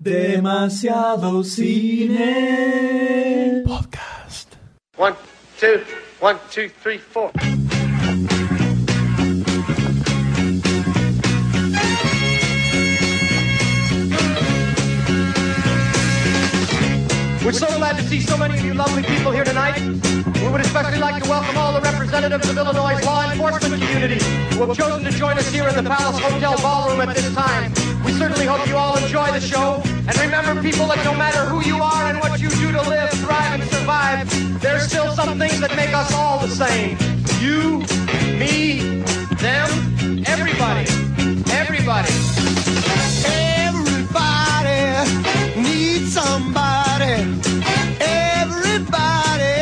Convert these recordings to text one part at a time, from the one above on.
Demasiado cine. Podcast. One, two, one, two, three, four. We're so glad to see so many of you lovely people here tonight. We would especially like to welcome all the representatives of Illinois' law enforcement community who have chosen to join us here in the Palace Hotel Ballroom at this time. We certainly hope you all enjoy the show. And remember, people, that no matter who you are and what you do to live, thrive, and survive, there's still some things that make us all the same. You, me, them, everybody. Everybody. Somebody. Everybody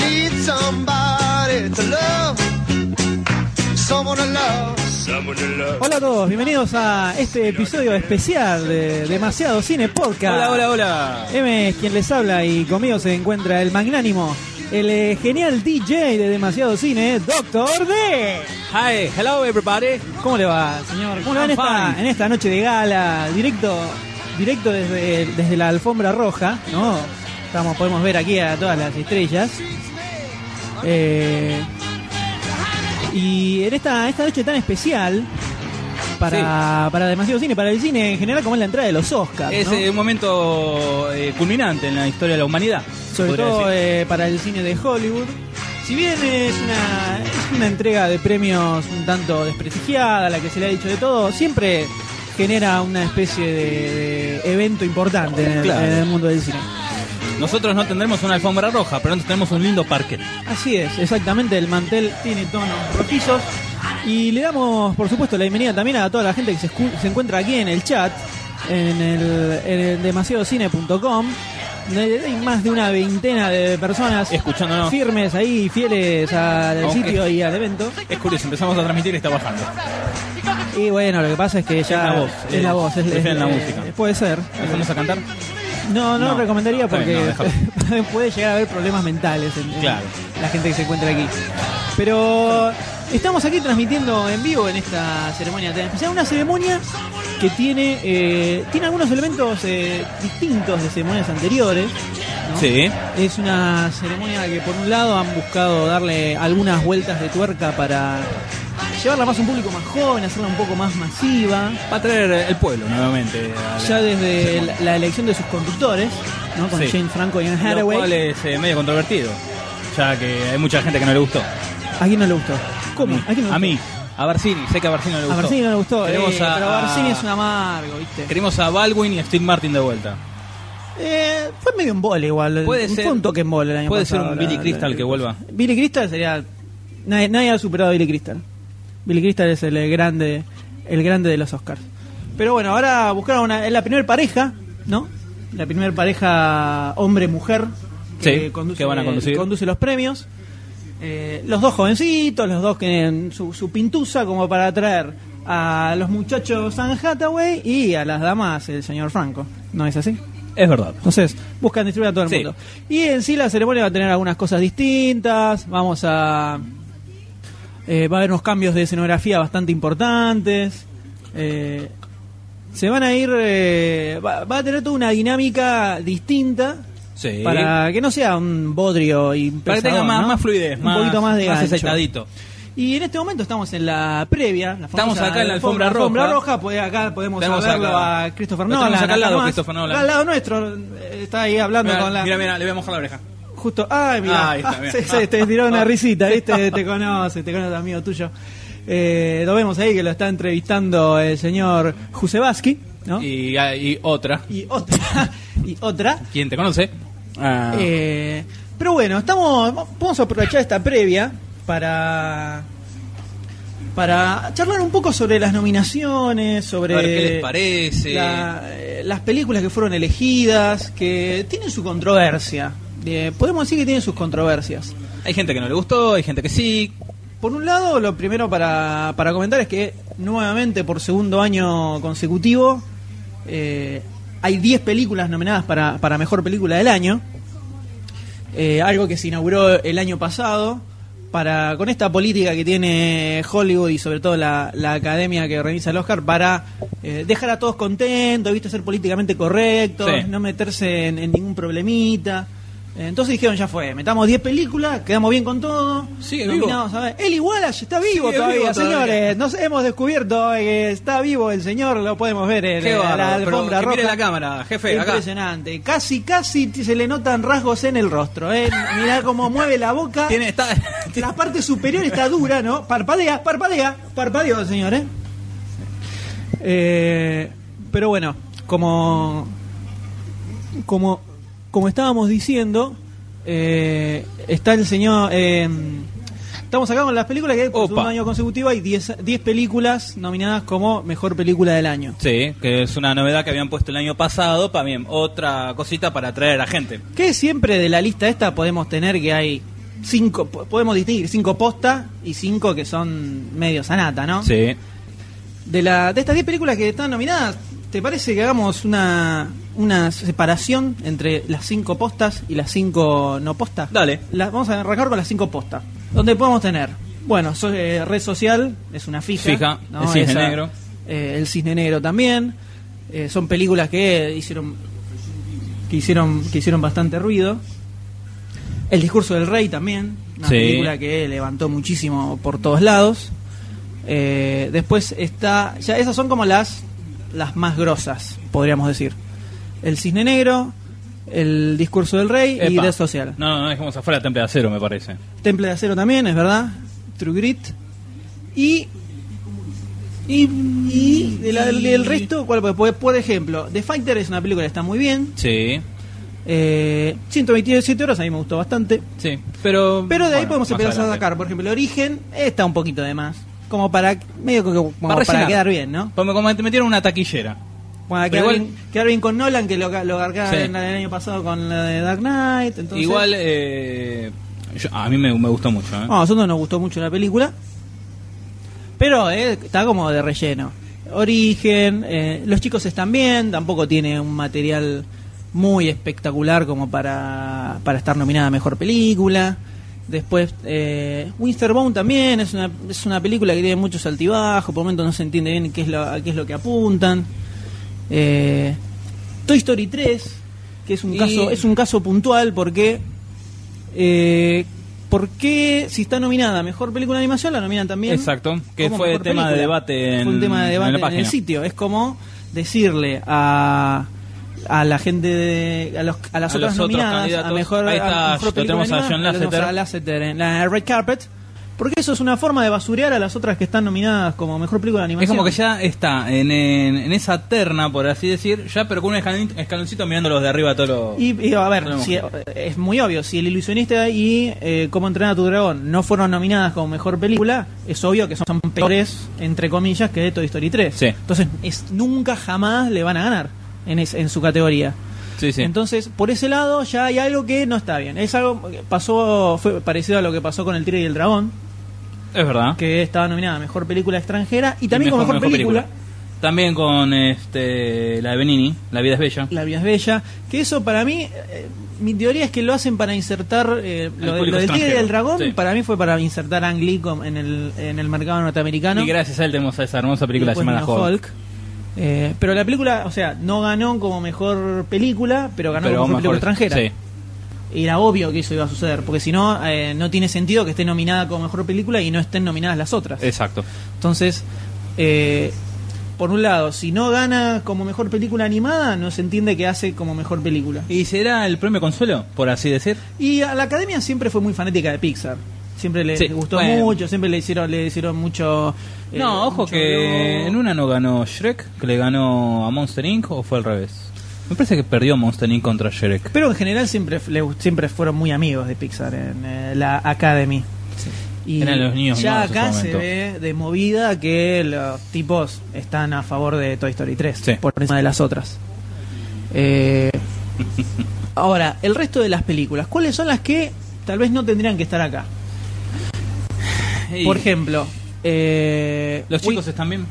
needs somebody to love. Someone to love. Someone to love. Hola a todos, bienvenidos a este episodio especial de Demasiado Cine Podcast. Hola, hola, hola. M es quien les habla y conmigo se encuentra el magnánimo, el eh, genial DJ de Demasiado Cine, Doctor D. Hi, hello everybody. ¿Cómo le va, señor? ¿Cómo le va esta, en esta noche de gala, directo, directo desde, desde la alfombra roja, ¿no? Estamos, podemos ver aquí a todas las estrellas. Eh, y en esta, esta noche tan especial para, para demasiado cine, para el cine en general, como es la entrada de los Oscars. Es ¿no? eh, un momento eh, culminante en la historia de la humanidad. sobre todo eh, para el cine de Hollywood. Si bien es una, es una entrega de premios un tanto desprestigiada, la que se le ha dicho de todo, siempre genera una especie de, de evento importante en el, Claro. en el mundo del cine. Nosotros no tendremos una alfombra roja, pero tenemos un lindo parque. Así es, exactamente, el mantel tiene tonos rojizos. Y le damos, por supuesto, la bienvenida también a toda la gente que se, encuentra aquí en el chat, en el, en el demasiadocine.com. Hay más de una veintena de personas Escuchándonos. firmes ahí, fieles al sitio y al evento. Es curioso, empezamos a transmitir y está bajando. Y bueno, lo que pasa es que ya la voz, es eh, la voz, es, es- la eh, música. Puede ser. ¿Empezamos a cantar? No, no, No. lo recomendaría porque no, puede llegar a haber problemas mentales en, en Claro. la gente que se encuentra aquí. Pero estamos aquí transmitiendo en vivo en esta ceremonia tan especial, una ceremonia que tiene eh, tiene algunos elementos eh, distintos de ceremonias anteriores. ¿no? Sí. Es una ceremonia que por un lado han buscado darle algunas vueltas de tuerca para llevarla más a un público más joven, hacerla un poco más masiva. Va a traer el pueblo nuevamente. la- Ya desde la, la elección de sus conductores, ¿no? con Sí. Jane Franco y Anne Lo Hathaway. cual es eh, medio controvertido. Ya que hay mucha gente que no le gustó. ¿A quién no le gustó? ¿Cómo? A quién no le A mí. A Barcini. Sé que a Barcini no le A gustó. Barcini no le gustó. Queremos eh, a- pero a- Barcini es un amargo, ¿viste? Queremos a Baldwin y a Steve Martin de vuelta. Eh, fue medio en vole igual. Puede un ser- fue un toque en vole el año puede ser un Billy la- Crystal la- que vuelva. Billy Crystal sería. Nadie, nadie ha superado a Billy Crystal. Billy Crystal es el grande, el grande de los Oscars. Pero bueno, ahora buscaron una, es la primera pareja, ¿no? La primera pareja hombre-mujer que, Sí, conduce, que van a conducir. conduce los premios. Eh, los dos jovencitos, los dos que tienen su, su pintusa como para atraer a los muchachos Anne Hathaway y a las damas el señor Franco. ¿No es así? Es verdad. Entonces, buscan distribuir a todo el Sí. mundo. Y en sí la ceremonia va a tener algunas cosas distintas. Vamos a... eh, va a haber unos cambios de escenografía bastante importantes. Eh, se van a ir... eh, va, va a tener toda una dinámica distinta. Sí. Para que no sea un bodrio y Para que tenga más, ¿no? más fluidez, un más, poquito más de gancho. aceitadito. Y en este momento estamos en la previa. la Estamos acá en la alfombra alfombra roja. roja. pues acá podemos verlo acá- a Christopher Nolan. tenemos acá al lado. Christopher Nolan. Acá al lado nuestro. eh, Está ahí hablando con la... mira, mira, le voy a mojar la oreja. Justo, ay, mira, Ah, mira. sí, sí, te tiró una risita, ¿viste? te conoce, te conoce, amigo tuyo. Eh, lo vemos ahí que lo está entrevistando el señor Jusevaski, ¿no? Y, Y, ah, y otra. otra, y otra. ¿Quién te conoce? Ah, Eh, pero bueno, estamos, vamos a aprovechar esta previa para para charlar un poco sobre las nominaciones, sobre A ver qué les parece. la- eh, las películas que fueron elegidas, que tienen su controversia. Eh, podemos decir que tienen sus controversias. hay gente que no le gustó, hay gente que sí. Por un lado, lo primero para, para comentar es que nuevamente por segundo año consecutivo eh, hay 10 películas nominadas para, para Mejor Película del Año. Eh, algo que se inauguró el año pasado para con esta política que tiene Hollywood y sobre todo la, la academia que organiza el Oscar para eh, dejar a todos contentos, viste, ser políticamente correctos, Sí. no meterse en, en ningún problemita. Eh, Entonces dijeron, ya fue, metamos 10 películas, quedamos bien con todo. Sigue nominados a ver. Eli Wallace está vivo Sigue todavía, vivo todavía. señores. Nos hemos descubierto que está vivo el señor, lo podemos ver en, Qué en la alfombra roja. mire la cámara, jefe, acá. Impresionante. Casi, casi se le notan rasgos en el rostro. ¿eh? Mirá cómo mueve la boca. Tiene, está, La parte superior está dura, ¿no? Parpadea, parpadea, parpadeó el señor, ¿eh? Eh, pero bueno, como, como, como estábamos diciendo, eh, está el señor... eh, estamos acá con las películas que por Opa. segundo año consecutivo hay 10 10 películas nominadas como Mejor Película del Año. Sí, que es una novedad que habían puesto el año pasado, para bien, otra cosita para atraer a gente. Que siempre de la lista esta podemos tener que hay cinco, po- podemos distinguir cinco postas y cinco que son medio sanata, ¿no? Sí. De, la, de estas 10 películas que están nominadas, ¿te parece que hagamos una, una separación entre las cinco postas y las cinco no postas? Dale. La- vamos a arrancar con las cinco postas. Donde podemos tener, bueno, so- eh, red social, es una fija. Fija, ¿no? El Cisne Esa- Negro. eh, el Cisne Negro también. Eh, son películas que hicieron, que hicieron, que hicieron bastante ruido. El discurso del rey también, una Sí. película que levantó muchísimo por todos lados. Después está, ya esas son como las las más grosas, podríamos decir. El Cisne Negro, el discurso del rey y. Red Social. No, no, dejemos afuera Temple de Acero, me parece. Temple de Acero también, es verdad. True Grit. Y. Y, y de la- del resto, ¿cuál puede- puede- por ejemplo, The Fighter es una película que está muy bien. Sí, Eh, 127 horas a mí me gustó bastante. sí. Pero, Pero de ahí bueno, podemos empezar a adelante. sacar, por ejemplo, el origen está un poquito de más. Como para medio que- como para, quedar bien, ¿no? Como, como te metieron una taquillera. Pero quedar, igual- bien, quedar bien con Nolan, que lo, lo Sí. en del año pasado con la de Dark Knight. Entonces, Igual, eh, yo- a mí me, me gustó mucho. ¿eh? No, a nosotros nos gustó mucho la película. Pero eh, está como de relleno. Origen, eh, los chicos están bien, tampoco tiene un material muy espectacular como para, para estar nominada a Mejor Película. Después, eh, Winterbone también es una, es una película que tiene muchos altibajos, por momentos no se entiende bien qué es lo, a qué es lo que apuntan. Eh, Toy Story 3, que es un Y- caso es un caso puntual porque eh, ¿por qué si está nominada mejor película de animación la nominan también? Exacto, que fue tema de debate en- Fue un tema de debate en, el sitio, es como decirle a a la gente de, a, los, a las A otras los otros nominadas a mejor, Ahí a está, mejor lo película tenemos a John Lasseter. a Lasseter en la Red Carpet porque eso es una forma de basurear a las otras que están nominadas como mejor película de Es animación como que ya está en, en, en esa terna, por así decir, ya pero con un escalon- escaloncito mirándolos de arriba a todos los... Y, y, a ver, si- es muy obvio, si El Ilusionista y eh, Cómo entrenar a tu dragón no fueron nominadas como mejor película, es obvio que son, son peores, entre comillas, que Toy Story 3. Sí. Entonces, es, nunca jamás le van a ganar en, es- en su categoría. Sí, sí. Entonces, por ese lado ya hay algo que no está bien. Es algo que pasó, fue parecido a lo que pasó con El Tigre y el Dragón, es verdad. que estaba nominada a mejor película extranjera y también como mejor, película. También con este la de Benini, La vida es bella. La vida es bella. Que eso para mí, eh, mi teoría es que lo hacen para insertar eh, lo, de- lo del tigre y el dragón. sí. Para mí fue para insertar a Ang Lee com- en el, en el mercado norteamericano. Y gracias a él tenemos esa hermosa película llamada Hulk. Hulk. Eh, pero la película, o sea, no ganó como mejor película, pero ganó Pero como mejor película extranjera. Sí. Y era obvio que eso iba a suceder, porque si no, eh, no tiene sentido que esté nominada como mejor película y no estén nominadas las otras. Exacto. Entonces, eh, por un lado, si no gana como mejor película animada, no se entiende que hace como mejor película. ¿Y será el premio consuelo, por así decir? Y a la academia siempre fue muy fanática de Pixar. Siempre le Sí, gustó bueno. mucho, siempre le hicieron, le hicieron mucho. Eh, no, ojo que en una no ganó Shrek, que le ganó a Monster Inc. o fue al revés. Me parece que perdió Monster Inc. contra Shrek. Pero en general siempre, le- siempre fueron muy amigos de Pixar en eh, la Academy. Y Eran los niños ya en acá se ve de movida que los tipos están a favor de Toy Story 3 Sí. por encima de las otras. Eh, ahora, el resto de las películas, ¿cuáles son las que tal vez no tendrían que estar acá? Por ejemplo, eh, ¿Los chicos están bien?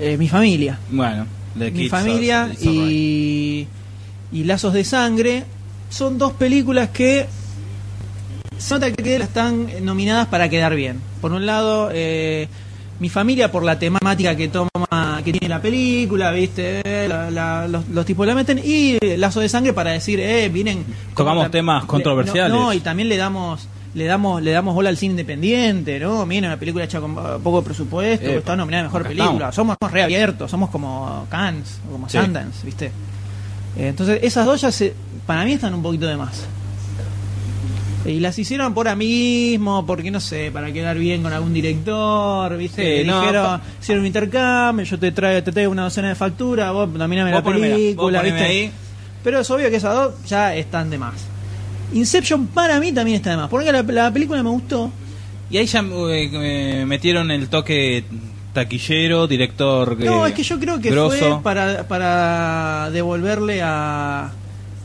eh, mi familia. Bueno, de mi familia Are- y, y Lazos de Sangre son dos películas que se nota que están nominadas para quedar bien. Por un lado, eh, mi familia por la temática que toma, que tiene la película, viste, La- la- los, los tipos la meten y Lazo de Sangre para decir, eh, vienen. Tocamos temas le- controversiales. No, no, y también le damos le damos le damos bola al cine independiente, ¿no? Miren, una película hecha con uh, poco presupuesto, Eh, está nominada a mejor película. estamos. Somos, somos reabiertos, somos como Cannes, o como Sí. Sundance, ¿viste? Eh, Entonces, esas dos ya se, para mí están un poquito de más. Y las hicieron por amiguismo, porque no sé, para quedar bien con algún director, ¿viste? Sí, no, Dijeron, hicieron un intercambio, yo te traigo, te traigo una docena de facturas, vos nominame la Vos vos película, ¿viste? ahí. Pero es obvio que esas dos ya están de más. Inception para mí también está de más, porque la, la película me gustó. Y ahí ya eh, metieron el toque taquillero, director. No, eh, es que yo creo que grosso. fue para, para devolverle a,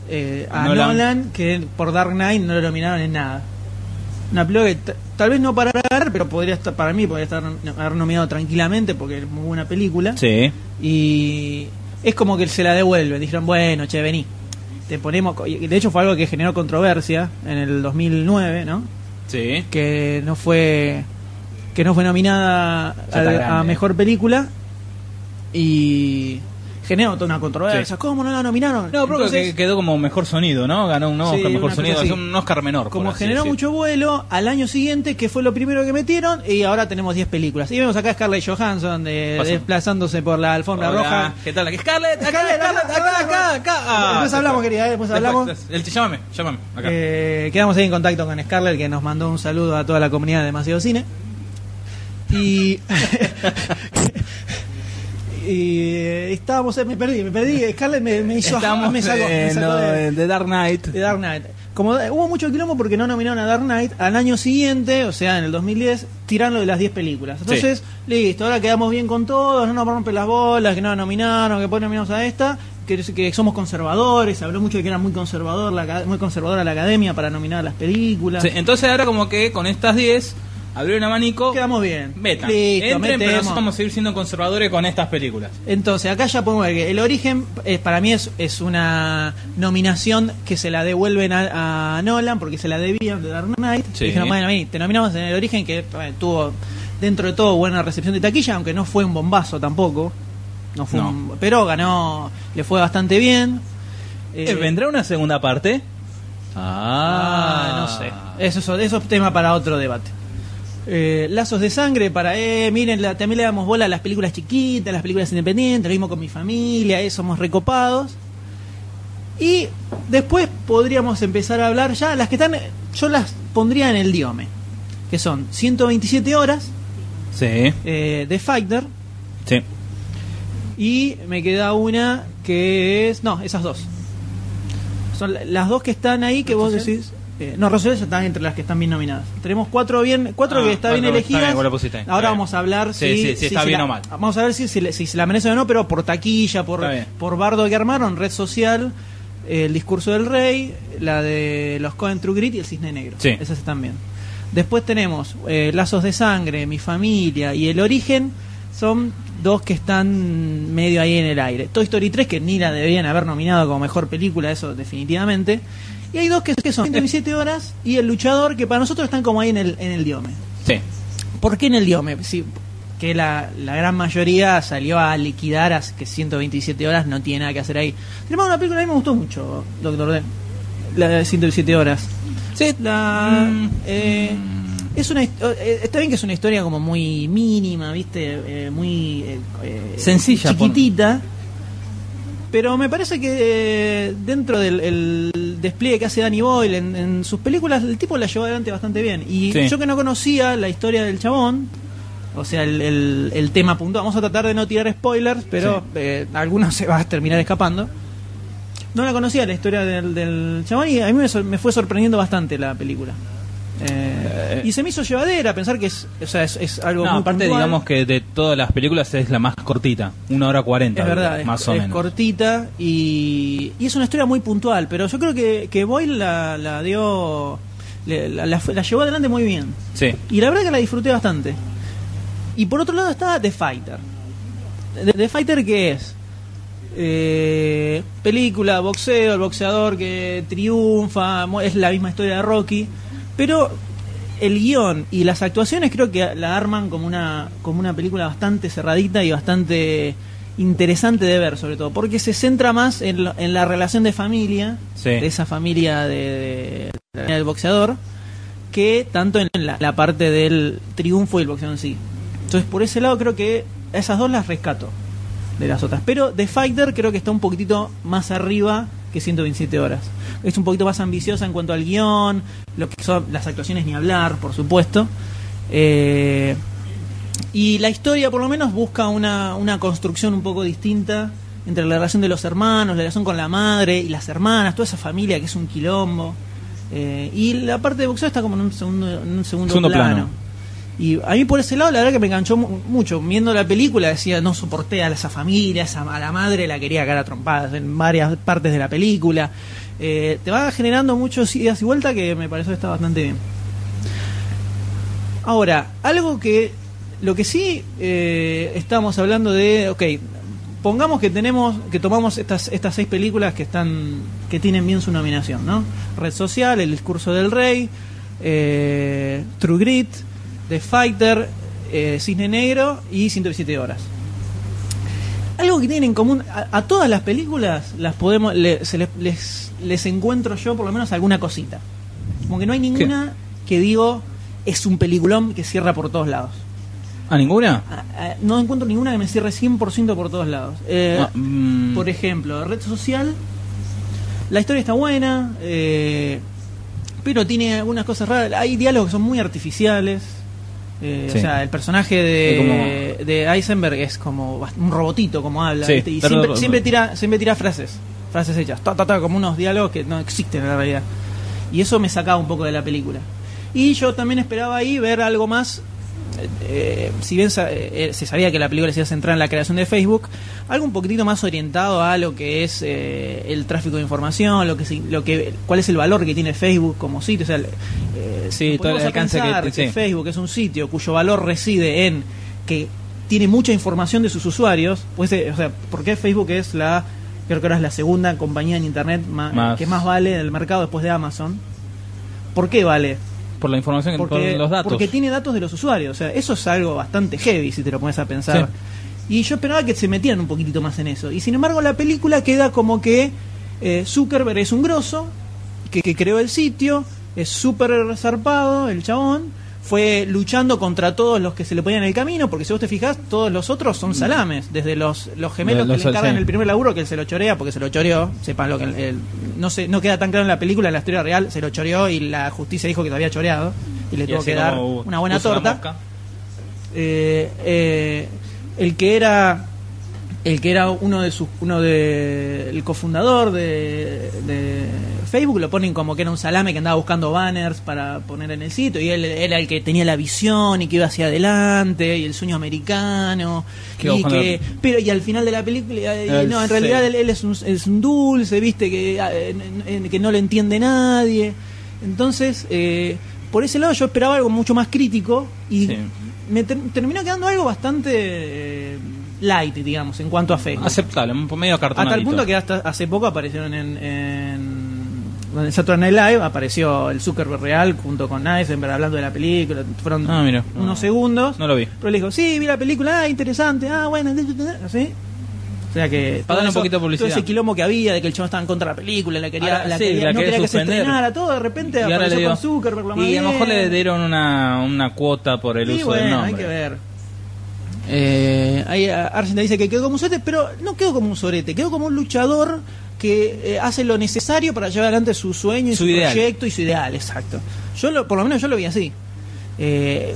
eh, a Nolan. Nolan. que por Dark Knight no lo nominaron en nada. Una película que tal vez no para ganar, pero podría estar, para mí podría estar haber nominado tranquilamente porque es muy buena película. Sí. Y es como que se la devuelven. Dijeron, bueno, che, vení. Te ponemos. De hecho, fue algo que generó controversia en el 2009, ¿no? Sí. que no fue que no fue nominada a, mejor película y generó toda una controversia Sí. cómo no la nominaron No, pero Entonces, que quedó como mejor sonido, ¿no? Ganó un Oscar, mejor sonido, así. un Oscar menor. como generó decir. mucho vuelo al año siguiente que fue lo primero que metieron y ahora tenemos 10 películas y vemos acá a Scarlett Johansson de- desplazándose por la alfombra Hola, roja ¿Qué tal? Scarlett, acá, Scarlett, Scarlett, acá, acá, acá, acá. acá. Ah, Después hablamos, querida, eh, después hablamos. El, llámame, llámame. Acá. Eh, quedamos ahí en contacto con Scarlett que nos mandó un saludo a toda la comunidad de Demasiado Cine. Y. y eh, estábamos, eh, me perdí, me perdí. Scarlett me, me hizo. Estamos me sacó, me en sacó lo de, de Dark Knight. de Dark Knight. Como eh, hubo mucho quilombo porque no nominaron a Dark Knight, al año siguiente, o sea, en el 2010, tirando de las 10 películas. Entonces, listo, ahora quedamos bien con todos, no nos rompen las bolas, que no nominaron, que pues nominamos a esta, que, que somos conservadores, se habló mucho de que era muy conservador, la, muy conservadora la academia para nominar las películas. Sí, entonces ahora como que con estas 10 abrieron abanico. Quedamos bien. Metan. Listo, Entren, pero nosotros vamos a seguir siendo conservadores con estas películas. Entonces, acá ya podemos ver que el origen eh, para mí es, es una nominación que se la devuelven a, a Nolan porque se la debían de Dark Knight. Sí. Dijeron, bueno, vení, te nominamos en el origen que eh, tuvo dentro de todo buena recepción de taquilla, aunque no fue un bombazo tampoco. No fue No. un- pero ganó, le fue bastante bien. Eh, Eh, ¿Vendrá una segunda parte? Ah, no sé. Eso, es- eso es tema para otro debate. Eh, lazos de sangre para, eh, miren, la- también le damos bola a las películas chiquitas, las películas independientes, lo mismo con mi familia, eh, somos recopados. Y después podríamos empezar a hablar ya, las que están, yo las pondría en el diome, que son 127 horas Sí, eh, de Fighter sí. y me queda una que es, no, esas dos. Son la- las dos que están ahí que vos decís. Eh, no, Rosales están entre las que están bien nominadas. Tenemos cuatro bien, cuatro Ah, que están bien cuatro, está elegidas. bien, pusiste está Ahora bien. vamos a hablar Sí, si, sí, está bien la- o mal. Vamos a ver si, si, se la merece o no, pero por taquilla, por, Está por bardo que armaron, red social, eh, el discurso del rey, la de los Cohen True Grit y el cisne negro. Esas están bien. Después tenemos eh, Lazos de Sangre, Mi Familia y El Origen. Son dos que están medio ahí en el aire. Toy Story 3, que ni la debían haber nominado como mejor película, eso definitivamente. Y hay dos que, que son 127 horas y El Luchador, que para nosotros están como ahí en el, en el diome. Sí. ¿Por qué en el diome? Sí, que la, la gran mayoría salió a liquidar a que 127 horas no tiene nada que hacer ahí. Tenemos una película a mí me gustó mucho, Doctor D. La de 127 horas. Sí. La, Mm. eh, es una hist- eh, está bien que es una historia como muy mínima, ¿viste? Eh, muy eh, eh, Sencilla, chiquitita. Pero me parece que eh, dentro del el despliegue que hace Danny Boyle en, en sus películas, el tipo la llevó adelante bastante bien. Y Sí. yo que no conocía la historia del chabón, o sea, el, el- el tema puntual, vamos a tratar de no tirar spoilers, pero eh, algunos se va a terminar escapando. No la conocía la historia del, del chabón y a mí me, me fue sorprendiendo bastante la película. Eh, y se me hizo llevadera pensar que es, o sea, es, es algo No, muy aparte puntual. digamos que de todas las películas es la más cortita, una hora cuarenta, Es verdad, más es, o es menos. cortita y, y es una historia muy puntual, pero yo creo que, que Boyle la, la dio, le- la, la- la llevó adelante muy bien. Sí. Y la verdad que la disfruté bastante. Y por otro lado está The Fighter. The, The Fighter, ¿qué es? Eh, película, boxeo, el boxeador que triunfa, es la misma historia de Rocky, Pero el guion y las actuaciones creo que la arman como una, como una película bastante cerradita y bastante interesante de ver, sobre todo, porque se centra más en, lo- en la relación de familia, Sí. de esa familia de, de- del boxeador, que tanto en la, la parte del triunfo y el boxeo en sí. Entonces, por ese lado, creo que esas dos las rescato de las otras. Pero The Fighter creo que está un poquitito más arriba que 127 horas. Es un poquito más ambiciosa en cuanto al guion, lo que son las actuaciones ni hablar, por supuesto. Eh, y la historia, por lo menos, busca una, una construcción un poco distinta entre la relación de los hermanos, la relación con la madre y las hermanas, toda esa familia que es un quilombo. Eh, y la parte de boxeo está como en un segundo, en un segundo, Segundo plano. plano. Y a mí por ese lado la verdad que me enganchó mu- mucho. Viendo la película decía, no soporté a esa familia, a la madre la quería cagar a trompadas en varias partes de la película. Eh, te va generando muchos idas y vueltas que me pareció que está bastante bien. Ahora, algo que... Lo que sí eh, estamos hablando de... Ok, pongamos que tenemos que tomamos estas estas seis películas que están que tienen bien su nominación no red social el discurso del rey eh, True Grit The Fighter eh, Cisne Negro y 107 horas algo que tienen en común a, a todas las películas las podemos le- se les, les les encuentro yo por lo menos alguna cosita como que no hay ninguna que digo es un peliculón que cierra por todos lados ¿A ninguna? No encuentro ninguna que me cierre 100% por todos lados. Eh, Ah, mm. Por ejemplo, red social, la historia está buena, eh, pero tiene algunas cosas raras. Hay diálogos que son muy artificiales. Eh, Sí. O sea, el personaje de, de Eisenberg es como un robotito, como habla. Y pero- siempre, siempre tira siempre tira frases, frases hechas, ta, ta, ta, como unos diálogos que no existen en la realidad. Y eso me sacaba un poco de la película. Y yo también esperaba ahí ver algo más eh, si bien sa- eh, se sabía que la película se iba a centrar en la creación de Facebook, algo un poquitito más orientado a lo que es eh, el tráfico de información, lo que, lo que cuál es el valor que tiene Facebook como sitio. O sea, eh, Sí, todo el alcance que- sí. Facebook es un sitio cuyo valor reside en que tiene mucha información de sus usuarios. Pues, eh, o sea, porque Facebook es la creo que ahora es la segunda compañía en internet Más. que más vale del mercado después de Amazon. ¿Por qué vale? Por la información, por porque, los datos. porque tiene datos de los usuarios. O sea, eso es algo bastante heavy si te lo pones a pensar. Y yo esperaba que se metieran un poquitito más en eso. Y sin embargo, la película queda como que eh, Zuckerberg es un grosso, que, que creó el sitio, es súper zarpado el chabón. Fue luchando contra todos los que se le ponían en el camino, porque si vos te fijas, todos los otros son salames. Desde los, los gemelos Los- que le encargan sí. el primer laburo, que él se lo chorea, porque se lo choreó. Sepan lo que. el- el- no, se, no queda tan claro en la película, en la historia real, se lo choreó y la justicia dijo que lo había choreado. Y le Y tuvo que dar una buena torta eh, eh, el que era el que era uno de sus uno de el cofundador de, de Facebook lo ponen como que era un salame que andaba buscando banners para poner en el sitio y él era el que tenía la visión y que iba hacia adelante y el sueño americano y que pero y al final de la película eh, El- no en realidad sí. él, él es, un, es un dulce viste que eh, en- en- que no le entiende nadie entonces eh, por ese lado yo esperaba algo mucho más crítico y Sí. me ter- terminó quedando algo bastante eh, light, digamos, en cuanto a fe. Aceptable, un medio Hasta cartonadito. el punto que hasta hace poco aparecieron en, en, Saturday Night Live, apareció el Zuckerberg real junto con Eisenberg hablando de la película. Fueron Ah, mira. unos No. segundos. No lo vi. Pero le dijo, sí, vi la película, ah, interesante, ah, bueno, así. O sea que. Para darle un poquito de publicidad. Todo ese quilombo que había de que el chabón estaba en contra de la película, la quería, Ahora, la sí, quería- la no quería quería que se estrenara, todo de repente Y apareció dio- con Zuckerberg, lo y a lo mejor le dieron una, una cuota por el Y uso bueno, del nombre. hay que ver. Eh, ahí Argentina dice que quedó como un sorete, pero no quedó como un sorete, quedó como un luchador que eh, hace lo necesario para llevar adelante su sueño y Su proyecto y su ideal, exacto. Yo lo, por lo menos yo lo vi así. Eh,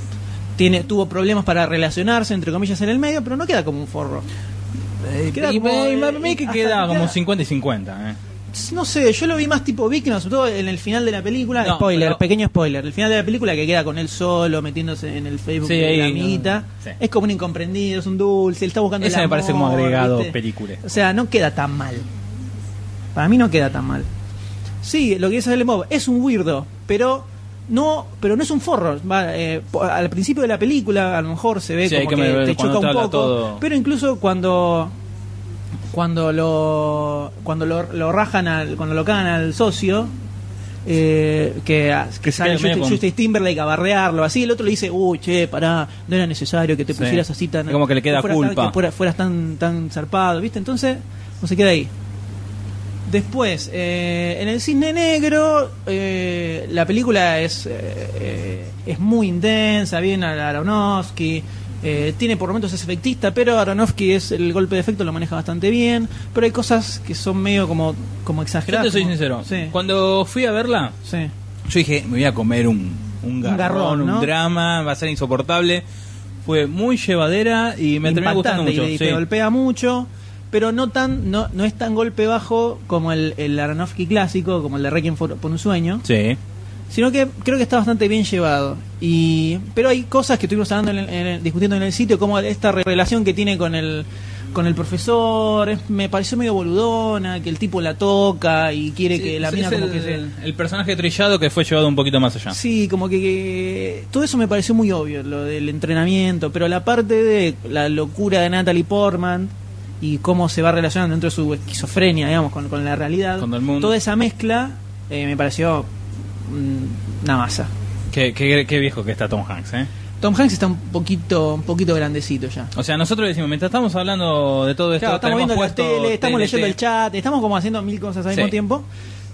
tiene, tuvo problemas para relacionarse, entre comillas, en el medio, pero no queda como un forro. Eh, queda y como, y que queda que como queda- 50 y 50. Eh. No sé, yo lo vi más tipo víctima, sobre todo en el final de la película. No, spoiler, pero- pequeño spoiler. El final de la película que queda con él solo, metiéndose en el Facebook Sí, de ahí, la no, amiguita. sí. Es como un incomprendido, es un dulce, él está buscando Ese el me parece como agregado ¿viste? película. O sea, no queda tan mal. Para mí no queda tan mal. Sí, lo que dice el Mob es un weirdo, pero no pero no es un forro. Va, eh, po- al principio de la película a lo mejor se ve Sí, como que, te choca un poco, todo. pero incluso cuando cuando lo cuando lo, lo rajan al, cuando lo cagan al socio eh, que, que sale Justin, Justin Timberlake a barrearlo así, el otro le dice, uy, che, pará, no era necesario que te Sí. pusieras así tan... Como que le queda fueras tan- culpa. que fuera- fueras tan, tan zarpado, ¿viste? Entonces, no se queda ahí. Después, eh, en el Cisne Negro, eh, la película es, eh, eh, es muy intensa, bien a Aronofsky, eh, tiene por momentos es efectista, pero Aronofsky es el golpe de efecto lo maneja bastante bien, pero hay cosas que son medio como, como Yo exageradas. te soy como- sincero. Sí, Cuando fui a verla, sí. yo dije, me voy a comer un, un garrón, garrón, un drama, va a ser insoportable. Fue muy llevadera y me terminó gustando impactante mucho. y, y sí. te golpea mucho pero no tan no, no es tan golpe bajo como el, el Aronofsky clásico como el de Requiem for- por un sueño Sí. Sino que creo que está bastante bien llevado y pero hay cosas que estuvimos hablando en el- en el- discutiendo en el sitio como esta re- relación que tiene con el con el profesor es- me pareció medio boludona que el tipo la toca y quiere Sí, que la mina como el, que se el personaje trillado que fue llevado un poquito más allá. Sí, como que, que- todo eso me pareció muy obvio, lo del entrenamiento, pero la parte de la locura de Natalie Portman y cómo se va relacionando dentro de su esquizofrenia, digamos, con, con la realidad, Con el mundo. toda esa mezcla eh, me pareció una masa. Qué, qué- qué viejo que está Tom Hanks, ¿eh? Tom Hanks está un poquito, un poquito grandecito ya. O sea, nosotros decimos, mientras estamos hablando de todo esto, Claro, estamos viendo la tele, estamos TNT. leyendo el chat, estamos como haciendo mil cosas al Sí. mismo tiempo.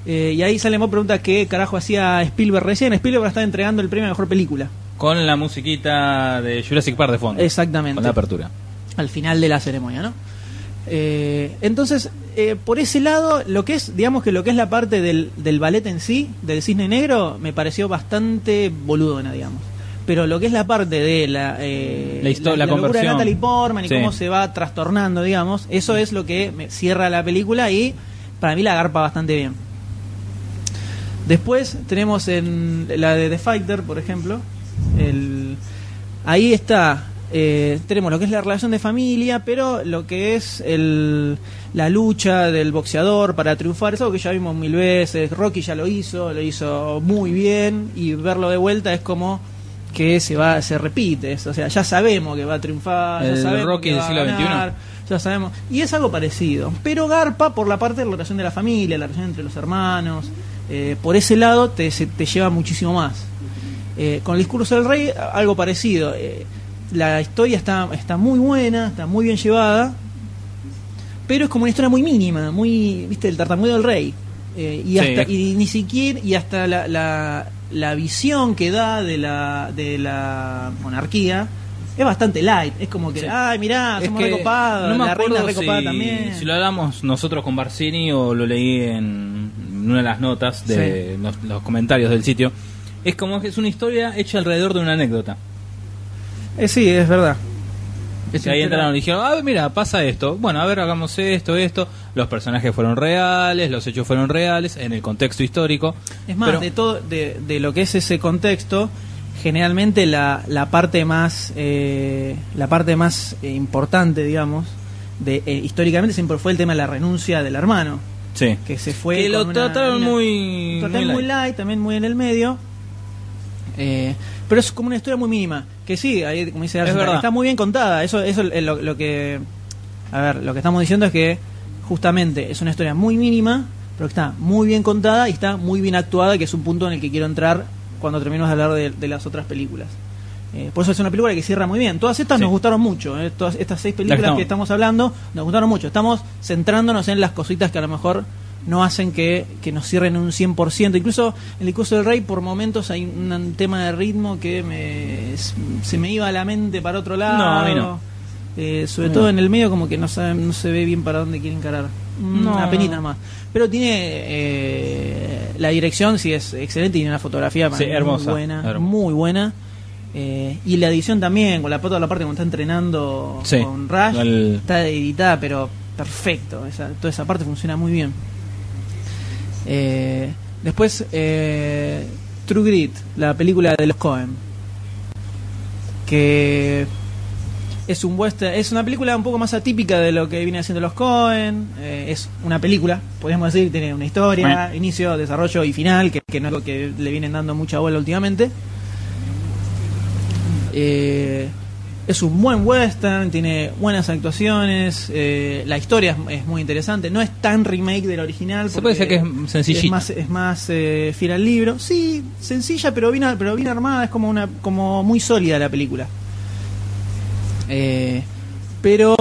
Eh, y ahí Salemo pregunta qué carajo hacía Spielberg recién. Spielberg está entregando el premio a mejor película. Con la musiquita de Jurassic Park de fondo. Exactamente. Con la apertura. al final de la ceremonia, ¿no? Eh, entonces, eh, por ese lado, lo que es, digamos que lo que es la parte del, del ballet en sí, del cisne negro, me pareció bastante boludona, digamos. Pero lo que es la parte de la, eh, La histo- la locura de. Natalie Portman y Sí. cómo se va trastornando, digamos, eso es lo que me cierra la película y para mí la agarpa bastante bien. Después tenemos en la de The Fighter, por ejemplo. El, ahí está. Eh, tenemos lo que es la relación de familia, pero lo que es el, la lucha del boxeador para triunfar, es algo que ya vimos mil veces. Rocky ya lo hizo, lo hizo muy bien, y verlo de vuelta es como que se va se repite. O sea, ya sabemos que va a triunfar, ya sabemos Rocky que del va a XXI. ya sabemos. Y es algo parecido. Pero Garpa por la parte de la relación de la familia, la relación entre los hermanos. eh, por ese lado te, se- te lleva muchísimo más. Eh, con el discurso del rey, algo parecido. Eh, la historia está, está muy buena, está muy bien llevada. Pero es como una historia muy mínima, muy, viste, el tartamudo del rey. Eh, y, Sí. hasta, y ni siquiera, y hasta la, la, la visión que da de la, de la monarquía es bastante light. Es como que, Sí. ay, mirá, Es somos que recopados, no la reina recopada si, también. si lo hablamos nosotros con Barcini o lo leí en una de las notas de los, los comentarios del sitio. Es como que es una historia hecha alrededor de una anécdota. Eh, sí, es verdad. Es Que ahí entraron y dijeron, a ver, mira, pasa esto. Bueno, a ver, hagamos esto, esto. Los personajes fueron reales, los hechos fueron reales, en el contexto histórico. Es más, Pero- de todo, de, de lo que es ese contexto, generalmente la, la parte más, eh, la parte más importante, digamos, de eh, históricamente siempre fue el tema de la renuncia del hermano, Sí. que se fue. Que lo trataron una- muy, trataron muy muy light. light, también muy en el medio. Eh, pero es como una historia muy mínima. Que sí, ahí, como dice está muy bien contada. Eso, eso es lo, lo que. A ver, lo que estamos diciendo es que justamente es una historia muy mínima, pero que está muy bien contada y está muy bien actuada, que es un punto en el que quiero entrar cuando terminemos de hablar de, de las otras películas. Eh, por eso es una película que cierra muy bien. Todas estas Sí. nos gustaron mucho. eh, Todas estas seis películas que estamos hablando nos gustaron mucho. Estamos centrándonos en las cositas que a lo mejor no hacen que, que nos cierren un 100%. Incluso en el discurso del rey, por momentos hay un, un tema de ritmo que me, se me iba a la mente para otro lado. No, a mí no. Eh, sobre No. todo en el medio, como que no, sabe- no se ve bien para dónde quiere encarar. No. Una penita más. Pero tiene. eh, la dirección sí es excelente. Tiene una fotografía Sí, hermosa, muy buena. hermosa. Muy buena. Eh, y la edición también, con la toda la parte cuando está entrenando Sí, con Rush, el- está editada, pero perfecto. Esa, toda esa parte funciona muy bien. Eh, después, eh, True Grit, la película de los Cohen. Que es un western, es una película un poco más atípica de lo que viene haciendo los Cohen. Eh, es una película, podríamos decir, tiene una historia, Bueno. inicio, desarrollo y final, que, que no es lo que le vienen dando mucha bola últimamente. Eh, es un buen western, tiene buenas actuaciones, eh, la historia es, es muy interesante, no es tan remake del original. Se puede decir que es sencillita. Es más, es más eh, fiel al libro. Sí, sencilla, pero bien, pero bien armada, es como, una, como muy sólida la película. Eh, pero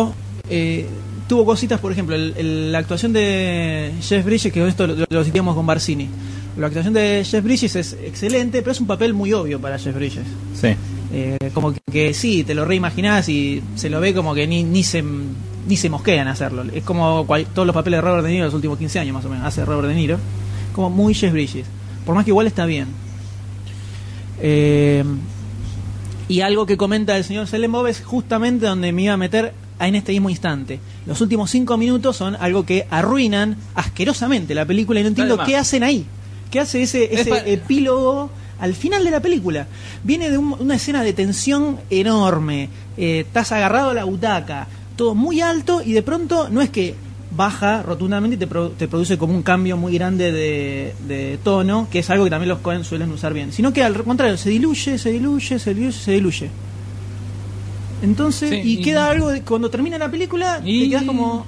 eh, tuvo cositas, por ejemplo, el- el- la actuación de Jeff Bridges, que esto lo, lo citamos con Barcini. La actuación de Jeff Bridges es excelente, pero es un papel muy obvio para Jeff Bridges. Sí. Eh, como que, que sí, te lo reimaginás y se lo ve como que ni, ni se ni se mosquean hacerlo. Es como cual- todos los papeles de Robert De Niro de los últimos 15 años más o menos, hace Robert De Niro. Como muy Jeff Bridges. Por más que igual está bien. Eh, y algo que comenta el señor Selenbov es justamente donde me iba a meter en este mismo instante. Los últimos cinco minutos son algo que arruinan asquerosamente la película y no entiendo qué hacen ahí. ¿Qué hace ese, Es ese epílogo al final de la película? Viene de un- una escena de tensión enorme. eh, estás agarrado a la butaca, todo muy alto y de pronto no es que baja rotundamente y te, pro- te produce como un cambio muy grande de, de tono, que es algo que también los Coen suelen usar bien, sino que al contrario, se diluye, se diluye, se diluye, se diluye. Entonces, Sí, y, y- queda algo, de- cuando termina la película, Y- te quedas como...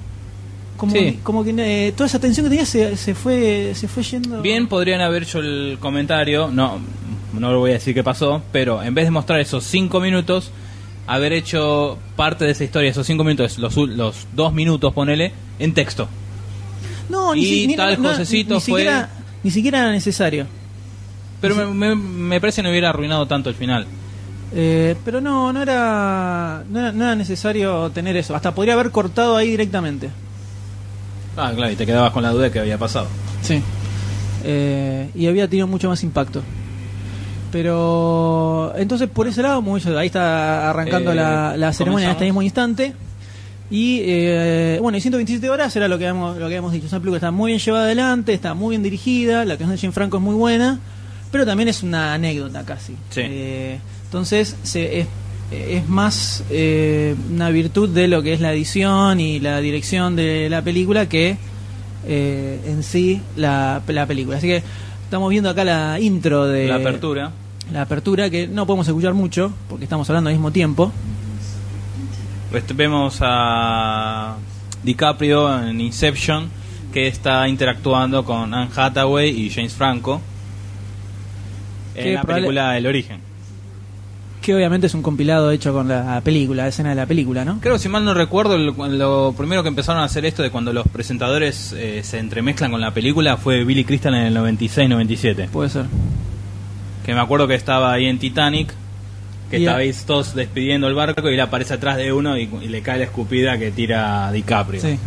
Como, Sí. como que eh, toda esa tensión que tenías se, se fue se fue yendo Bien podrían haber hecho el comentario, no, no lo voy a decir qué pasó, pero en vez de mostrar esos cinco minutos, haber hecho parte de esa historia, esos cinco minutos, los, los dos minutos, ponele, en texto. no ni, y si- ni- tal no, Josecito ni fue- siquiera ni siquiera era necesario Pero me, me, me parece que no hubiera arruinado tanto el final. Eh, pero no no era, no era no era necesario tener eso hasta podría haber cortado ahí directamente Ah, claro, y te quedabas con la duda de que había pasado. Sí. Eh, y había tenido mucho más impacto. Pero entonces por ese lado, muy- ahí está arrancando Eh, la, la ceremonia en este mismo instante. Y eh, bueno, y 127 horas era lo que habíamos, lo que habíamos dicho. Esa película está muy bien llevada adelante, está muy bien dirigida, la canción de Jim Franco es muy buena, pero también es una anécdota casi. Sí. Eh, entonces se, es, es más eh, una virtud de lo que es la edición y la dirección de la película que eh, en sí la, la película. Así que estamos viendo acá la intro de la apertura. La apertura que no podemos escuchar mucho porque estamos hablando al mismo tiempo. Este, Vemos a DiCaprio en Inception, que está interactuando con Anne Hathaway y James Franco en Que la película El Origen. Que obviamente es un compilado hecho con la película, la escena de la película, ¿no? Creo, si mal no recuerdo, lo, lo primero que empezaron a hacer esto de cuando los presentadores eh, se entremezclan con la película fue Billy Crystal en el 96-97. Puede ser. Que me acuerdo que estaba ahí en Titanic, que Y estabais todos despidiendo el barco y él aparece atrás de uno y, y le cae la escupida que tira DiCaprio. Sí.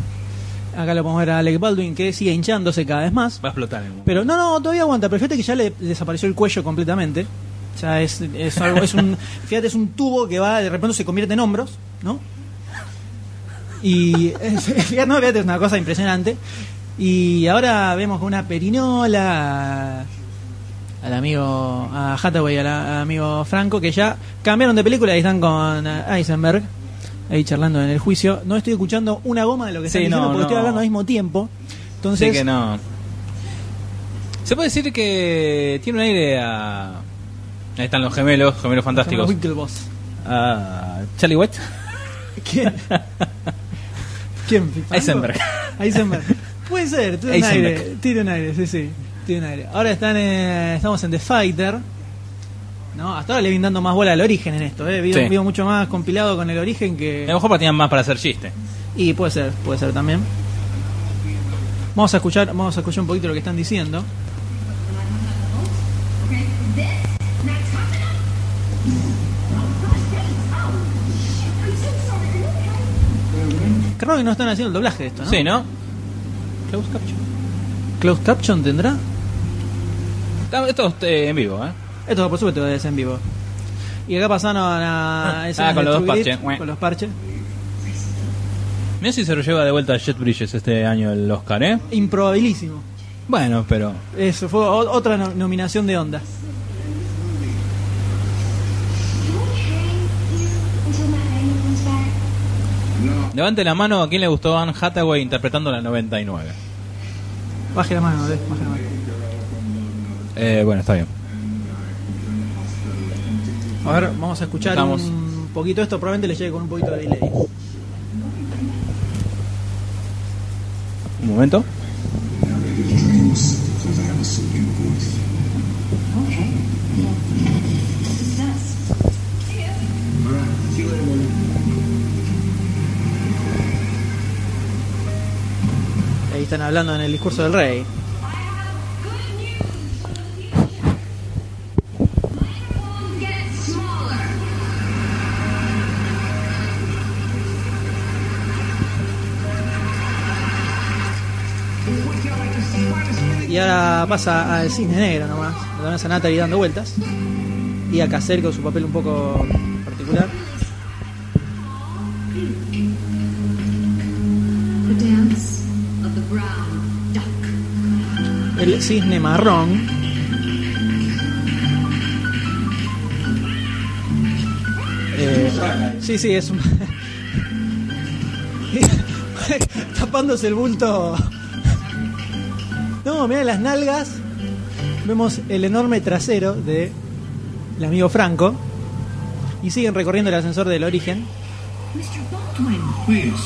Acá lo podemos ver a Alec Baldwin que sigue hinchándose cada vez más. Va a explotar en el momento. Pero no, no, todavía aguanta. Pero fíjate que ya le desapareció el cuello completamente. Ya es, es algo, es un, fíjate, es un tubo que va, de repente se convierte en hombros, ¿no? Y es- fíjate, no, fíjate, es una cosa impresionante. Y ahora vemos con una perinola al amigo, a Hathaway, al, al amigo Franco, que ya cambiaron de película y están con eh, Eisenberg, ahí charlando en el juicio. No estoy escuchando una goma de lo que están Sí, diciendo no, porque estoy hablando al mismo tiempo. Entonces, Así que no. Se puede decir que tiene un aire a. Ahí están los gemelos, gemelos fantásticos. Winklevoss. Charlie White. ¿Quién? ¿Quién? Eisenberg. Eisenberg. Puede ser, tiene un aire, tiene un aire, sí, sí, tiene un aire. Ahora están, eh, estamos en The Fighter. No, hasta ahora le vienen dando más bola al origen en esto, eh. Sí. vio mucho más compilado con el origen A que. lo mejor tenían más para hacer chiste. Y puede ser, puede ser también. Vamos a escuchar, vamos a escuchar un poquito lo que están diciendo. Creo que no están haciendo el doblaje de esto, ¿no? Sí, ¿no? Close caption. Closed Caption tendrá. Ah, Esto es eh, en vivo, ¿eh? Esto por supuesto es en vivo. Y acá pasaron a escenas Ah, con los dos parches. Con los parches. Mira si se lo lleva de vuelta Jet Bridges este año el Oscar, ¿eh? Improbabilísimo. Bueno, pero. Eso fue otra no- nominación de onda. Levante la mano a quién le gustó Anne Hathaway interpretando la 99. Baje la mano, eh, baje la mano. Eh, bueno, está bien. A ver, vamos a escuchar un poquito esto, probablemente les llegue con un poquito de delay. Un momento. Ahí están hablando en el discurso del rey. Pasa al cisne negro nomás. Lo ven a Natalie dando vueltas. Y a Cacer con su papel un poco particular. El cisne marrón. Eh, sí, sí, es un... Tapándose el bulto. No, mira las nalgas. Vemos el enorme trasero de el amigo Franco. Y siguen recorriendo el ascensor del origen. Mr. Baldwin. Please,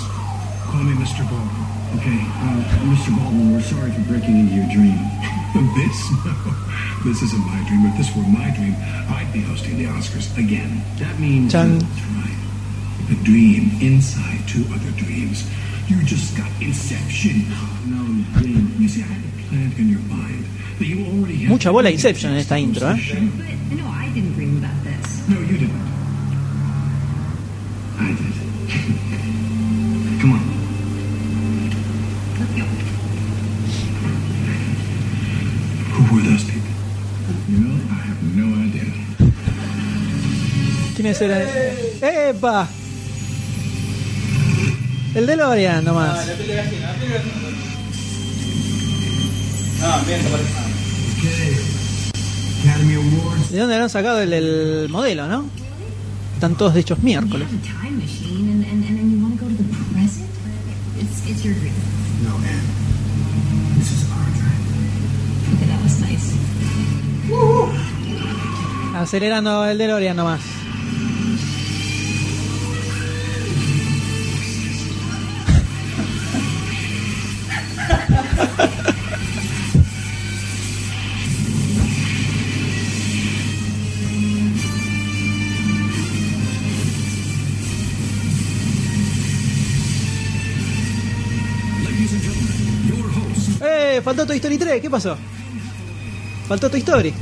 call me Mr. Baldwin. Okay, uh, Mr. Baldwin, we're sorry for breaking into your dream. this? No, this isn't my dream. If this were my dream, I'd be hosting the Oscars again. That means Chan. that's right. A dream inside two other dreams. You just got inception. No, dream. Mucha bola Inception en esta intro, ¿eh? No. No, no idea. ¿Quiénes eran? ¡Epa! El DeLorean nomás. Okay. Academy Awards. ¿De dónde habrán sacado el, el modelo, no? Están todos de hechos miércoles. have a time machine Faltó Toy Story 3, ¿qué pasó? Faltó Toy Story.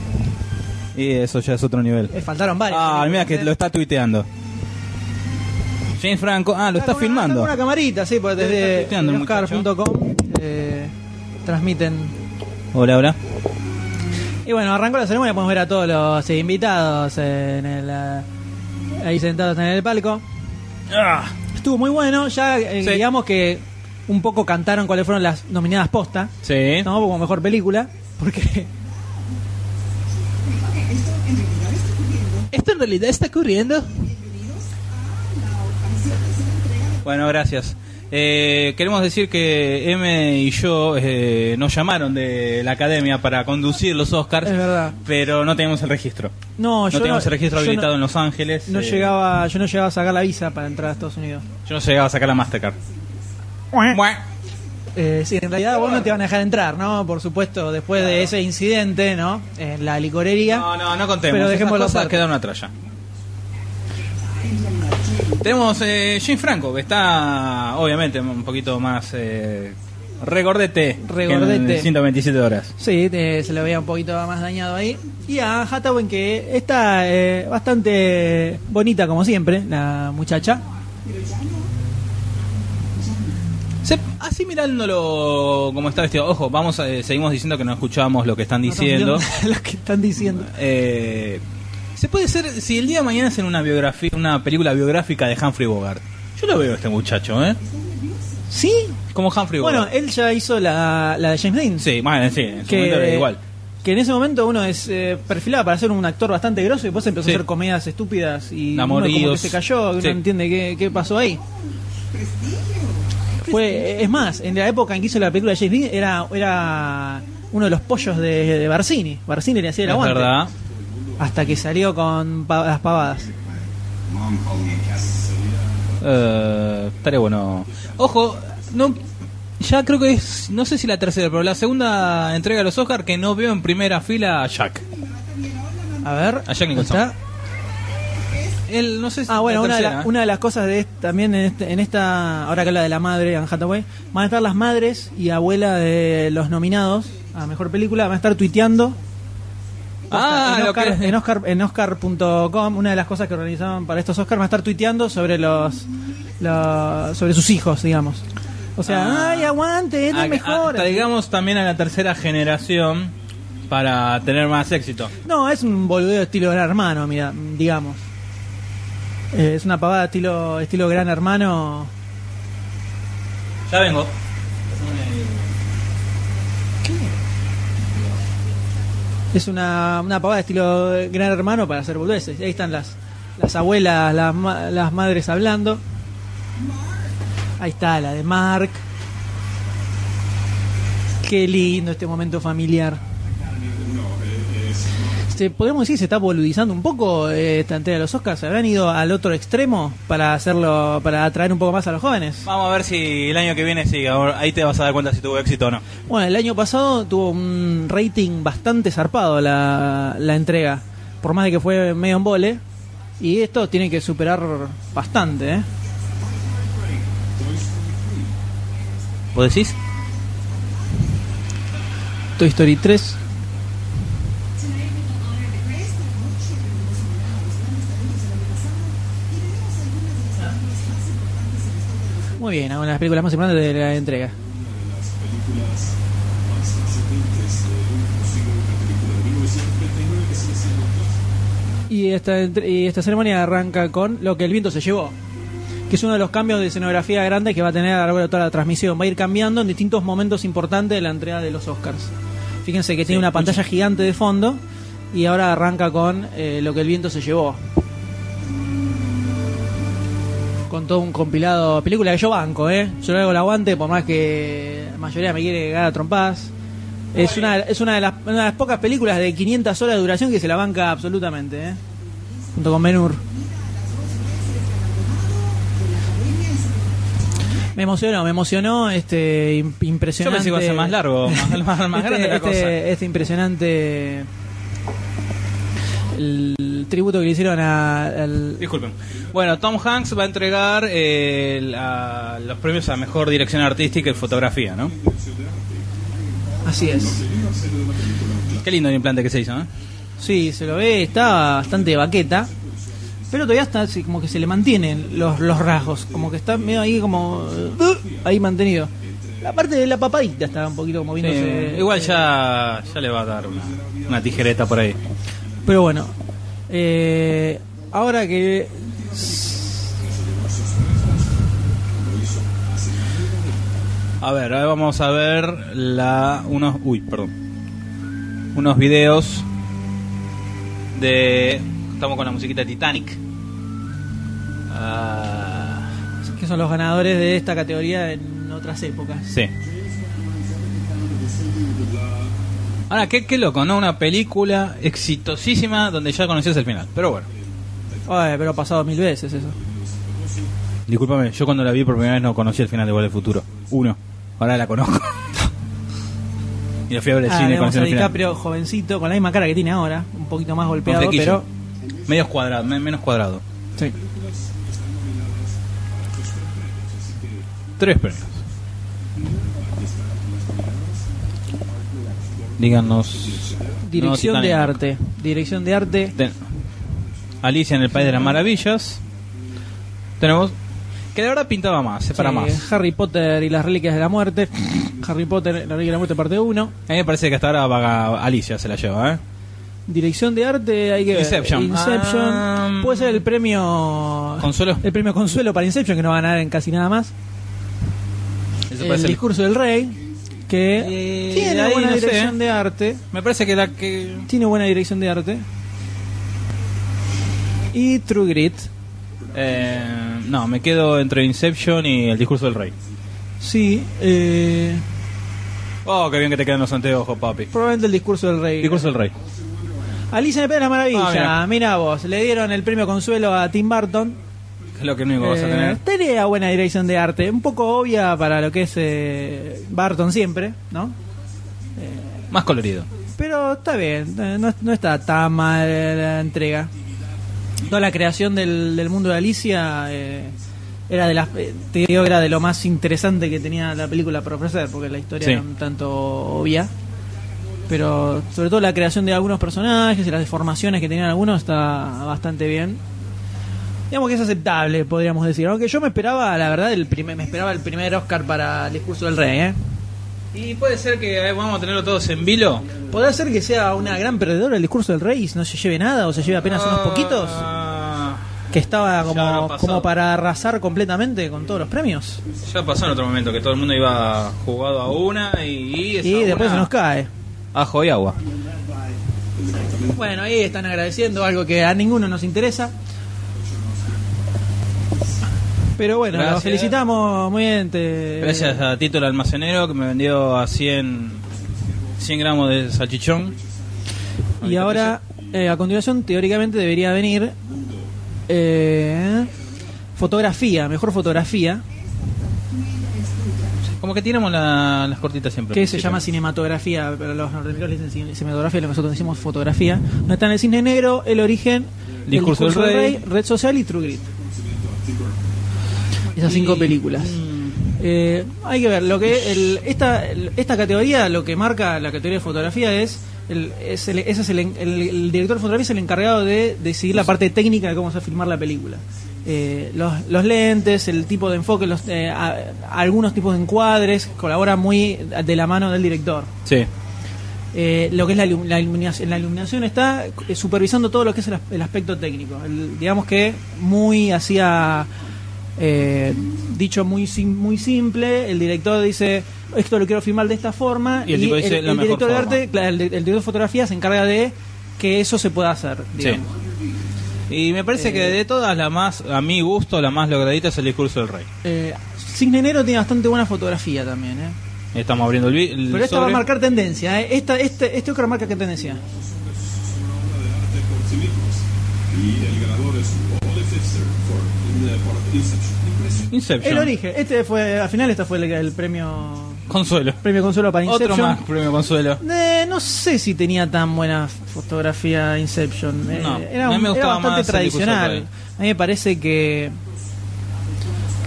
Y eso ya es otro nivel. Eh, faltaron varios. Ah, mira que lo está tuiteando. James Franco, ah, lo está filmando. Una camarita, sí, Está desde oscar.com eh, transmiten. Hola, hola. Y bueno, arrancó la ceremonia, podemos ver a todos los eh, invitados en el, eh, ahí sentados en el palco. Ah, Estuvo muy bueno, ya Sí. digamos que un poco cantaron cuáles fueron las nominadas posta, sí. ¿no? Como mejor película, porque ¿Esto en realidad está ocurriendo? Bueno, gracias. Eh, queremos decir que M y yo eh, nos llamaron de la academia para conducir los Oscars, Es verdad. pero no teníamos el registro. no, No yo teníamos el registro habilitado no, en Los Ángeles. no eh, llegaba, yo no llegaba a sacar la visa para entrar a Estados Unidos. Yo no llegaba a sacar la Mastercard. Eh, sí, en realidad vos no te van a dejar entrar, ¿no? Por supuesto, después de ese incidente, ¿no? En la licorería. No, no, no contemos. Pero Esas dejémoslo cosas quedaron atrás ya. Tenemos eh, James Franco, que está obviamente un poquito más eh, regordete, Regordete. que en 127 horas. Sí, te- se lo veía un poquito más dañado ahí. Y a Hathaway que está eh, bastante bonita como siempre, la muchacha. Se- así mirándolo como está vestido. Ojo, vamos eh, seguimos diciendo que no escuchamos lo que están diciendo. Lo que están diciendo. Eh, se puede ser, si el día de mañana hacen una biografía, una película biográfica de Humphrey Bogart. Yo lo veo este muchacho, ¿eh? ¿Sí? Como Humphrey Bueno, Bogart. él ya hizo la, la de James Dean. Sí, bueno, sí, en su momento era que, igual. que en ese momento uno es eh, perfilado para ser un actor bastante grosso y después empezó Sí. a hacer comedias estúpidas y uno como que se cayó, que Sí. no entiende qué, qué pasó ahí. Fue, es más, en la época en que hizo la película de James Dean era, era uno de los pollos de, de Barcini. Barcini le hacía el aguante. verdad. Hasta que salió con pa- las pavadas. Eh, estaría bueno. Ojo, no, ya creo que es, no sé si la tercera, pero la segunda entrega de los Oscars que no veo en primera fila a Jack. A ver. A Jack Nicholson. ¿está? Él, no sé si Ah, bueno, una de, tercera, la- una de las cosas de también en, este- en esta, ahora que habla de la madre, Anne Hathaway, van a estar las madres y abuela de los nominados a mejor película, van a estar tuiteando. Ah, en lo Oscar, que- en Oscar en Oscar.com, una de las cosas que organizaban para estos Oscars, van a estar tuiteando sobre los, los- sobre sus hijos, digamos. O sea, Ah. ay, aguante, es el mejor. hasta digamos también a la tercera generación para tener más éxito. No, es un boludeo estilo Gran Hermano, mira, digamos. Eh, es una pavada estilo estilo Gran Hermano. Ya vengo. Es una, una pavada estilo Gran Hermano para hacer boludeces. Ahí están las, las abuelas, las, las madres hablando. Ahí está la de Mark. Qué lindo este momento familiar. Este, Podemos decir que se está boludizando un poco eh, esta entrega de los Oscars. ¿Se habrán ido al otro extremo para hacerlo, para atraer un poco más a los jóvenes? Vamos a ver si el año que viene ahora- ahí te vas a dar cuenta si tuvo éxito o no. Bueno, el año pasado tuvo un rating bastante zarpado la, la entrega, por más de que fue medio en vole. Y esto tiene que superar bastante, ¿eh? ¿Vos decís? Toy Story 3. Muy bien, una de las películas más importantes de la entrega. Y esta, y esta ceremonia arranca con lo que el viento se llevó, que es uno de los cambios de escenografía grande que va a tener a lo largo de toda la transmisión. Va a ir cambiando en distintos momentos importantes de la entrega de los Oscars. Fíjense que tiene una pantalla gigante de fondo y ahora arranca con eh, lo que el viento se llevó. Con todo un compilado, película que yo banco, ¿eh? Yo le hago el aguante, por más que la mayoría me quiere ganar a trompadas. Es una, es una de, las, una de las pocas películas de 500 horas de duración que se la banca absolutamente, ¿eh? Junto con Ben Hur. Me emocionó, me emocionó este im- Yo impresionante. pensé que iba a ser más largo, más, más- más este, grande la este- cosa. este impresionante el tributo que le hicieron a- al Disculpen. Bueno, Tom Hanks va a entregar eh, la- los premios a mejor dirección artística y fotografía, ¿no? así es Qué lindo el implante que se hizo, ¿eh? sí se lo ve está bastante baqueta pero todavía está así, como que se le mantienen los, los rasgos como que está medio ahí como uh, ahí mantenido la parte de la papadita está un poquito como viéndose Sí, igual ya, ya le va a dar una, una tijereta por ahí. Pero bueno, eh, ahora que A ver, ahora vamos a ver la unos uy, perdón. Unos videos de estamos con la musiquita Titanic. Ah, que son los ganadores de esta categoría en otras épocas. sí. Ahora, qué, qué loco, ¿no? Una película exitosísima donde ya conocías el final. Pero bueno, Ay, pero ha pasado mil veces eso. discúlpame, yo cuando la vi por primera vez no conocía el final de Volver al Futuro. Uno. Ahora la conozco. y la fui a ver al Ah, cine conociendo el final. DiCaprio jovencito, con la misma cara que tiene ahora, un poquito más golpeado, Con pero Medio cuadrado, me- menos cuadrado. sí. Tres premios. Díganos. Dirección No, de arte. Dirección de arte. Ten- Alicia en el País de las Maravillas. Tenemos. Que de verdad pintaba más, eh, para Sí, más. Harry Potter y las Reliquias de la Muerte. Harry Potter, la Reliquia de la Muerte, parte 1. A mí me parece que hasta ahora vaga- Alicia se la lleva, ¿eh? Dirección de arte, hay que ver. Inception. Inception. Ah, Puede ser el premio. ¿Consuelo? El premio Consuelo para Inception, que no va a ganar en casi nada más. El discurso del rey, que Eh, tiene ahí buena no dirección de arte. Me parece que la que. Tiene buena dirección de arte. Y True Grit. eh, no, me quedo entre Inception y el discurso del rey. Sí, eh, Oh, qué bien que te quedan los anteojos, papi. probablemente el discurso del rey. Discurso del rey. Alicia en el País de la Maravilla, Ah, mira vos, le dieron el premio consuelo a Tim Burton. Lo que único vas a Eh, tener. tenía buena dirección de arte, un poco obvia para lo que es eh, Burton siempre, ¿no? Más colorido. Pero está bien, eh, no, no está tan mal la entrega. Toda la creación del, del mundo de Alicia eh, era de las, eh, te digo era de lo más interesante que tenía la película para ofrecer, porque la historia Sí. era un tanto obvia. Pero sobre todo la creación de algunos personajes y las deformaciones que tenían algunos está bastante bien. Digamos que es aceptable, podríamos decir. Aunque yo me esperaba, la verdad, el primer, me esperaba el primer Oscar para el discurso del rey, ¿eh? Y puede ser que eh, vamos a tenerlo todos en vilo. ¿Podrá ser que sea una gran perdedora el discurso del rey y no se lleve nada o se lleve apenas unos poquitos? Ah, Que estaba como, para arrasar completamente con todos los premios. Ya pasó en otro momento que todo el mundo iba jugado a una y, y Y después se nos cae. Ajo y agua. Bueno, ahí están agradeciendo algo que a ninguno nos interesa. Pero bueno, Gracias. felicitamos muy bien. te- Gracias a Tito el almacenero que me vendió a 100, 100 gramos de salchichón. Y ahora, eh, a continuación, teóricamente debería venir eh, fotografía, mejor fotografía, Como que tiramos la- las cortitas siempre. que se llama cinematografía, pero los norteamericanos dicen cine- cinematografía, lo que nosotros decimos fotografía. No está en el cine negro, el origen, el Discurso del Rey. Red Social y True Grit. Esas cinco películas. Eh, hay que ver, lo que el- esta, esta categoría, lo que marca la categoría de fotografía es, el, es el, ese es el, director de fotografía es el encargado de decidir la parte técnica de cómo se va a filmar la película. Eh, los, los lentes, el tipo de enfoque, los, eh, a- algunos tipos de encuadres, colabora muy de la mano del director. Sí. Eh, lo que es la, la iluminación, la iluminación está eh, supervisando todo lo que es el, as- el aspecto técnico. Digamos que muy hacía eh, dicho muy sim- muy simple, el director dice esto lo quiero filmar de esta forma Y el tipo dice, el, "La el mejor director de forma". arte, claro, el, director de fotografía se encarga de que eso se pueda hacer. digamos. Y me parece que de todas, la más, a mi gusto, la más logradita es el discurso del rey. Eh, Cisne Negro tiene bastante buena fotografía también, ¿eh? Estamos abriendo el, el Pero esta va a marcar tendencia, ¿eh? Esta, este, este Oscar marca qué tendencia. Inception. El origen. Este fue, al final, este fue el, el premio Consuelo. premio consuelo para Inception. Otro más premio consuelo. Eh, no sé si tenía tan buena fotografía Inception. Eh, No, era, me era bastante más tradicional. A mí me parece que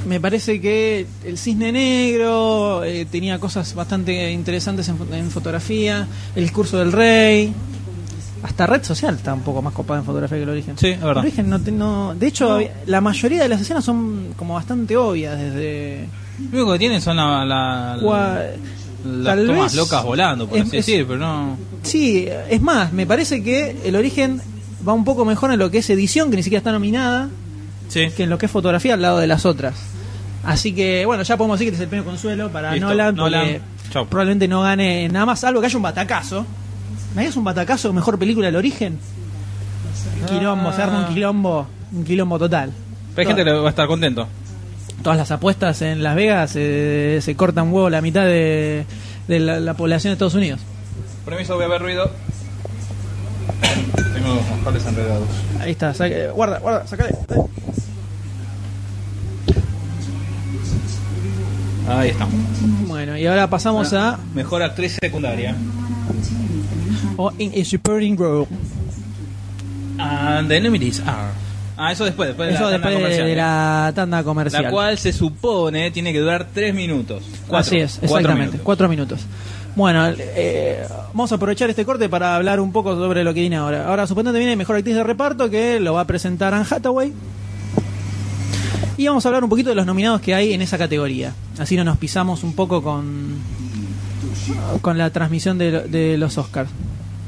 me parece que el cisne negro eh, tenía cosas bastante interesantes en, fo- en fotografía. El discurso del rey. Hasta red social está un poco más copada en fotografía que el origen. Sí, es verdad. El origen no, te- no- de hecho, la mayoría de las escenas son como bastante obvias desde Lo único que tienen son la, la- Gua- las tal tomas locas volando, por es- así es- decir, pero no. Sí, es más, me parece que el origen va un poco mejor en lo que es edición, que ni siquiera está nominada, Sí. que en lo que es fotografía al lado de las otras. Así que, bueno, ya podemos decir que es el premio consuelo para Listo, Nolan, porque Nolan, chau. probablemente no gane nada más, salvo que haya un batacazo. ¿Me hagas un batacazo mejor película del origen? Un quilombo, se arma un quilombo, un quilombo total. Pero hay gente que va a estar contento. Todas las apuestas en Las Vegas eh, se cortan huevo la mitad de, de la, la población de Estados Unidos. Permiso, voy a ver ruido. Tengo los cables enredados. Ahí está, saca- guarda, guarda, sacale. Ahí estamos. Bueno, y ahora pasamos a Mejor actriz secundaria. O in a supporting role. And the nominees are. Ah, eso después, después de Eso la tanda después de, comercial. de la tanda comercial. La cual se supone tiene que durar 3 minutos. Cuatro. Así es, exactamente, minutos. cuatro minutos. Bueno, eh, vamos a aprovechar este corte para hablar un poco sobre lo que viene ahora. Ahora, supuestamente viene Mejor Actriz de Reparto, que lo va a presentar Anne Hathaway. Y vamos a hablar un poquito de los nominados que hay en esa categoría. Así no nos pisamos un poco con, con la transmisión de los Oscars.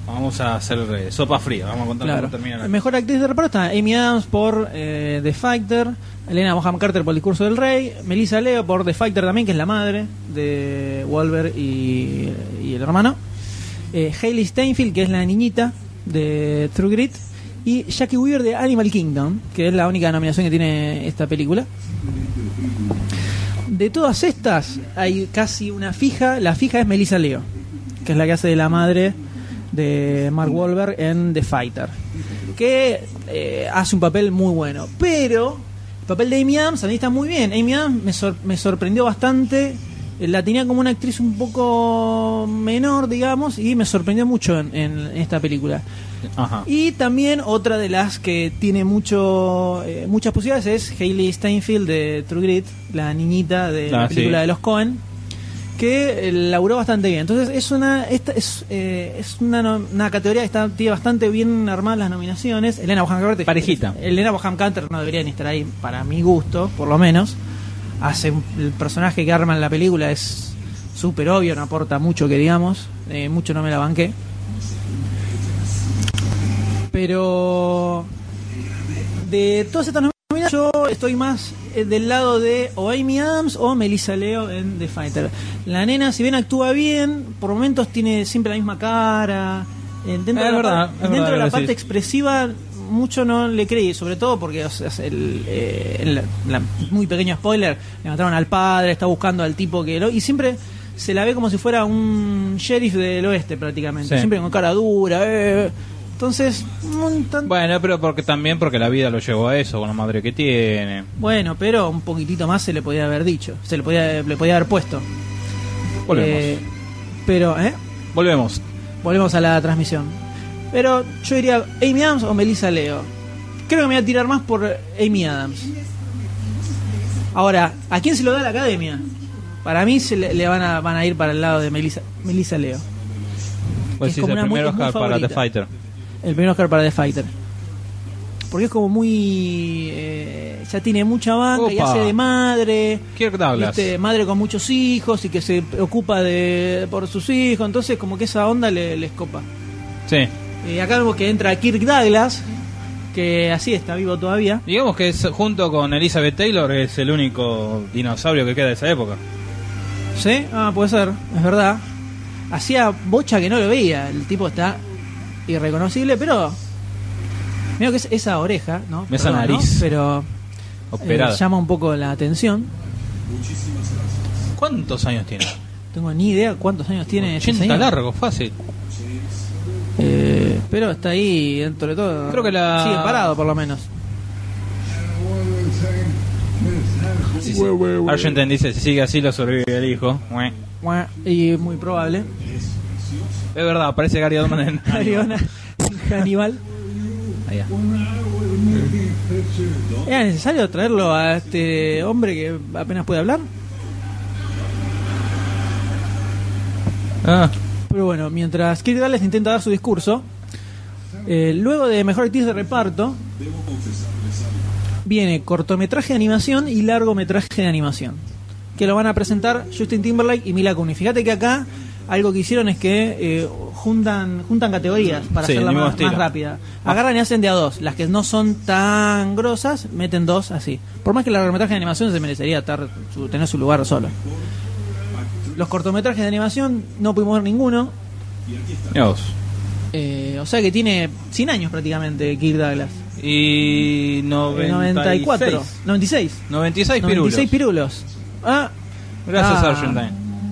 Vamos a hacer eh, sopa fría. Vamos a contar Claro. cómo termina la Mejor actriz de reparto está Amy Adams por eh, The Fighter, Elena Bonham Carter por El discurso del rey, Melissa Leo por The Fighter también, que es la madre de Wolver y, y el hermano, eh, Hailey Steinfeld, que es la niñita de True Grit, y Jackie Weaver de Animal Kingdom, que es la única nominación que tiene esta película. De todas estas, hay casi una fija. La fija es Melissa Leo, que es la que hace de la madre de Mark Wahlberg en The Fighter, que eh, hace un papel muy bueno. Pero el papel de Amy Adams a mí está muy bien. Amy Adams me, sor- me sorprendió bastante. Eh, La tenía como una actriz un poco menor, digamos, y me sorprendió mucho en, en esta película. Ajá. Y también otra de las que tiene mucho eh, muchas posibilidades es Hailey Steinfeld de True Grit, la niñita de la Ah, película sí. de los Cohen, que eh, laburó bastante bien. Entonces es una esta es, eh, es una, una categoría que está, tiene bastante bien armadas las nominaciones. Elena Bonham Carter Parejita. Elena Bonham Carter no debería ni estar ahí para mi gusto, por lo menos. Hace un- el personaje que arma en la película es súper obvio, no aporta mucho que digamos, eh, mucho no me la banqué. Pero de todas estas yo estoy más eh, del lado de o Amy Adams o Melissa Leo en The Fighter. La nena, si bien actúa bien, por momentos tiene siempre la misma cara. eh, dentro Es de la, verdad, dentro verdad de la parte decís. expresiva, mucho no le creí, sobre todo porque o sea, el, eh, el- la- muy pequeño spoiler, le mataron al padre, está buscando al tipo que lo. Y siempre se la ve como si fuera un sheriff del oeste prácticamente, Sí. siempre con cara dura. eh. Entonces, un tan- Bueno, pero porque también porque la vida lo llevó a eso, con la madre que tiene. Bueno, pero un poquitito más se le podía haber dicho, se le podía, le podía haber puesto. Volvemos. Eh, pero, ¿eh? Volvemos. Volvemos a la transmisión. Pero yo diría Amy Adams o Melissa Leo. Creo que me voy a tirar más por Amy Adams. Ahora, ¿a quién se lo da la academia? Para mí se le, le van, a, van a ir para el lado de Melissa, Melissa Leo. Pues es sí, como el una muy- primer es para The. Fighter. El primer Oscar para The Fighter. Porque es como muy. eh, ya tiene mucha banca y Opa. hace de madre. Kirk Douglas. ¿viste? Madre con muchos hijos y que se ocupa de por sus hijos. Entonces, como que esa onda le, les copa. Sí. Y acá vemos que entra Kirk Douglas, que así está vivo todavía. Digamos que es, junto con Elizabeth Taylor es el único dinosaurio que queda de esa época. ¿Sí? Ah, puede ser, es verdad. Hacía bocha que no lo veía. El tipo está irreconocible, pero. Mira que es esa oreja, ¿no? Esa Perdón, ¿no? nariz. Pero. eh, Operada. llama un poco la atención. ¿Cuántos años tiene? Tengo ni idea cuántos años tiene ese 80 señor. largo, fácil. Eh, pero está ahí dentro de todo. Creo que la- Sigue parado, por lo menos. Sí, sí. Argentine dice, si sigue así lo sobrevive el hijo. Y muy probable. Es verdad, aparece Gary Oldman en... Ariona, Hannibal. Allá. ¿Era necesario traerlo a este hombre que apenas puede hablar? Ah, Pero bueno, mientras Kirk Douglas intenta dar su discurso, eh, luego de mejor actriz de reparto, viene cortometraje de animación y largometraje de animación. Que lo van a presentar Justin Timberlake y Mila Kunis. Fíjate que acá algo que hicieron es que eh, juntan juntan categorías para Sí, hacerla más, más rápida. Agarran y hacen de a dos. Las que no son tan grosas, meten dos así. Por más que el largometraje de animación se merecería estar, su- tener su lugar solo. Los cortometrajes de animación no pudimos ver ninguno. mirá vos. Eh, o sea que tiene 100 años prácticamente Kirk Douglas. Y Eh, 96. 94. 96. 96 pirulos. 96 pirulos. Ah, Gracias, ah, Argentine.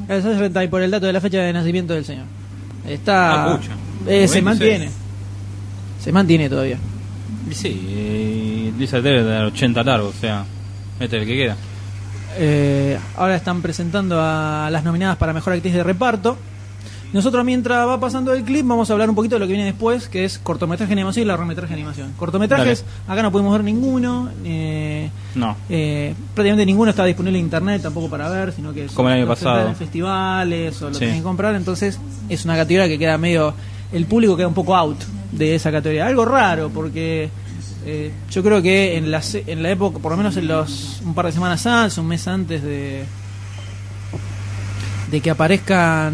Gracias, Argentine, por el dato de la fecha de nacimiento del señor. Está. Ah, eh, se 96. mantiene. Se mantiene todavía. Sí, eh, Lisa Taylor de 80 largo, o sea, este es el que queda. Eh, ahora están presentando a las nominadas para mejor actriz de reparto. Nosotros, mientras va pasando el clip, vamos a hablar un poquito de lo que viene después, que es cortometraje de animación y largometraje de animación. Cortometrajes, acá no pudimos ver ninguno. eh, No. eh, prácticamente ninguno está disponible en internet tampoco para ver, sino que Como el año pasado. en festivales o lo Sí. tienen que comprar. Entonces, es una categoría que queda medio. El público queda un poco out de esa categoría. Algo raro, porque eh, yo creo que en la, en la época, por lo menos en los un par de semanas antes, un mes antes de de que aparezcan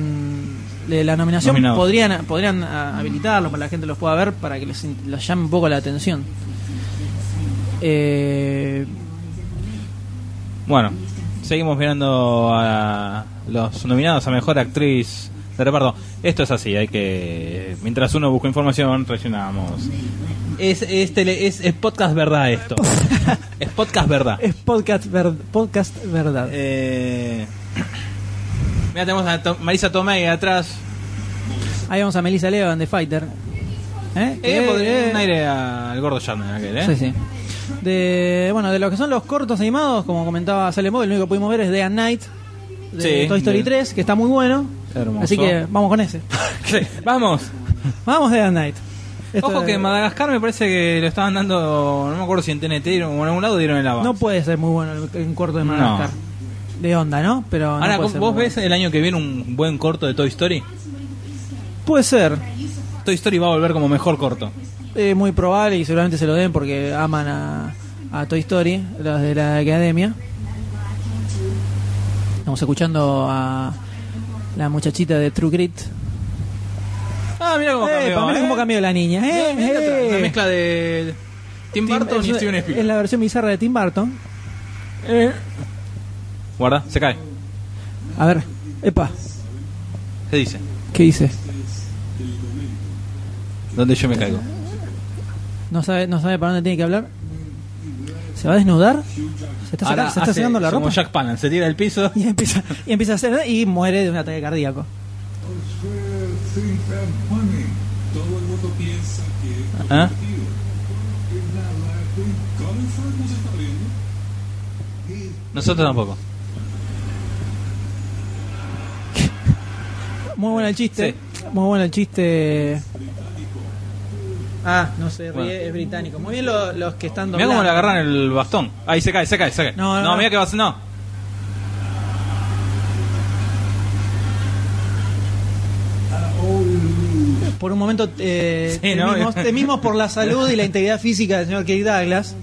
de la nominación, Nominados. podrían podrían ah, habilitarlos para que la gente los pueda ver, para que les, llame un poco la atención. Eh, Bueno, seguimos mirando a los nominados a mejor actriz de reparto. Esto es así, hay que. Mientras uno busca información, rellenamos. Es, es, tele- es, es podcast verdad esto. es podcast verdad. es podcast, ver- podcast verdad. Eh, mira, tenemos a To- Marisa Tomei atrás. Ahí vamos a Melissa Leo en The Fighter. ¿Eh? Eh, podría- un aire al gordo Shatner aquel, ¿eh? Sí, sí. De, bueno, de lo que son los cortos animados, como comentaba Salem Boy, el único que pudimos ver es Day and Night de Sí, Toy Story de- 3, que está muy bueno. Hermoso. Así que vamos con ese. Sí, Vamos. Vamos Day and Night. Esto Ojo de- que Madagascar me parece que lo estaban dando, no me acuerdo si en TNT o en algún lado dieron el avance. no puede ser muy bueno el, el corto de Madagascar. De onda, ¿no? Pero no Ahora, puede ser ¿vos muy ves el año que viene un buen corto de Toy Story? Puede ser. Toy Story va a volver como mejor corto. Eh, muy probable y seguramente se lo den porque aman a, a Toy Story, los de la academia. Estamos escuchando a la muchachita de True Grit. Ah, mira cómo Eh, cambió. mira ¿eh? cómo cambió la niña. Eh, eh. Una mezcla de Tim Burton es, y Steven es Spielberg. la versión bizarra de Tim Burton. Guarda, se cae. A ver, epa, ¿Qué dice? ¿qué dice? ¿Dónde yo me caigo? ¿No sabe, no sabe para dónde tiene que hablar? ¿Se va a desnudar? ¿Se está, saca- Ahora se está hace sacando la como ropa? Jack Palance, se tira del piso. Y empieza, y empieza a hacer y muere de un ataque cardíaco. think that funny. Todo el mundo piensa que es ¿Ah? divertido. Es nada, que Colin Firth no se está riendo. Nosotros tampoco. Muy bueno el chiste. Muy bueno el chiste. Ah, no se ríe, Bueno. es británico. Muy bien lo- los que están Mira doblando. cómo le agarran el bastón. Ahí se cae, se cae, se cae. No, no, no, no. mira que va a. No. Por un momento eh, Sí, ¿no? temimos, temimos por la salud y la integridad física del señor Kirk Douglas.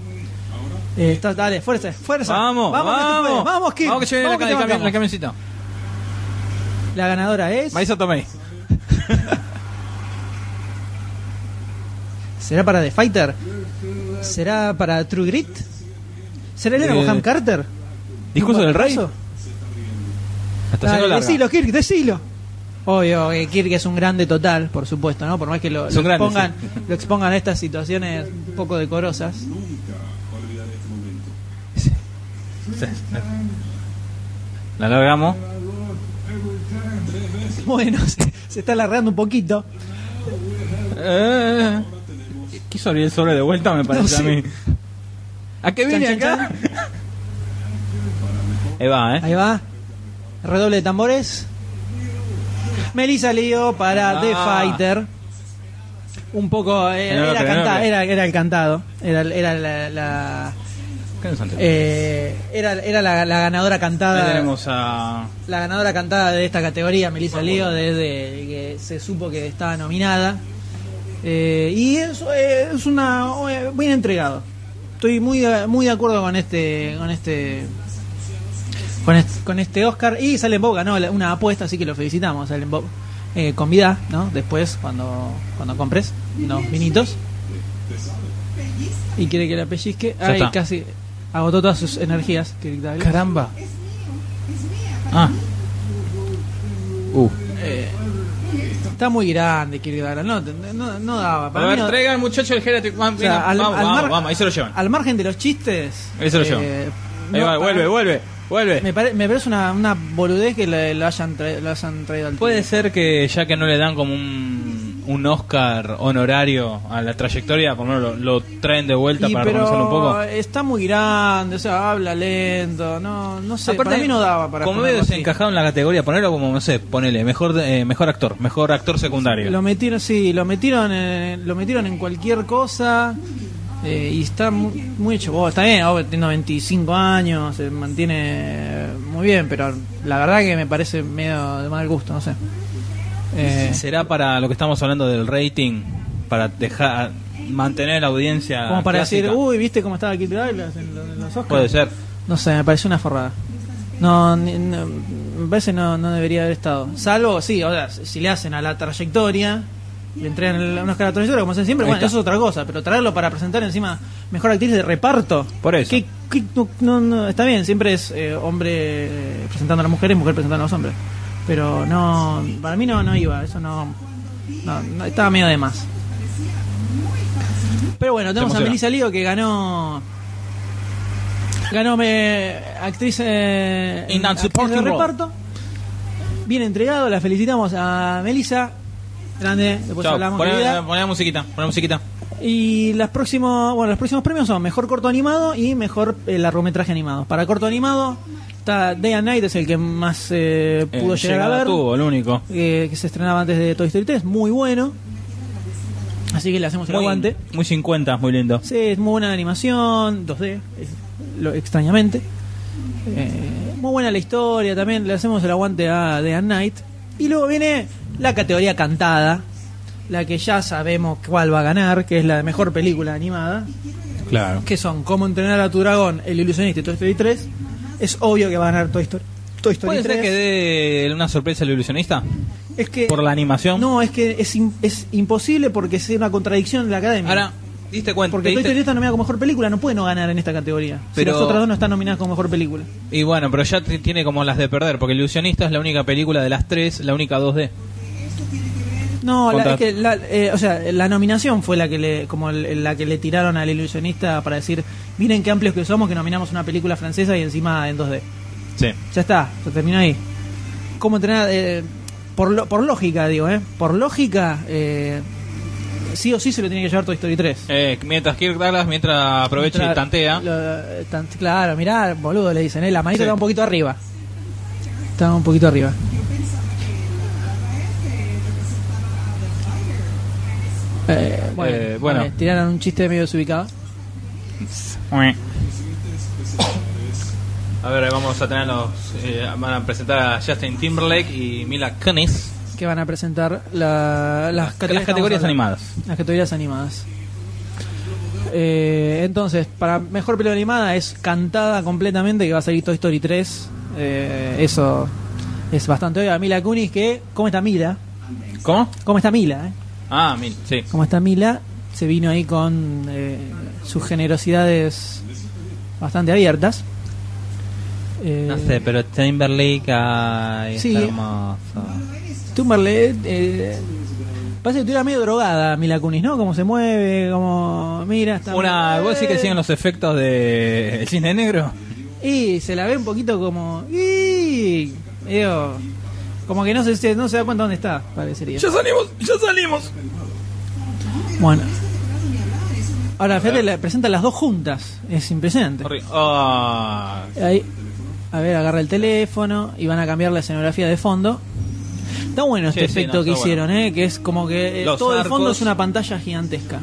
Eh, está- dale, fuerza, fuerza. Vamos, vamos, que tú puedes. vamos. vamos, Kirk. Vamos que lleve la, Vamos que cami- bancamos. la camioncita. La ganadora es. Maíz Tomei. ¿Será para The Fighter? ¿Será para True Grit? ¿Será Elena Eh, Bonham Carter? Discurso del rey. Hasta Dale, larga. decilo, Kirk, decilo. Obvio, que Kirk es un grande total, por supuesto, ¿no? Por más que lo, expongan, sí. lo expongan a estas situaciones un poco decorosas. Sí. La largamos. Bueno, se, se está alargando un poquito. Eh, quiso abrir el sobre de vuelta, me parece No a mí. ¿A qué viene Chan, chan, acá? Ahí va, ¿eh? Ahí va. Redoble de tambores. Melissa Lío para Ah. The Fighter. Un poco. eh, No, era, canta- el cantado. Era, era la. la- ¿Qué nos antes? eh, era era la, la ganadora Ahí cantada. tenemos a. La ganadora cantada de esta categoría, Melissa Lío, desde que se supo que estaba nominada. Eh, y es, eh, es una. eh, bien entregado. Estoy muy, de- muy de acuerdo con este. con este. con este, con este Oscar. Y Salem Bob ganó una apuesta, así que lo felicitamos, Salem Bob. Eh, con vida, ¿no? Después, cuando, cuando compres unos vinitos. Y quiere que la pellizque. Ay, casi agotó todas sus energías. Kirk Douglas. Caramba. Ah. Uh. Está muy grande, Kirk Douglas. No, no, no daba. A Para mí ver, no- traiga al muchacho el Geriatric. Vamos, o sea, al- vamos, al vamos, mar- vamos, ahí se lo llevan. Al margen de los chistes. Ahí se lo eh, llevan. Ahí no, va, para- vuelve, vuelve, vuelve. Me, pare- me parece una, una boludez que le- lo, hayan tra- lo hayan traído al Puede ser que ya que no le dan como un, un Oscar honorario a la trayectoria, por lo menos lo, traen de vuelta Y para pero reconocerlo un poco. está muy grande, o sea, habla lento, no, no sé, para mí no daba para como medio desencajado en la categoría, ponerlo como, no sé, ponele, mejor, eh, mejor actor, mejor actor secundario. Lo metieron, sí, lo metieron, en, lo metieron en cualquier cosa eh, y está muy, muy hecho. bola. está bien, oh, tiene 95 años, se mantiene muy bien, pero la verdad que me parece medio de mal gusto, no sé. Eh, ¿Será para lo que estamos hablando del rating? Para dejar mantener la audiencia como para clásica? decir, uy, ¿viste cómo estaba Kirk Douglas en, lo- en los Oscars? Puede ser. No sé, me pareció una forrada. No, ni- no, me parece no, no debería haber estado. Salvo, sí, o sea, si le hacen a la trayectoria, le entregan el- un Oscar a la trayectoria, como hacen siempre, Ahí bueno, está. eso es otra cosa, pero traerlo para presentar encima mejor actriz de reparto. Por eso. ¿Qué- qué- no, no- no, está bien, siempre es eh, hombre eh, presentando a las mujeres, mujer presentando a los hombres. Pero no, para mí no, no iba, eso no, no, no, estaba medio de más. Pero bueno, tenemos a. Melissa Lío que ganó. Ganó me, actriz, eh, In actriz de reparto. Bien entregado, la felicitamos a Melissa. Grande, después hablamos. poné, querida. poné la musiquita, poné musiquita. Y las próximos, bueno, los próximos premios son mejor corto animado y mejor eh, largometraje animado. Para corto animado está Day and Night, es el que más eh, pudo Eh, llegar a ver, tuvo, el único. eh, que se estrenaba antes de Toy Story 3, muy bueno. Así que le hacemos el Muy, aguante. muy 50, muy lindo. Sí, es muy buena animación, 2D, eh, lo, extrañamente. Eh, muy buena la historia también, le hacemos el aguante a Day and Night. Y luego viene la categoría cantada, la que ya sabemos cuál va a ganar, que es la de mejor película animada, Claro. que son Cómo entrenar a tu dragón, El ilusionista y Toy Story 3. Es obvio que va a ganar Toy Story, Toy Story ¿Puede 3. ser que dé una sorpresa al ilusionista? es que, Por la animación. No, es que es, es imposible porque es una contradicción de la academia. Ahora, ¿diste cuenta? Porque Toy Story está nominada como mejor película, no puede no ganar en esta categoría. Pero- Si las otras dos no están nominadas como mejor película. Y bueno, pero ya tiene como las de perder, porque el ilusionista es la única película de las tres, la única 2D. No, la, es que la, eh, o sea, la nominación fue la que le como el- la que le tiraron al ilusionista para decir, miren qué amplios que somos que nominamos una película francesa y encima en 2D. Sí. Ya está, se terminó ahí. ¿Cómo entrenar? eh, por, lo- por lógica, digo, ¿eh? Por lógica, eh, sí o sí se lo tiene que llevar Toy Story 3. Eh, mientras Kirk Douglas, mientras aprovecha y tantea. lo- tant- claro, mirá, boludo, le dicen, ¿eh? La manita Sí. está un poquito arriba. Está un poquito arriba. Eh, bueno, Eh, bueno. vale, tiraron un chiste medio desubicado. A ver, vamos a tener los. eh, van a presentar a Justin Timberlake y Mila Kunis. Que van a presentar la- las categorías, Las animadas. Las categorías animadas. Eh, entonces, para mejor película animada es cantada completamente que va a salir Toy Story 3. Eh, eso es bastante obvio. Mila Kunis que... ¿Cómo está Mila? ¿Cómo? ¿Cómo está Mila? Ah, Mil, sí. ¿Cómo está Mila? Se vino ahí con eh, sus generosidades bastante abiertas. Eh, No sé, pero Timberlake ay, Sí. está hermoso. Timberlake, eh, parece que estuviera medio drogada Mila Kunis, ¿no? Cómo se mueve, como... Mira, está... Una, ¿Vos decís que siguen los efectos de el cine negro? Y se la ve un poquito como... Y, digo, como que no se, no se da cuenta dónde está, parecería. salimos! ¡Ya salimos! Bueno. Ahora, fíjate, la- presentan las dos juntas. Es impresionante. Ah, Ahí, a ver, agarra el teléfono y van a cambiar la escenografía de fondo. Está bueno este Sí, sí, efecto no, que hicieron, ¿eh? que es como que eh, todo el fondo arcos. es una pantalla gigantesca.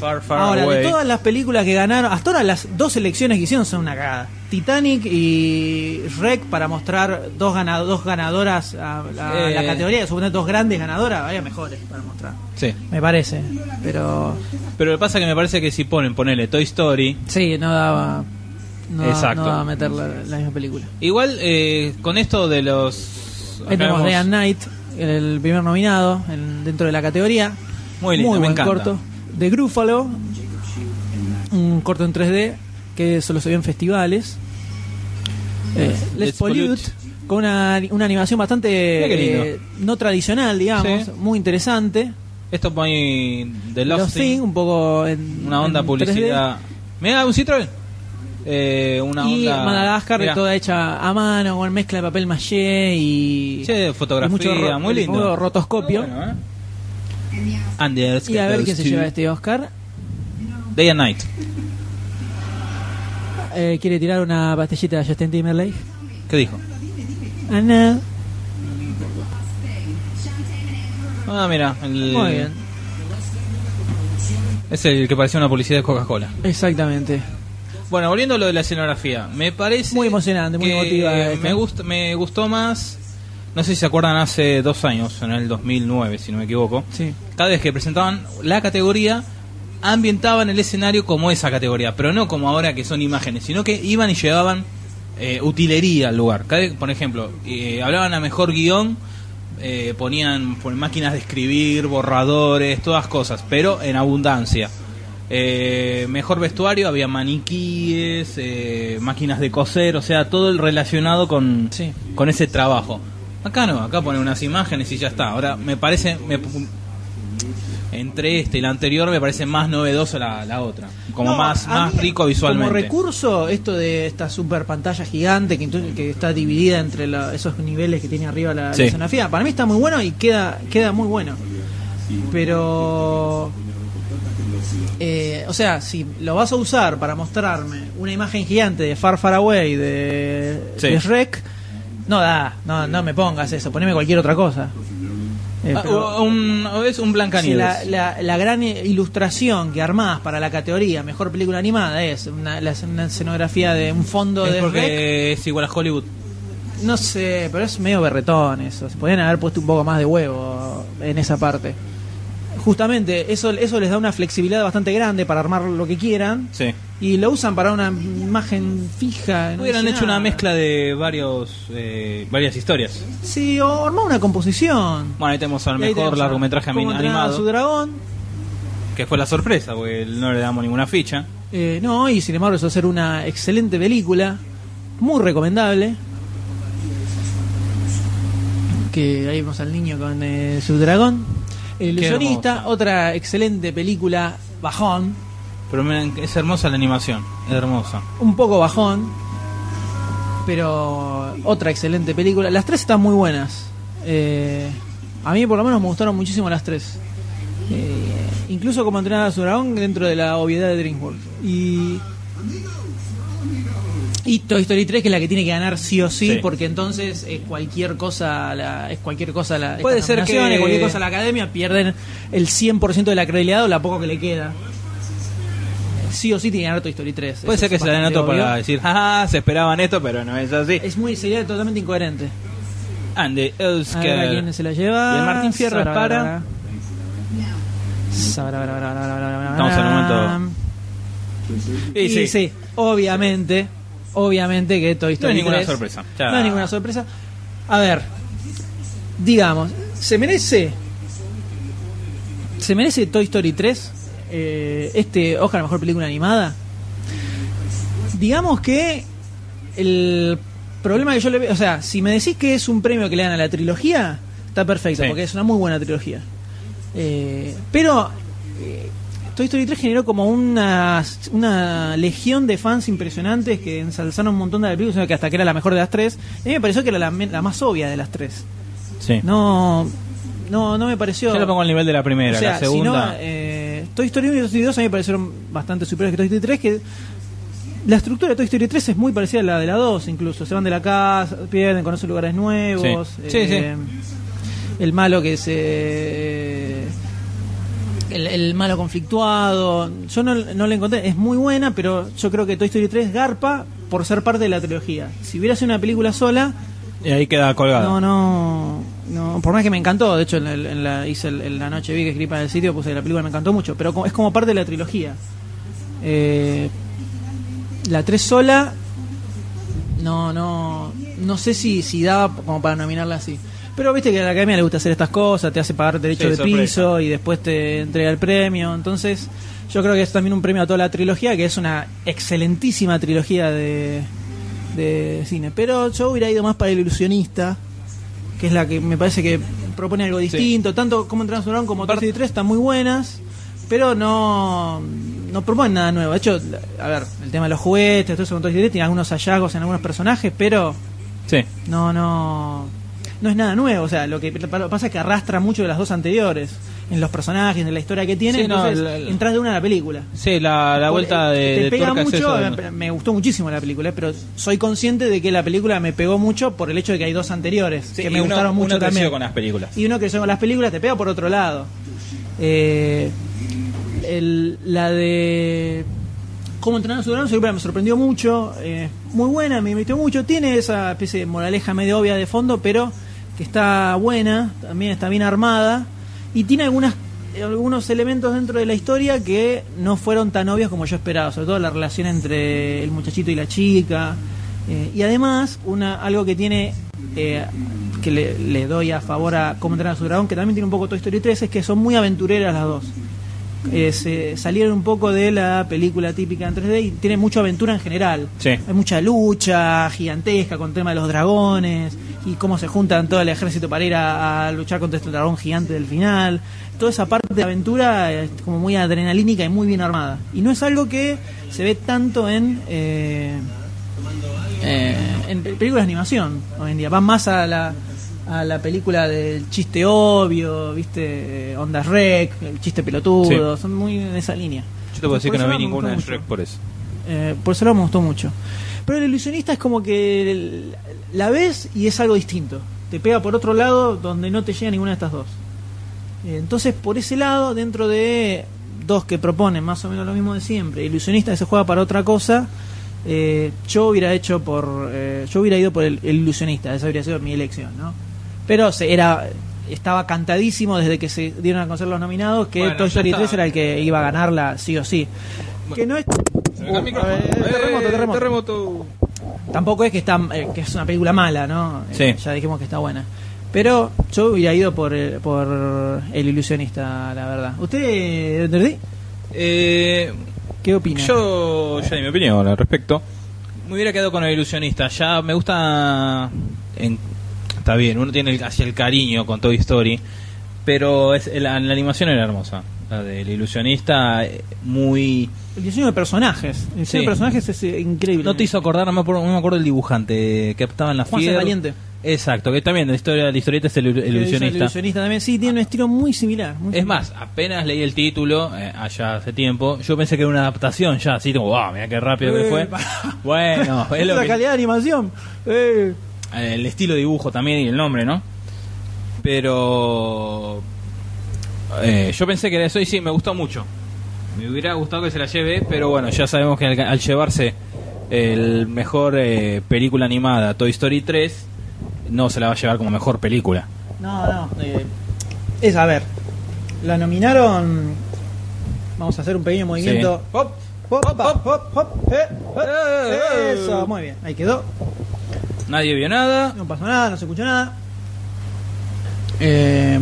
far, far Ahora, away. de todas las películas que ganaron, hasta ahora las dos selecciones que hicieron son una cagada. Titanic y Rec para mostrar dos, gana- dos ganadoras a, a Eh. la categoría, suponer dos grandes ganadoras, vaya mejores para mostrar. Sí. Me parece, pero Pero lo que pasa es que me parece que si ponen, ponele Toy Story. sí, no daba, no, daba- Exacto. no daba a meter la, la misma película. Igual eh, con esto de los. Ahí tenemos Day vemos- and Night, el primer nominado en- dentro de la categoría. Muy lindo, buen encanta. corto. De Grúfalo, un corto en 3D que solo se vio en festivales. Eh, Let's Let's Pollute, Pollute. con una, una animación bastante eh, no tradicional, digamos, Sí. muy interesante. Esto es muy. The Lost, Lost Thing, Thing, un poco en Una onda en 3D. publicidad. Mira, un Citroën. Eh, una y onda. Madagascar Mirá. toda hecha a mano con mezcla de papel maché y, Che, fotografía, y mucho muy lindo. rotoscopio. Bueno, ¿eh? Y a ver quién se lleva este Oscar. Day and Night. Eh, ¿Quiere tirar una pastillita de Justin Timberlake? ¿Qué dijo? Ah, no. Ah, mira. El, Muy bien. Es el que parecía una publicidad de Coca-Cola. Exactamente. Bueno, volviendo a lo de la escenografía, me parece Muy emocionante, muy emotiva esta. Me gusta, me gustó más. No sé si se acuerdan hace dos años, en el 2009, si no me equivoco. Sí. Cada vez que presentaban la categoría, ambientaban el escenario como esa categoría, pero no como ahora que son imágenes, sino que iban y llevaban eh, utilería al lugar. Por ejemplo, eh, hablaban a mejor guion, eh, ponían por máquinas de escribir, borradores, todas cosas, pero en abundancia. Eh, mejor vestuario, había maniquíes, eh, máquinas de coser, o sea, todo el relacionado con, Sí. con ese trabajo. Acá no, acá ponen unas imágenes y ya está. Ahora, me parece, me, entre este y la anterior me parece más novedosa la, la otra. Como No, más, más mí, rico visualmente. Como recurso, esto de esta super pantalla gigante que, está dividida entre la- esos niveles que tiene arriba la, la Sí. escenografía, para mí está muy bueno y queda, queda muy bueno. Pero. eh, o sea, si lo vas a usar para mostrarme una imagen gigante de Far Far Away de, Sí. de Shrek, no da, no, no me pongas eso, poneme cualquier otra cosa. Eh, Ah, pero- un, es un Sí, Blancanieves. la, la, la gran ilustración que armás para la categoría mejor película animada es una, la- una escenografía de un fondo es de Rec. porque es igual a Hollywood. No sé, pero es medio berretón eso. Se podrían haber puesto un poco más de huevo en esa parte. Justamente, eso, eso les da una flexibilidad bastante grande para armar lo que quieran. Sí. Y lo usan para una imagen fija. no Hubieran hecho una mezcla de varios eh, varias historias. Sí, o armar una composición. Bueno, ahí tenemos al mejor tenemos a largometraje a animado, su dragón. que fue la sorpresa, porque no le damos ninguna ficha. Eh, no, y sin embargo, eso hacer una excelente película, muy recomendable. Que ahí vemos al niño con eh, su dragón. El Qué ilusionista, hermosa. otra excelente película, bajón, Pero miren, es hermosa la animación, es hermosa. un poco bajón, pero otra excelente película. Las tres están muy buenas. Eh, a mí por lo menos me gustaron muchísimo las tres. Eh, incluso como entrenar a su dragón dentro de la obviedad de DreamWorks. Y y Toy Story 3 que es la que tiene que ganar sí o sí, Sí. porque entonces es cualquier cosa la, es cualquier cosa la Puede ser que- cualquier cosa la academia pierden el 100% de la credibilidad o la poco que le queda. Sí o sí tiene que ganar Toy Story 3. Puede Eso ser que se la den otro para decir, jaja, se esperaban esto, pero no es así. Es muy sería totalmente incoherente. Andy A ver a quién se la lleva. Y el Martín Fierro es para- Estamos en el momento- Y Y sí, sí, obviamente, obviamente que Toy no Story hay ninguna 3 sorpresa. Ya. No hay ninguna sorpresa. A ver, digamos, ¿se merece se merece Toy Story 3 eh, este Oscar mejor película animada? Digamos que el problema que yo le veo, o sea, si me decís que es un premio que le dan a la trilogía, está perfecto, Sí. porque es una muy buena trilogía. Eh, pero eh, Toy Story 3 generó como una, una legión de fans impresionantes que ensalzaron un montón de la película, que hasta que era la mejor de las tres. A mí me pareció que era la, más obvia de las tres. Sí. No, no, no me pareció. Yo lo pongo al nivel de la primera, O sea, la segunda. si no, eh, Toy Story 1 y Toy Story 2 a mí me parecieron bastante superiores que Toy Story 3, que la estructura de Toy Story 3 es muy parecida a la de la 2, incluso. Se van de la casa, pierden, conocen lugares nuevos. Sí. Sí, eh, El malo que se... El, el malo conflictuado. Yo no, no le encontré. Es muy buena, pero yo creo que Toy Story 3 garpa por ser parte de la trilogía. Si hubiera sido una película sola, Y ahí queda colgado. no, no, no. Por más que me encantó, de hecho, en, el- en la, hice el- en la noche vi que escribí para el sitio, puse la película, me encantó mucho, pero es como parte de la trilogía. Eh, la 3 sola, no, no, no sé si, si daba como para nominarla así. Pero viste que a la academia le gusta hacer estas cosas, te hace pagar derecho Sí, de sorpresa. piso y después te entrega el premio. Entonces, yo creo que es también un premio a toda la trilogía, que es una excelentísima trilogía de, de cine. Pero yo hubiera ido más para el ilusionista, que es la que me parece que propone algo distinto. Tanto como Dragón como Story 3 están muy buenas, pero no, no proponen nada nuevo. De hecho, a ver, el tema de los juguetes, todo eso con Toy Story 3 tiene algunos hallazgos en algunos personajes, pero Sí. no, no, no es nada nuevo. O sea, lo que pasa es que arrastra mucho de las dos anteriores, en los personajes, en la historia que tiene. Sí, no, entonces, la- la- entras de una a la película. Sí, la, la vuelta de, te de pega mucho, me, gustó muchísimo la película, pero soy consciente de que la película me pegó mucho por el hecho de que hay dos anteriores Sí, que me uno- gustaron mucho uno creció también. con las películas. Y uno que con las películas te pega por otro lado. Eh, el- la de cómo entrenar a su dragón, me sorprendió mucho, eh, muy buena, me invitó mucho, tiene esa especie de moraleja medio obvia de fondo, pero que está buena, también está bien armada y tiene algunas algunos elementos dentro de la historia que no fueron tan obvios como yo esperaba, sobre todo la relación entre el muchachito y la chica. eh, y además, una algo que tiene eh, que le, doy a favor a Cómo a su dragón, que también tiene un poco Toy Story 3, es que son muy aventureras las dos. Eh, se salieron un poco de la película típica en 3D y tiene mucha aventura en general. Sí. Hay mucha lucha gigantesca con el tema de los dragones. y cómo se juntan todo el ejército para ir a, a luchar contra este dragón gigante del final. Toda esa parte de aventura es como muy adrenalínica y muy bien armada. Y no es algo que se ve tanto en, eh, eh, en pe- películas de animación hoy en día. Va más a la, a la película del chiste obvio, ¿viste? Ondas Rec, el chiste pelotudo, Sí. son muy en esa línea. Yo te puedo decir que no vi ninguna de Shrek por eso. Eh, por eso me gustó mucho. Pero el ilusionista es como que el- la ves y es algo distinto. Te pega por otro lado donde no te llega ninguna de estas dos. Eh, Entonces, por ese lado, dentro de dos que proponen más o menos lo mismo de siempre, ilusionista que se juega para otra cosa, eh, yo hubiera hecho por. eh, yo hubiera ido por el, el ilusionista, esa habría sido mi elección, ¿no? Pero se, era estaba cantadísimo desde que se dieron a conocer los nominados que Bueno, Toy Story está. 3 era el que iba a ganarla sí o sí. Que no es. Uh, a ver, terremoto, terremoto. terremoto. Tampoco es que está eh, que es una película mala, ¿no? Eh, Sí. ya dijimos que está buena. Pero yo hubiera ido por el, por el ilusionista, la verdad. ¿Usted, Nerdy, Eh, qué opina? Yo ya di mi opinión al respecto. Me hubiera quedado con el ilusionista. Ya me gusta. en- está bien, uno tiene el, hacia el cariño con Toy Story. Pero es, la, la animación era hermosa. La del ilusionista, eh, muy. El diseño de personajes. El diseño Sí. de personajes es eh, increíble. No te hizo acordar, no me acuerdo, no me acuerdo el dibujante que estaba en la Juan. Valiente. Exacto, que también la historia, la historieta es el, el Que hizo El ilusionista. ilusionista también. Sí, tiene un estilo muy similar. muy Es similar. más, apenas leí el título, eh, allá hace tiempo, yo pensé que era una adaptación ya, así como, wow, mira qué rápido que Eh, fue. pa- Bueno, es lo la que- calidad de animación. Eh. El estilo de dibujo también y el nombre, ¿no? Pero eh, yo pensé que era eso y sí, me gustó mucho. Me hubiera gustado que se la lleve, pero bueno, ya sabemos que al, al llevarse el mejor eh, película animada, Toy Story 3, no se la va a llevar como mejor película. No, no. eh, es, a ver. La nominaron. Vamos a hacer un pequeño movimiento. Sí. Hop, hop, hop, hop, hop, Eso, muy bien. Ahí quedó. Nadie vio nada. No pasó nada, no se escuchó nada. Eh,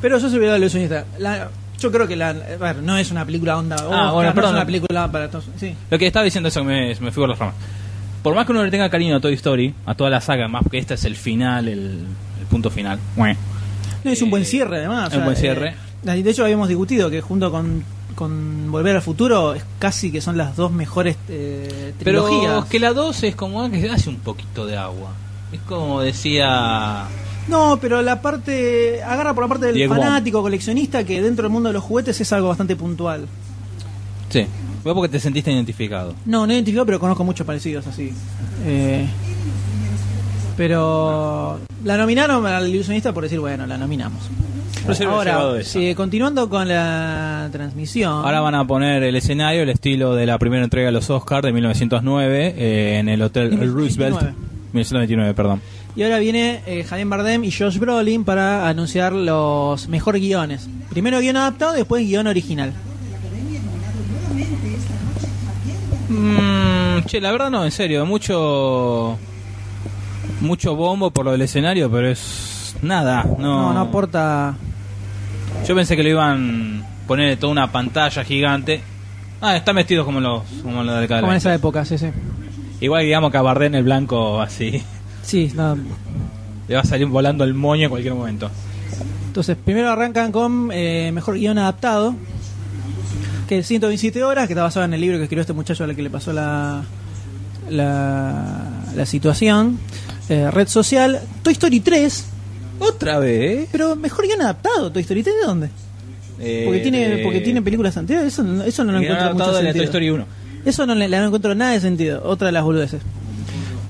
pero yo soy el ilusionista. La, yo creo que la. A ver, no es una película onda. Oscar, bueno, no perdón. es una película para todos. Sí. Lo que estaba diciendo eso me, me fui por las ramas. Por más que uno le tenga cariño a Toy Story, a toda la saga, más que este es el final, el, el punto final. No, es un Eh, buen cierre, además. es un buen cierre. eh, de hecho, habíamos discutido que junto con, con Volver al Futuro, es casi que son las dos mejores eh, Pero trilogías. que la 2 es como que hace un poquito de agua. Es como decía. No, pero la parte. Agarra por la parte del Diego. fanático, coleccionista, que dentro del mundo de los juguetes es algo bastante puntual. Sí. Fue porque te sentiste identificado. No, no identifico, pero conozco muchos parecidos así. Eh, pero la nominaron al ilusionista por decir, bueno, la nominamos. Se Ahora, sí, continuando con la transmisión. Ahora van a poner el escenario, el estilo de la primera entrega de los Oscars de 1909 eh, en el Hotel 1929. Roosevelt. 1929, perdón. Y ahora viene eh, Javier Bardem y Josh Brolin para anunciar los mejores guiones. Primero guion adaptado, después guion original. Mm, che, la verdad no, en serio, mucho mucho bombo por lo del escenario, pero es nada, no. No, no aporta. Yo pensé que lo iban a poner toda una pantalla gigante. Ah, están vestidos como los como los de cada Como en esa época, sí, sí. Igual digamos que a Bardem el blanco así Sí, no. le va a salir volando el moño en cualquier momento. Entonces, primero arrancan con eh, mejor guion adaptado, que es 127 horas, que está basado en el libro que escribió este muchacho al que le pasó la, la, la situación. Eh, red social, Toy Story 3, Otra vez. pero mejor guion adaptado, Toy Story 3, ¿de dónde? Eh, Porque tiene, de- porque tiene películas anteriores, eso, no- eso no lo encuentro mucho adaptado de la Toy sentido. Story 1. Eso no le, le no encuentro nada de sentido. Otra de las boludeces.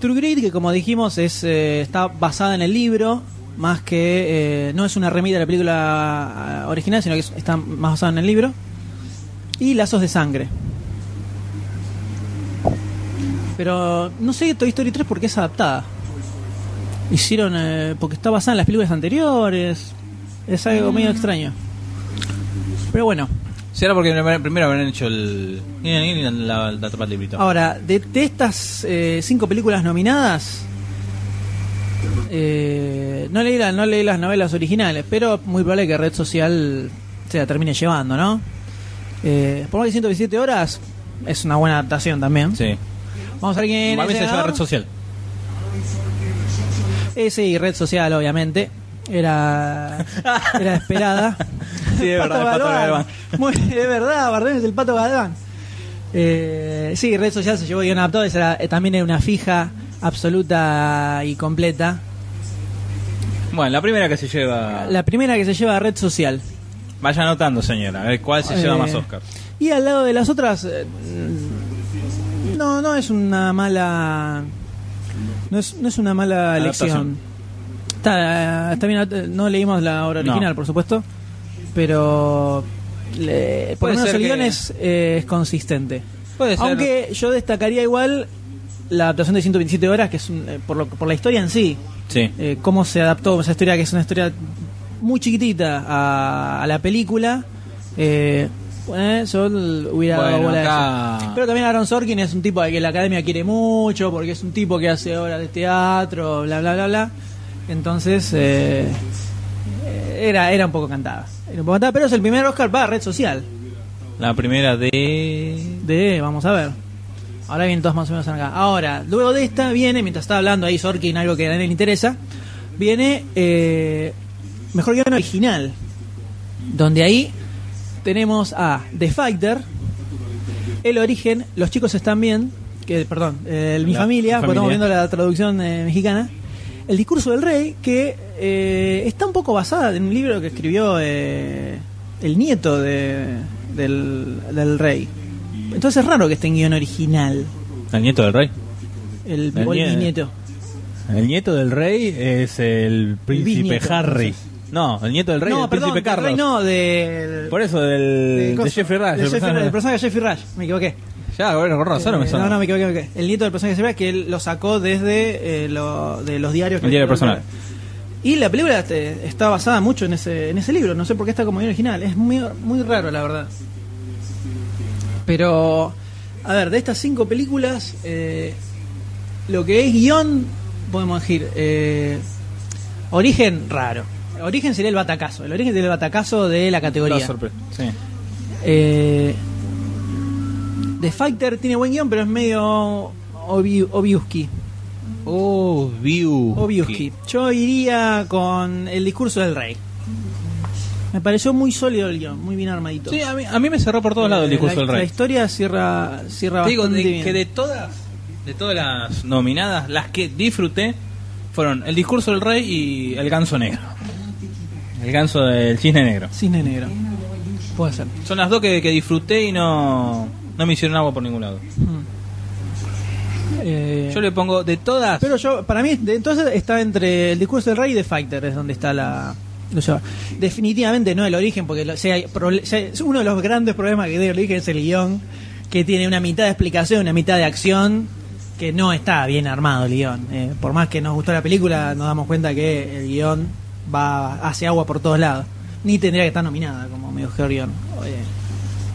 True Grit, que como dijimos, es eh, está basada en el libro, más que eh, no es una remake de la película eh, original, sino que es- está más basada en el libro. Y Lazos de Sangre. Pero no sé Toy Story 3 porque es adaptada. Hicieron, eh, porque está basada en las películas anteriores. Es algo medio extraño. Pero bueno, Será porque primero habrán hecho el. La, la tapa del librito. Ahora, de, de estas eh, cinco películas nominadas, eh, no, leí la- no leí las novelas originales, pero muy probable que Red Social se la termine llevando, ¿no? Eh, por más que 127 horas, es una buena adaptación también. Sí. Vamos a ver quién lleva red social. Ese y Red Social, obviamente. Era, era esperada. Sí, es verdad, el Pato Galván. Muy, es verdad, Bardem es el Pato Galván. Eh, sí, Red Social se llevó guion adaptado. esa era- eh, también era una fija absoluta y completa. Bueno, la primera que se lleva. La primera que se lleva a Red Social. Vaya anotando, señora, a ver cuál se lleva Eh, más Oscar. Y al lado de las otras, eh, no, no es una mala, no es, no es una mala elección. Está, está bien, eh, no leímos la obra No. original, por supuesto, pero le- por lo menos el que- guion es, eh, es consistente. Puede ser. Aunque yo destacaría igual la adaptación de 127 horas, que es un- eh, por, lo, por la historia en sí, Sí. eh, cómo se adaptó esa historia, que es una historia muy chiquitita a, a la película. Eh, eh, yo hubiera dado Bueno, bola eso. Pero también Aaron Sorkin es un tipo al que la academia quiere mucho, porque es un tipo que hace obras de teatro, bla, bla, bla, bla. Entonces, eh, eh, era, era un poco cantada. Era un poco cantada, pero es el primer Oscar para red social. La primera de. De, vamos a ver. Ahora vienen todos más o menos acá. Ahora, luego de esta viene, mientras está hablando ahí Sorkin, algo que a nadie le interesa, viene eh, Mejor Guión Original. Donde ahí tenemos a The Fighter, El Origen, Los Chicos Están Bien, que, perdón, eh, Mi La Familia, porque estamos Familia. viendo la traducción eh, mexicana. El Discurso del Rey, que eh, está un poco basada en un libro que escribió eh, el nieto de, del, del rey. Entonces es raro que esté en guion original. El nieto del rey. El, El el nie- bisnieto. El nieto del rey es el príncipe Harry. entonces. No, el nieto del rey no, el perdón, príncipe del rey Carlos. no, del... Por eso, del, de Jeffrey Rush. del el Jeffrey- personaje. del personaje de Jeffrey Rush. Me equivoqué. Ya, bueno, con razón no me Eh, suena. no, no, me equivoqué, me equivoqué. El nieto del personaje de Jeffrey Rush, que él lo sacó desde eh, lo- de los diarios. que El diario personal. Y la película este, está basada mucho en ese, en ese libro. No sé por qué está como original. Es muy, muy raro, la verdad. Pero, a ver, de estas cinco películas, eh, lo que es guion, podemos decir, eh, origen raro. Origen sería el batacazo. El origen sería el batacazo de la categoría. La sorpresa. Sí. Eh, The Fighter tiene buen guion, pero es medio. Oh, View. Obviuski. Yo iría con el discurso del rey. Me pareció muy sólido el guion, muy bien armadito. Sí, a mí, a mí me cerró por todos lados el Eh, discurso la, del rey. La historia cierra, cierra Te digo bastante de- bien. que de todas, de todas las nominadas, las que disfruté fueron el discurso del rey y el ganso negro. El ganso del cisne negro. Cisne negro. Puede ser. Son las dos que, que disfruté y no, no me hicieron agua por ningún lado. Eh, Yo le pongo de todas. Pero yo, para mí, de- entonces está entre el discurso del rey y The Fighter, es donde está la. Definitivamente no el origen, porque lo- hay- uno de los grandes problemas que tiene el origen es el guion, que tiene una mitad de explicación, una mitad de acción, que no está bien armado el guion. Eh, por más que nos gustó la película, nos damos cuenta que el guion va hace agua por todos lados. Ni tendría que estar nominada como guion. Eh,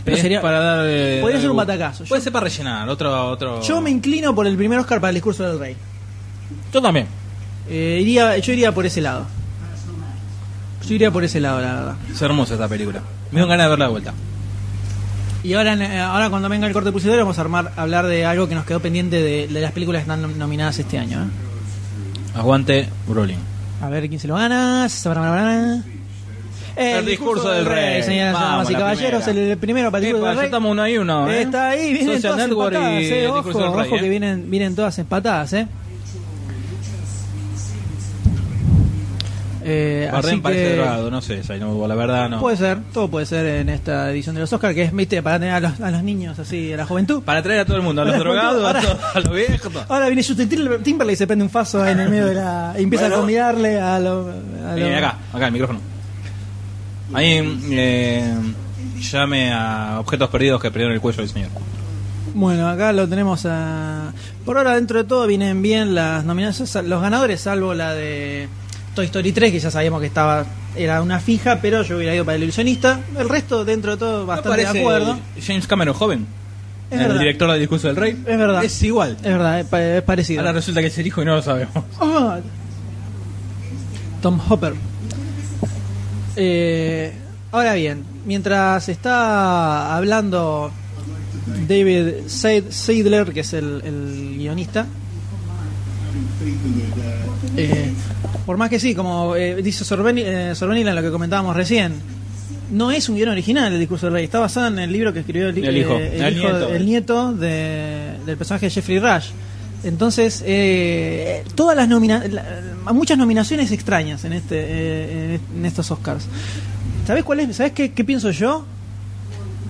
pero sería, para dar, eh, podría ser un batacazo. Puede Yo- ser para rellenar, otro, otro. yo me inclino por el primer Oscar para el discurso del rey. Yo también. Eh, iría, yo iría por ese lado. Yo iría por ese lado, la verdad. Es hermosa esta película. Me dio ganas de verla de vuelta. Y ahora, eh, ahora cuando venga el corte publicitario vamos a armar, hablar de algo que nos quedó pendiente de, de las películas que están nom- nominadas este año. ¿eh? Aguante Brolin. A ver quién se lo gana. El, El discurso del rey. señoras Vamos, y caballeros. El, primero Epa, del rey. estamos uno y uno. ¿eh? Está ahí, vienen Social todas Network empatadas, y eh, ojo, del rey. ojo ¿eh? que vienen, vienen todas empatadas, eh. Eh, Bardem así parece que- drogado, no sé, no, la verdad no. Puede ser, todo puede ser en esta edición de los Oscars, que es, viste, para tener a los, a los niños así, a la juventud. Para traer a todo el mundo, a los Ahora, drogados, a, ahora- a los viejos. todo. Ahora viene Justin Timber- Timberlake y se prende un faso en el medio de la. y empieza a convidarle a los- acá, acá, el micrófono. Ahí, eh, llame a objetos perdidos que perdieron el cuello del señor. Bueno, acá lo tenemos a. Por ahora, dentro de todo, vienen bien las nominaciones. Los ganadores, salvo la de Toy Story 3, que ya sabíamos que estaba era una fija, pero yo hubiera ido para el ilusionista. El resto, dentro de todo, bastante de parece acuerdo. James Cameron joven. Es el verdad. director del discurso del rey. Es verdad. Es igual. Es verdad, es, es parecido. Ahora resulta que es el hijo y no lo sabemos. Ah, Tom Hopper. Eh, ahora bien, mientras está hablando David Seid- Seidler, que es el, el guionista, Eh, por más que sí, como eh, dice Sorben- eh, Sorbenila en lo que comentábamos recién, no es un guion original el discurso del rey, está basado en el libro que escribió el, El hijo, eh, el, el hijo- nieto. el nieto de- del personaje de Jeffrey Rush. Entonces, eh, todas las nomina la- muchas nominaciones extrañas en este eh, en estos Oscars. ¿Sabes cuál es? ¿Sabes qué, qué pienso yo?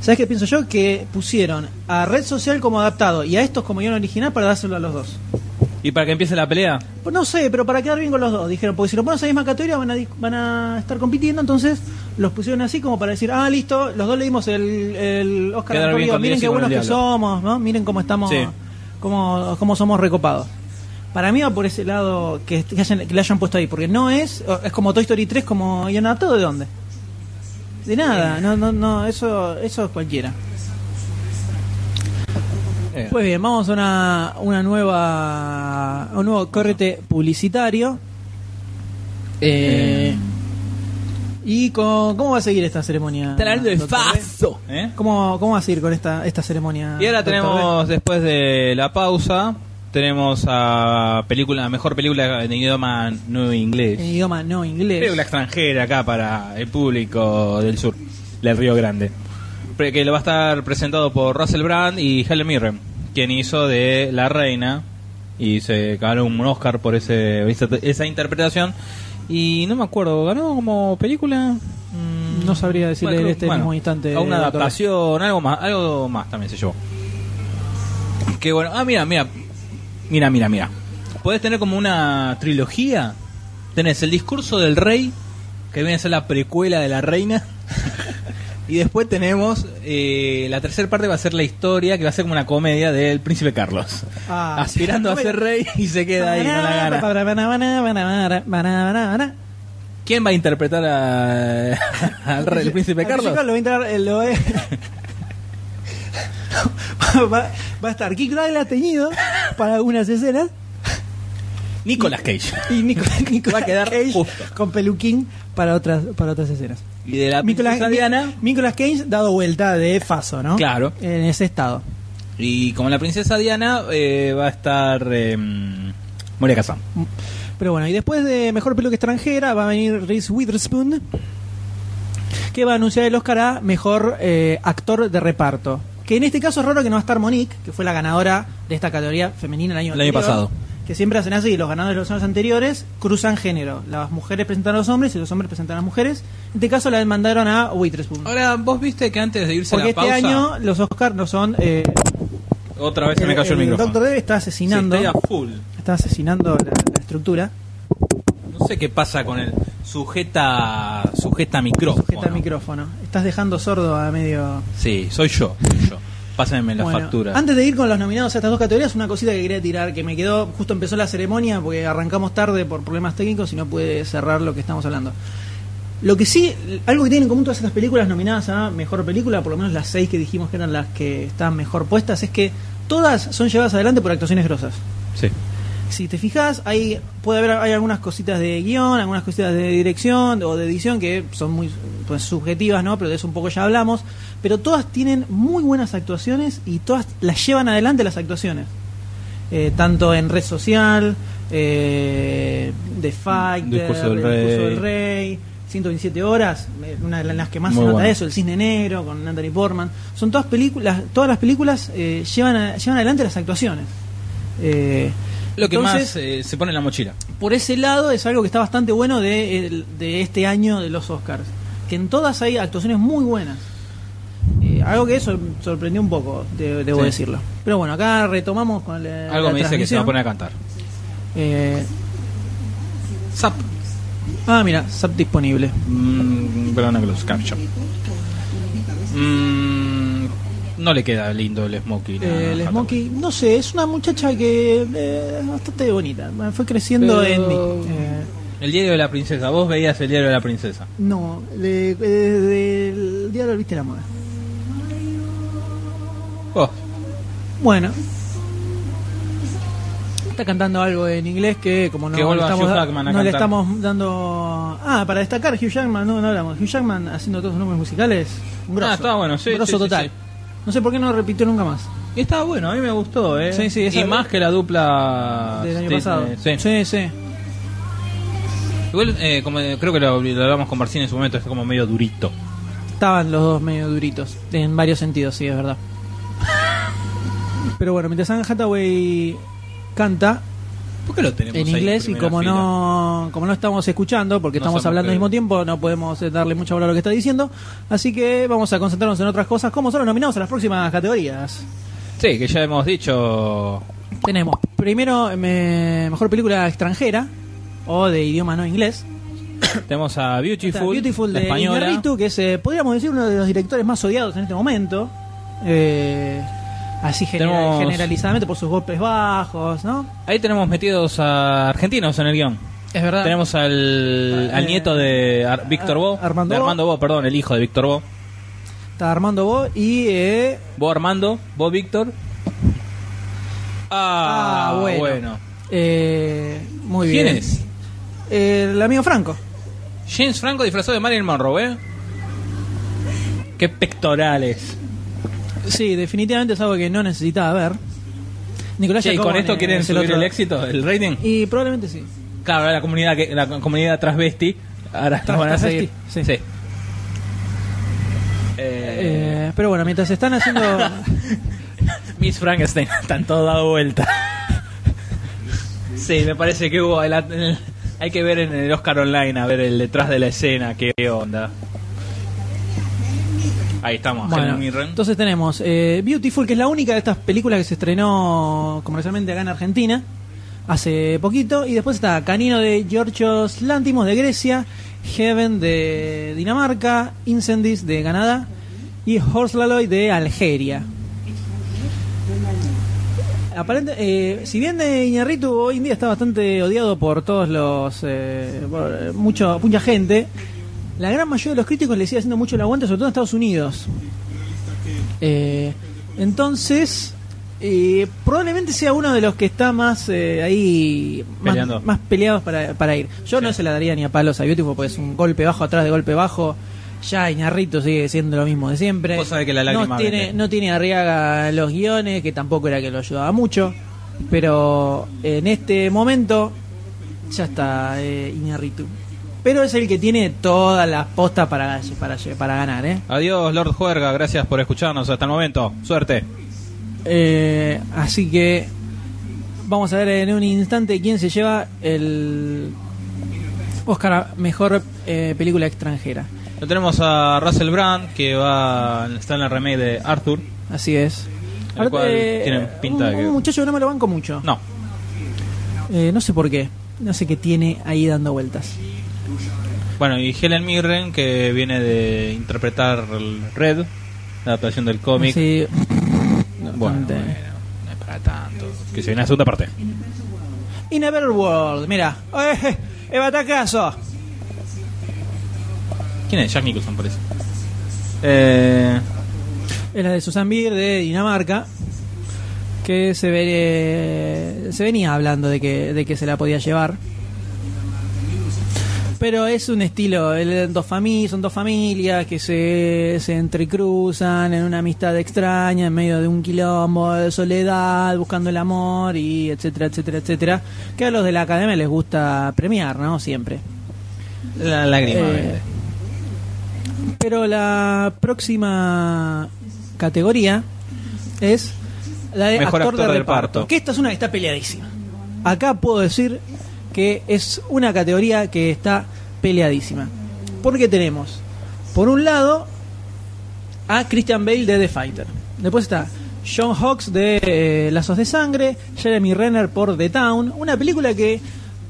¿Sabes qué pienso yo? Que pusieron a Red Social como adaptado y a estos como guion original para dárselo a los dos. ¿Y para que empiece la pelea? Pues no sé, pero para quedar bien con los dos, dijeron, porque si lo ponen a la misma categoría van a, van a estar compitiendo, entonces los pusieron así como para decir, ah, listo, los dos le dimos el, el Oscar Quedar al con miren y qué buenos que diablo". somos, ¿no? Miren cómo estamos, Sí. cómo, cómo somos recopados. Para mí va por ese lado que, que, hayan- que le hayan puesto ahí, porque no es, es como Toy Story 3, como guion adaptado, ¿de dónde? De nada, no, no, no, eso, eso es cualquiera. Eh, Pues bien, vamos a una, una nueva, a un nuevo correte publicitario. Eh, ¿Y con- cómo va a seguir esta ceremonia? Está hablando de doctor? Faso. ¿eh? ¿Cómo, ¿Cómo va a seguir con esta, esta ceremonia? Y ahora tenemos, después de la pausa, tenemos a película, mejor película en idioma no inglés. En idioma no inglés. Película extranjera acá para el público del sur, del Río Grande. Que lo va a estar presentado por Russell Brand y Helen Mirren, quien hizo de La Reina y se ganó un Oscar por ese, esa, esa interpretación. Y no me acuerdo, ¿ganó como película? Mm, No sabría decirle bueno, en este bueno, mismo instante. a una adaptación, algo más, algo más también se llevó. Que bueno, ah, mira, mira, mira, mira, mira. Podés tener como una trilogía. Tenés el discurso del rey, que viene a ser la precuela de la reina. Y después tenemos eh, la tercera parte va a ser la historia, que va a ser como una comedia del príncipe Carlos. Ah, aspirando a ser rey y se queda ahí, no la gana. ¿Quién va a interpretar a- al rey, el príncipe Carlos? Lo va a eh, lo va, va- va a estar Kiko teñido para algunas escenas Nicolas Cage. y Nico, Nicolas Va a quedar Cage justo. con peluquín para otras para otras escenas. Y de la Nicolas, princesa Diana. Nicolas Cage dado vuelta de Faso, ¿no? Claro. En ese estado. Y como la princesa Diana eh, va a estar eh, Moria Kazan. Pero bueno, y después de Mejor Película Extranjera va a venir Reese Witherspoon, que va a anunciar el Oscar a Mejor eh, Actor de Reparto. Que en este caso es raro que no va a estar Monique, que fue la ganadora de esta categoría femenina el año El año pasado. Que siempre hacen así, los ganadores de los años anteriores cruzan género. Las mujeres presentan a los hombres y los hombres presentan a las mujeres. En este caso la mandaron a Witherspoon. Ahora, vos viste que antes de irse Porque a este la pausa, año los Oscars no son... eh, otra vez se me cayó el, micrófono. Doctor Debe está asesinando, Sí, estoy a full. está asesinando la- la estructura. No sé qué pasa con el sujeta sujeta micrófono. Sujeta el micrófono. Estás dejando sordo a medio. Sí, soy yo, soy yo. Pásenme la Bueno, factura. Antes de ir con los nominados a estas dos categorías, una cosita que quería tirar, que me quedó, justo empezó la ceremonia porque arrancamos tarde por problemas técnicos y no pude cerrar lo que estamos hablando. Lo que sí, algo que tienen en común todas estas películas nominadas a Mejor Película, por lo menos las seis que dijimos que eran las que estaban mejor puestas, es que todas son llevadas adelante por actuaciones grosas. Sí. Si te fijas, hay, puede haber hay algunas cositas de guion, algunas cositas de dirección o de edición que son muy pues, subjetivas, ¿no? Pero de eso un poco ya hablamos. Pero todas tienen muy buenas actuaciones y todas las llevan adelante las actuaciones. Eh, tanto en red social, eh, The Fighter, Discurso del El Discurso Rey. del Rey, 127 horas, eh, una de las que más Muy se nota bueno. eso, El Cisne Negro con Natalie Portman. Son todas películas, todas las películas eh, llevan, a- llevan adelante las actuaciones. Eh, Lo que entonces, más eh, se pone en la mochila. por ese lado es algo que está bastante bueno de, el- de este año de los Oscars. Que en todas hay actuaciones muy buenas. Eh, algo que sor- sorprendió un poco, de- debo Sí. decirlo. Pero bueno, acá retomamos con la, Algo la me dice que se va a poner a cantar. Eh, Zap. ah, mira, SAP disponible. Mm, perdona que los capture. Mm, no le queda lindo el Smokey. Eh, el. Smokey, no sé, es una muchacha que eh, es bastante bonita. Fue creciendo Pero- en. Eh, El diario de la princesa. Vos veías el diario de la princesa. no, de- de- del diario Viste la Moda. Oh, Bueno. Está cantando algo en inglés que como no, Que le estamos, da- no le estamos dando... Ah, para destacar Hugh Jackman, no, no hablamos. Hugh Jackman haciendo todos los números musicales. Un grosso. Ah, está bueno, sí, Un grosso sí, total. sí. No sé por qué no repitió nunca más. Y estaba bueno, a mí me gustó, ¿eh? Sí, sí, esa- y más que la dupla del año pasado. eh, sí. sí, sí. Igual, eh, como creo que lo, lo hablamos con Marcín en su momento, es como medio durito. Estaban los dos medio duritos, en varios sentidos, sí, es verdad. Pero bueno, mientras Anne Hathaway canta ¿Por qué lo tenemos en ahí inglés y como fila? no como no estamos escuchando, porque No estamos hablando al mismo tiempo, no podemos eh, darle mucha bola a lo que está diciendo. Así que vamos a concentrarnos en otras cosas, como son los nominados a las próximas categorías. Sí, que ya hemos dicho. Tenemos primero me- mejor película extranjera o de idioma no inglés. Tenemos a Beautiful, Beautiful de española. Iñárritu, que es, eh, podríamos decir, uno de los directores más odiados en este momento. Eh, así genera- Tenemos- generalizadamente por sus golpes bajos, ¿no? Ahí tenemos metidos a argentinos en el guion. Es verdad. Tenemos al, al Eh, nieto de Ar- Víctor Ar- Bo. Armando de Bo. Armando Bo, perdón, el hijo de Víctor Bo. Está Armando Bo y... eh, Bo Armando, Bo Víctor. Ah, Ah, bueno. bueno. eh, muy bien. ¿Quién es? El amigo Franco. James Franco disfrazado de Marilyn Monroe, ¿eh? Qué pectorales. Sí, definitivamente es algo que no necesitaba ver. Nicolás Che, ¿y con esto quieren es el subir otro- el éxito, el rating? Y probablemente sí. Claro, la comunidad que la comunidad transvesti ahora Tras- van a seguir. sí. Eh, Eh, pero bueno, mientras están haciendo... Miss Frankenstein, están todo dado vuelta. sí, me parece que hubo. el- el- hay que ver en el Oscar Online, a ver el detrás de la escena, qué onda. Ahí estamos, Bueno, entonces tenemos eh, Beautiful, que es la única de estas películas que se estrenó comercialmente acá en Argentina hace poquito. Y después está Canino de Georgios Lántimos de Grecia, Heaven de Dinamarca, Incendies de Canadá y Horslaloy de Algeria. Aparente, eh, si bien de Iñarritu hoy en día está bastante odiado por todos los eh, por, eh, mucho, mucha gente, la gran mayoría de los críticos le sigue haciendo mucho el aguante, sobre todo en Estados Unidos. Eh, entonces, eh, probablemente sea uno de los que está más eh, ahí, más, más peleados para, para ir. Yo no se la daría ni a palos a Beautiful, porque es un golpe bajo atrás de golpe bajo. Ya Iñarrito sigue siendo lo mismo de siempre. Vos sabés que la no tiene, vende. no tiene Arriaga los guiones, que tampoco era que lo ayudaba mucho. Pero en este momento ya está eh. Pero es el que tiene todas las postas para, para, para ganar, ¿eh? Adiós, Lord Juerga, gracias por escucharnos hasta el momento. Suerte. Eh, así que vamos a ver en un instante quién se lleva el Oscar a Mejor eh, Película Extranjera. Lo tenemos a Russell Brand, que va está en la remake de Arthur. Así es. El cual tiene pinta un, de que- un muchacho que no me lo banco mucho. No, Eh, no sé por qué. No sé qué tiene ahí dando vueltas. Bueno, y Helen Mirren, que viene de interpretar Red, la adaptación del cómic. Sí, Bueno, bastante. bueno, no es para tanto. Que se viene la segunda parte. In a Better World, mira. ¡Eh, eh, batacazo! ¿Quién es? Jack Nicholson, parece. Eh, Es la de Susan Beer de Dinamarca. Que se, ve, se venía hablando de que, de que se la podía llevar. Pero es un estilo, el- dos familias, son dos familias que se, se entrecruzan en una amistad extraña, en medio de un quilombo de soledad, buscando el amor y etcétera, etcétera, etcétera. Que a los de la academia les gusta premiar, ¿no? Siempre. la lágrima. Eh. Pero la próxima categoría es la de Mejor actor, actor de reparto. reparto. Que esta es una que está peleadísima. Acá puedo decir que es una categoría que está peleadísima. Porque tenemos, por un lado, a Christian Bale de The Fighter. Después está John Hawkes de eh, Lazos de Sangre, Jeremy Renner por The Town, una película que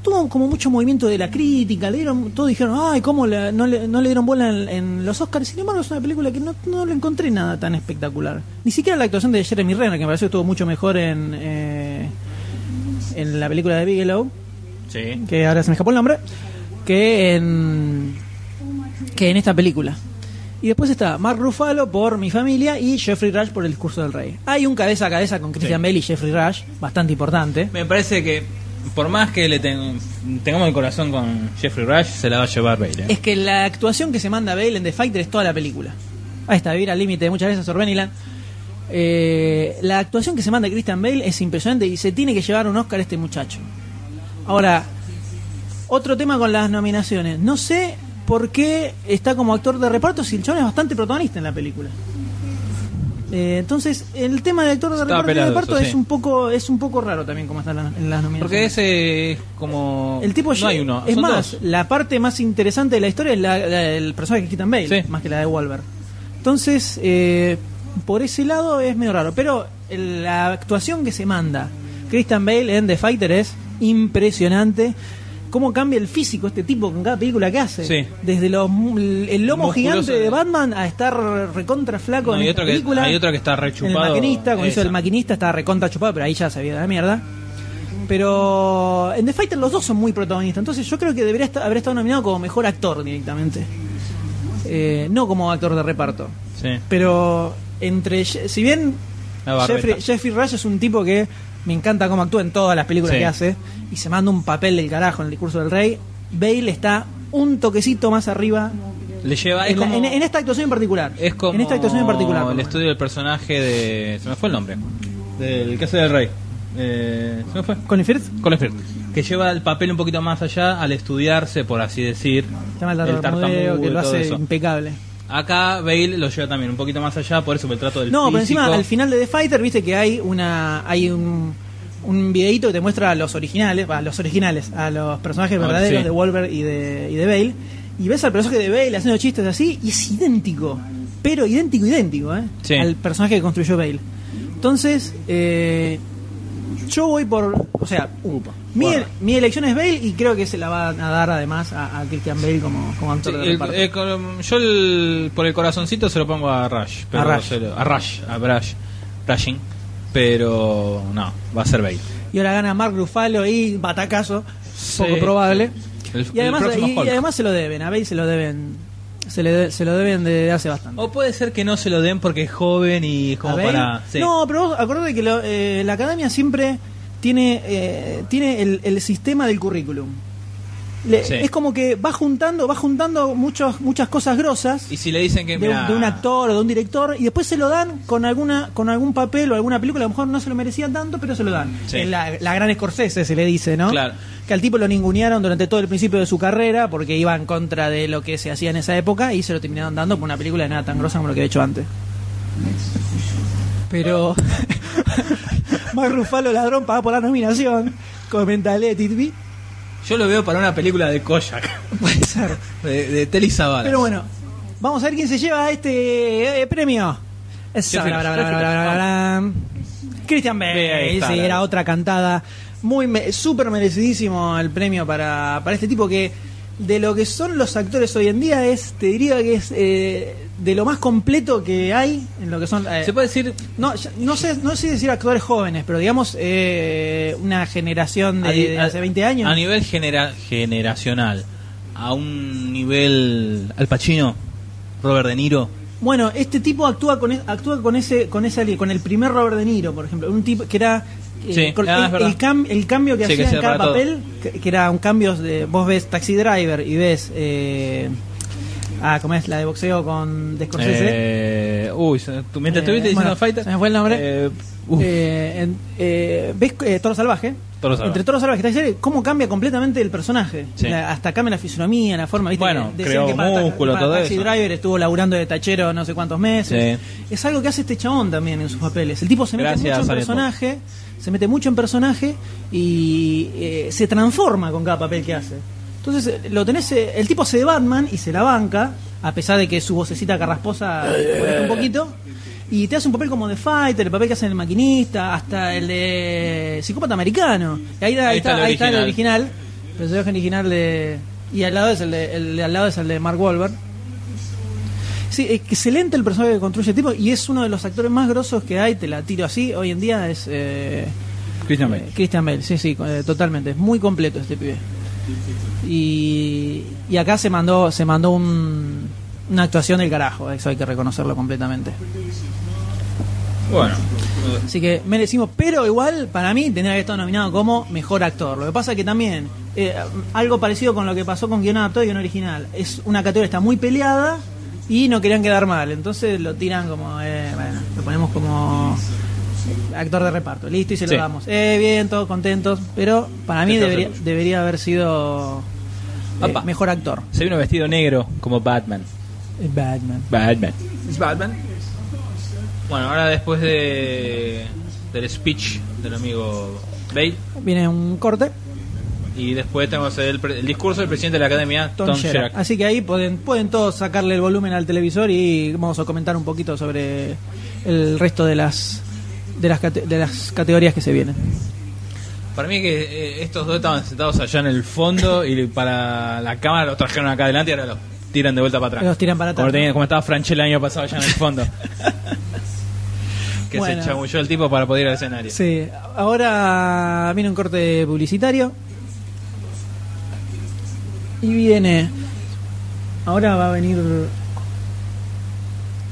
tuvo como mucho movimiento de la crítica, le dieron, todos dijeron, ay, ¿cómo no, le, no le dieron bola en, en los Oscars? Sin embargo, es una película que no, no le encontré nada tan espectacular. Ni siquiera la actuación de Jeremy Renner, que me pareció que estuvo mucho mejor en, eh, en la película de Bigelow, Sí. que ahora se me escapó el nombre, que en, que en esta película. Y después está Mark Ruffalo por Mi Familia y Jeffrey Rush por El Discurso del Rey. Hay un cabeza a cabeza con Christian Sí. Bale y Jeffrey Rush, bastante importante. Me parece que, por más que le ten- tengamos el corazón con Jeffrey Rush, se la va a llevar Bale. ¿eh? Es que la actuación que se manda Bale en The Fighter es toda la película. Ahí está, vivir al límite, muchas veces Orbeniland. Eh, la actuación que se manda Christian Bale es impresionante y se tiene que llevar un Oscar a este muchacho. Ahora, otro tema con las nominaciones. No sé por qué está como actor de reparto si el chabón es bastante protagonista en la película. Eh, entonces, el tema de actor de Está reparto, de reparto eso, es sí. un poco es un poco raro también como está en, la- en las nominaciones. Porque ese es como. El tipo No hay uno. Es más, dos. la parte más interesante de la historia es la, la- el personaje de Keaton Bale, Sí. más que la de Wolver. Entonces, eh, por ese lado es medio raro. Pero el- la actuación que se manda Christian Bale en The Fighter es impresionante. Cómo cambia el físico este tipo con cada película que hace. Sí. Desde los el lomo Musculoso. gigante de Batman a estar recontra flaco No, en hay esta otro que- película. hay otro que está re En chupado. El maquinista, cuando hizo el maquinista está recontra chupado, pero ahí ya se había de la mierda. Pero en The Fighter los dos son muy protagonistas. Entonces yo creo que debería haber estado nominado como mejor actor directamente. Eh, no como actor de reparto. Sí. Pero entre. Si bien La. Jeffrey, Jeffrey Rush es un tipo que me encanta cómo actúa en todas las películas Sí. que hace y se manda un papel del carajo en el discurso del rey, Bale está un toquecito más arriba Le lleva. Es en, la- como, en- en esta actuación en particular. es como en esta actuación en particular. El estudio del personaje de. Se me fue el nombre. Del que hace del rey. Eh, se me fue. Colin Firth, Colin Firth, que lleva el papel un poquito más allá al estudiarse, por así decir, se llama el tartamudeo, que lo hace impecable. Acá Bale lo lleva también un poquito más allá, por eso me trato del No, pero encima al final de The Fighter, viste que hay una hay un, un videito que te muestra a los originales, a los originales, a los personajes Ah, verdaderos sí. de Wolver y de, y de Bale, y ves al personaje de Bale haciendo chistes así, y es idéntico, pero idéntico, idéntico, ¿eh? Sí. Al personaje que construyó Bale. Entonces, eh, yo voy por, o sea, mi, mi elección es Bale y creo que se la va a dar además a, a Christian Bale como, como Sí, actor de el- eh, yo el- por el corazoncito se lo pongo a Rush. Pero A Rush. lo- a Rush, a Rush, Rushing. Pero no, va a ser Bale. y ahora gana Mark Ruffalo y batacazo, Sí. poco probable. Y además, y- además se lo deben, a Bale se lo deben, se, le de- se lo deben de hace bastante. O puede ser que no se lo den porque es joven y ¿A como para. sí. No, pero vos acordate que lo- eh, la academia siempre tiene, eh, tiene el, el sistema del currículum. Le- Sí. Es como que va juntando, va juntando muchos, muchas cosas grosas Y si le dicen que. de, un- mirá, de un actor o de un director y después se lo dan con alguna con algún papel o alguna película a lo mejor no se lo merecían tanto pero se lo dan Sí. En la, la gran Scorsese se le dice no Claro. que al tipo lo ningunearon durante todo el principio de su carrera porque iba en contra de lo que se hacía en esa época y se lo terminaron dando por una película de nada tan grosa como lo que había hecho antes pero Mark Ruffalo ladrón paga por la nominación comenta Let It Be Yo lo veo para una película de Kojak. puede ser De, de Telly. Pero bueno, vamos a ver quién se lleva este eh, premio. Esa, bla, bla, bla, bla. Christian Bale, sí, era otra cantada. Muy me- súper merecidísimo el premio para, para este tipo que de lo que son los actores hoy en día es, te diría que es eh, de lo más completo que hay en lo que son... eh, Se puede decir. no, no sé, no sé decir actores jóvenes, pero digamos eh, una generación de, a hace 20 años. A nivel genera- generacional. A un nivel. Al Pacino. Robert De Niro. Bueno, este tipo actúa con e- actúa con ese con ese con el primer Robert De Niro, por ejemplo, un tipo que era eh, Sí, con- ah, el, el cam- el cambio que Sí, hacía en cada papel, que, que era un cambio de vos ves Taxi Driver y ves eh, ah, ¿cómo es la de boxeo con de Scorsese? Eh, uy, tú mientras Eh, estuviste diciendo bueno, Fighter. se me fue el nombre. Eh, Eh, en- ¿Ves Toro Salvaje? Toro Salvaje. Entre Toro Salvaje y Driver, ¿cómo cambia completamente el personaje? Sí. La- hasta cambia la fisonomía, la forma, ¿viste? Bueno, Que creó que para- músculo, para todo Taxi eso. Driver estuvo laburando de tachero no sé cuántos meses. Sí. Es algo que hace este chabón también en sus papeles. El tipo se mete mucho en personaje, se mete mucho en personaje y se transforma con cada papel que hace. Entonces, eh, lo tenés, eh, el tipo hace de Batman y se la banca, a pesar de que su vocecita carrasposa un poquito. Y te hace un papel como de Fighter, el papel que hace en el maquinista, hasta el de Psicópata Americano. Y ahí, ahí, está, ahí está el original. El personaje original de. Y al lado es el de, el de al lado es el de Mark Wahlberg. Sí, excelente el personaje que construye el tipo y es uno de los actores más grosos que hay, te la tiro así, hoy en día es eh, Christian Bale. eh, Christian Bale, sí, sí, eh, totalmente, es muy completo este pibe. Y, y acá se mandó se mandó un, una actuación del carajo, eso hay que reconocerlo completamente. Bueno, Así que merecimos, pero igual para mí tendría que estar nominado como mejor actor. Lo que pasa es que también, eh, algo parecido con lo que pasó con guion adaptado y guion original, es una categoría que está muy peleada y no querían quedar mal, entonces lo tiran como, eh, bueno. Lo ponemos como actor de reparto. Listo, y se lo Sí. damos. Eh, bien, todos contentos. Pero para mí ¿Qué te debería, debería haber sido eh, mejor actor. Se vino vestido negro como Batman. Es Batman. Batman. Es Batman. Bueno, ahora después de del speech del amigo Bale Viene un corte. y después tenemos el, pre- el discurso del presidente de la academia, Tom, Tom. Así que ahí pueden, pueden todos sacarle el volumen al televisor y vamos a comentar un poquito sobre el resto de las de las, cate- de las categorías que se vienen. Para mí que eh, estos dos estaban sentados allá en el fondo y para la cámara los trajeron acá adelante y ahora los tiran de vuelta para atrás. Los tiran para atrás, Como, tenía- ¿no? como estaba Franchella el año pasado allá en el fondo. que Bueno. se chamulló el tipo para poder ir al escenario. Sí, ahora viene un corte publicitario. Y viene. Ahora va a venir.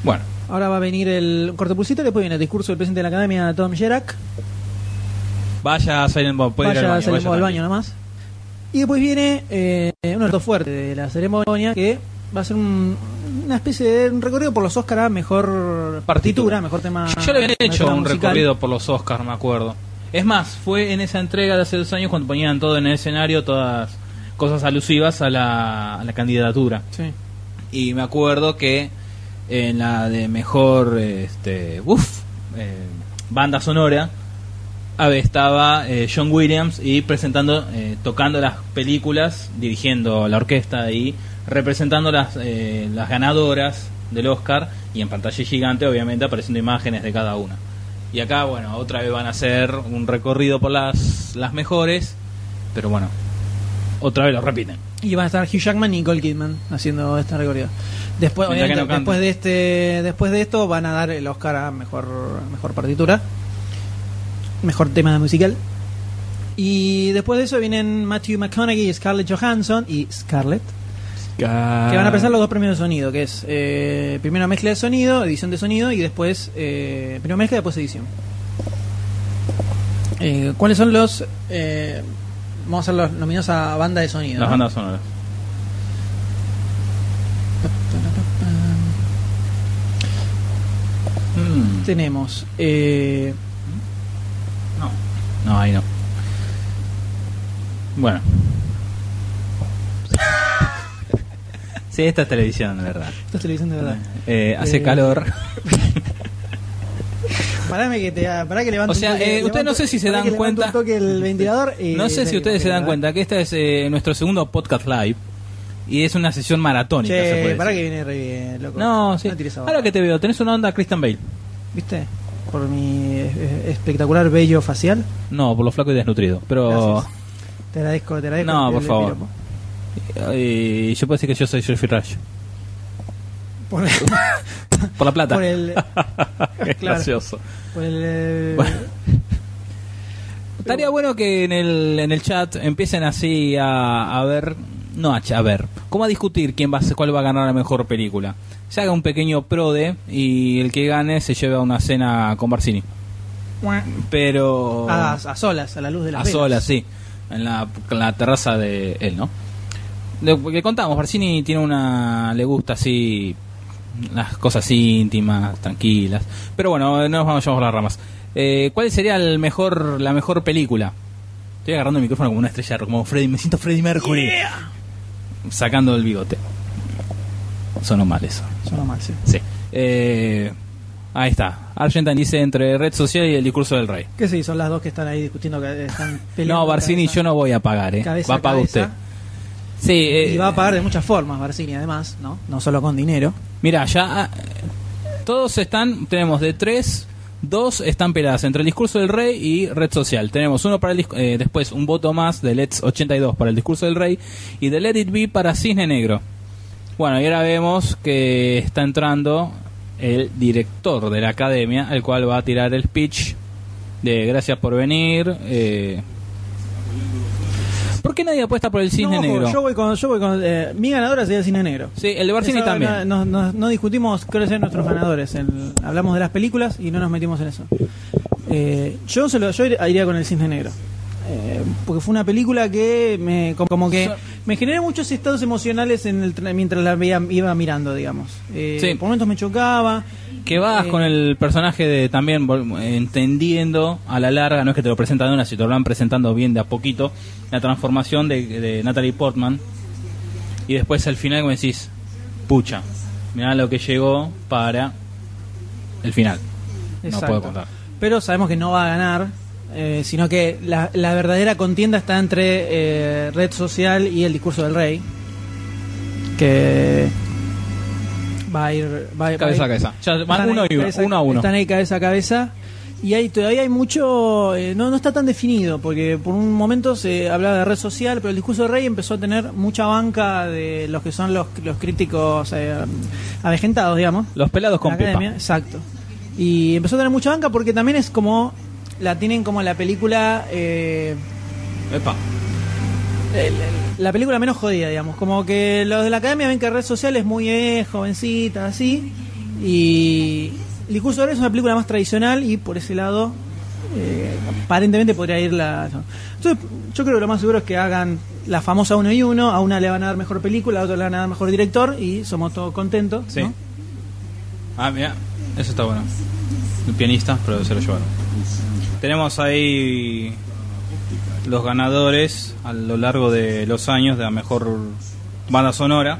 Bueno, Ahora va a venir el corte publicitario. Después viene el discurso del presidente de la academia, Tom Sherak. vaya a Silent Bob, puede ir al Vaya, baño. mueve al tranquilo. baño nomás. Y después viene eh, uno de los fuertes de la ceremonia que va a ser un- una especie de un recorrido por los Oscar a mejor partitura, mejor tema. Yo le había mejor hecho un musical. recorrido por los Oscars, me acuerdo. Es más, fue en esa entrega de hace dos años cuando ponían todo en el escenario, todas cosas alusivas a la, a la candidatura. Sí. Y me acuerdo que en la de mejor este, eh, banda sonora a ver, estaba eh, John Williams y presentando, eh, tocando las películas, dirigiendo la orquesta y representando las, eh, las ganadoras del Oscar y en pantalla gigante obviamente apareciendo imágenes de cada una. Y acá, bueno, otra vez van a hacer un recorrido por las, las mejores, pero bueno, otra vez lo repiten. Y van a estar Hugh Jackman y Nicole Kidman haciendo este recorrido. Después, obviamente, no después de este, después de esto van a dar el Oscar a mejor, mejor partitura, mejor tema de musical. Y después de eso vienen Matthew McConaughey Scarlett Johansson y Scarlett, que van a presentar los dos premios de sonido, que es eh, primero mezcla de sonido, edición de sonido y después eh, primero mezcla y después edición. Eh, ¿Cuáles son los eh, vamos a hacer los nominados a banda de sonido? Las ¿no? bandas sonoras. Mm, Tenemos eh, no, no, ahí no. Bueno. Sí, esta es televisión, de verdad. Esto es televisión de verdad. Eh, hace Eh, calor. Parame que te pará que levante O sea, un toque, eh, ustedes no sé si se dan que cuenta- toque el ventilador y No sé si te- ustedes se dan cuenta que este es eh, nuestro segundo podcast live y es una sesión maratónica. se Che, puede pará que decir. viene re bien, loco. No, sí. abajo. Ahora que te veo, tenés una onda Christian Bale. ¿Viste? Por mi eh, espectacular vello facial. No, por lo flaco y desnutrido. Pero. Gracias. Te agradezco, te agradezco. No, por el favor. piropo. Y yo puedo decir que yo soy Jeffrey Rush. Por, Por la plata. por el. Qué claro. gracioso. Por el. eh, Bueno. Estaría bueno que en el, en el chat empiecen así a, a ver, no a, a ver, cómo a discutir quién va a cuál va a ganar la mejor película. Se haga un pequeño prode y el que gane se lleva una cena con Barcini. Pero a, a solas, a la luz de las a velas. solas, sí, en la, en la terraza de él, ¿no? De, que contamos, Barcini tiene una, le gusta así las cosas íntimas, tranquilas. Pero bueno, no nos vamos a las ramas. Eh, ¿Cuál sería el mejor, la mejor película? Estoy agarrando el micrófono como una estrella, como Freddy, me siento Freddie Mercury. Sacando el bigote. Sonó mal eso. Suena mal, sí. Sí. Eh, ahí está. Argentan dice entre red social y el discurso del rey. ¿Qué sí? Son las dos que están ahí discutiendo, que están. No, Barcini, yo no voy a pagar, ¿eh? cabeza va a pagar cabeza. usted. Sí, eh, Y va a pagar de muchas formas, Barcini, además, ¿no? No solo con dinero. Mira, ya ah, todos están, tenemos de tres, dos están peladas entre el discurso del rey y red social. Tenemos uno para el eh, después un voto más de Let's 82 para el discurso del rey y de Let It Be para Cisne Negro. Bueno, y ahora vemos que está entrando el director de la academia, el cual va a tirar el speech de gracias por venir. Eh, ¿Por qué nadie apuesta por el Cisne No, Negro? Yo voy con. Yo voy con eh, mi ganadora sería el cine negro. Sí, el de Barcini Eso, también. No, no- no discutimos cuáles son nuestros ganadores. El- hablamos de las películas y no nos metimos en eso. Eh, yo, se lo, yo iría con el cisne negro. Eh, porque fue una película que me como- como que me generó muchos estados emocionales en el, tra- mientras la veía- iba mirando, digamos. Eh, Sí. Por momentos me chocaba. Que vas Eh, con el personaje de también entendiendo a la larga, no es que te lo presentan de una, si te lo van presentando bien de a poquito, la transformación de, de Natalie Portman. Y después al final, como decís, pucha, mirá lo que llegó para el final. No puedo contar. Pero sabemos que no va a ganar, eh, sino que la, la verdadera contienda está entre eh, Red Social y el discurso del rey. Que va a ir. Va, va Cabeza ir- a cabeza. Ya van uno ahí y uno, cabeza- uno a uno. Están ahí cabeza a cabeza. Y ahí todavía hay mucho. eh, no, no está tan definido, porque por un momento se hablaba de red social, pero el discurso del rey empezó a tener mucha banca de los que son los, los críticos eh, avejentados, digamos. Los pelados con pepa. academia, exacto. Y empezó a tener mucha banca porque también es como. La tienen como la película. eh, Epa. la película menos jodida, digamos. Como que los de la academia ven que red social es muy eh, jovencita, así. Y. El discurso de Rey es una película más tradicional y por ese lado. eh, aparentemente podría ir la. Entonces, yo creo que lo más seguro es que hagan la famosa uno y uno. A una le van a dar mejor película, a otra le van a dar mejor director y somos todos contentos. Sí. ¿no? Ah, mira, eso está bueno. El pianista, pero se lo llevaron. Tenemos ahí los ganadores a lo largo de los años de la mejor banda sonora.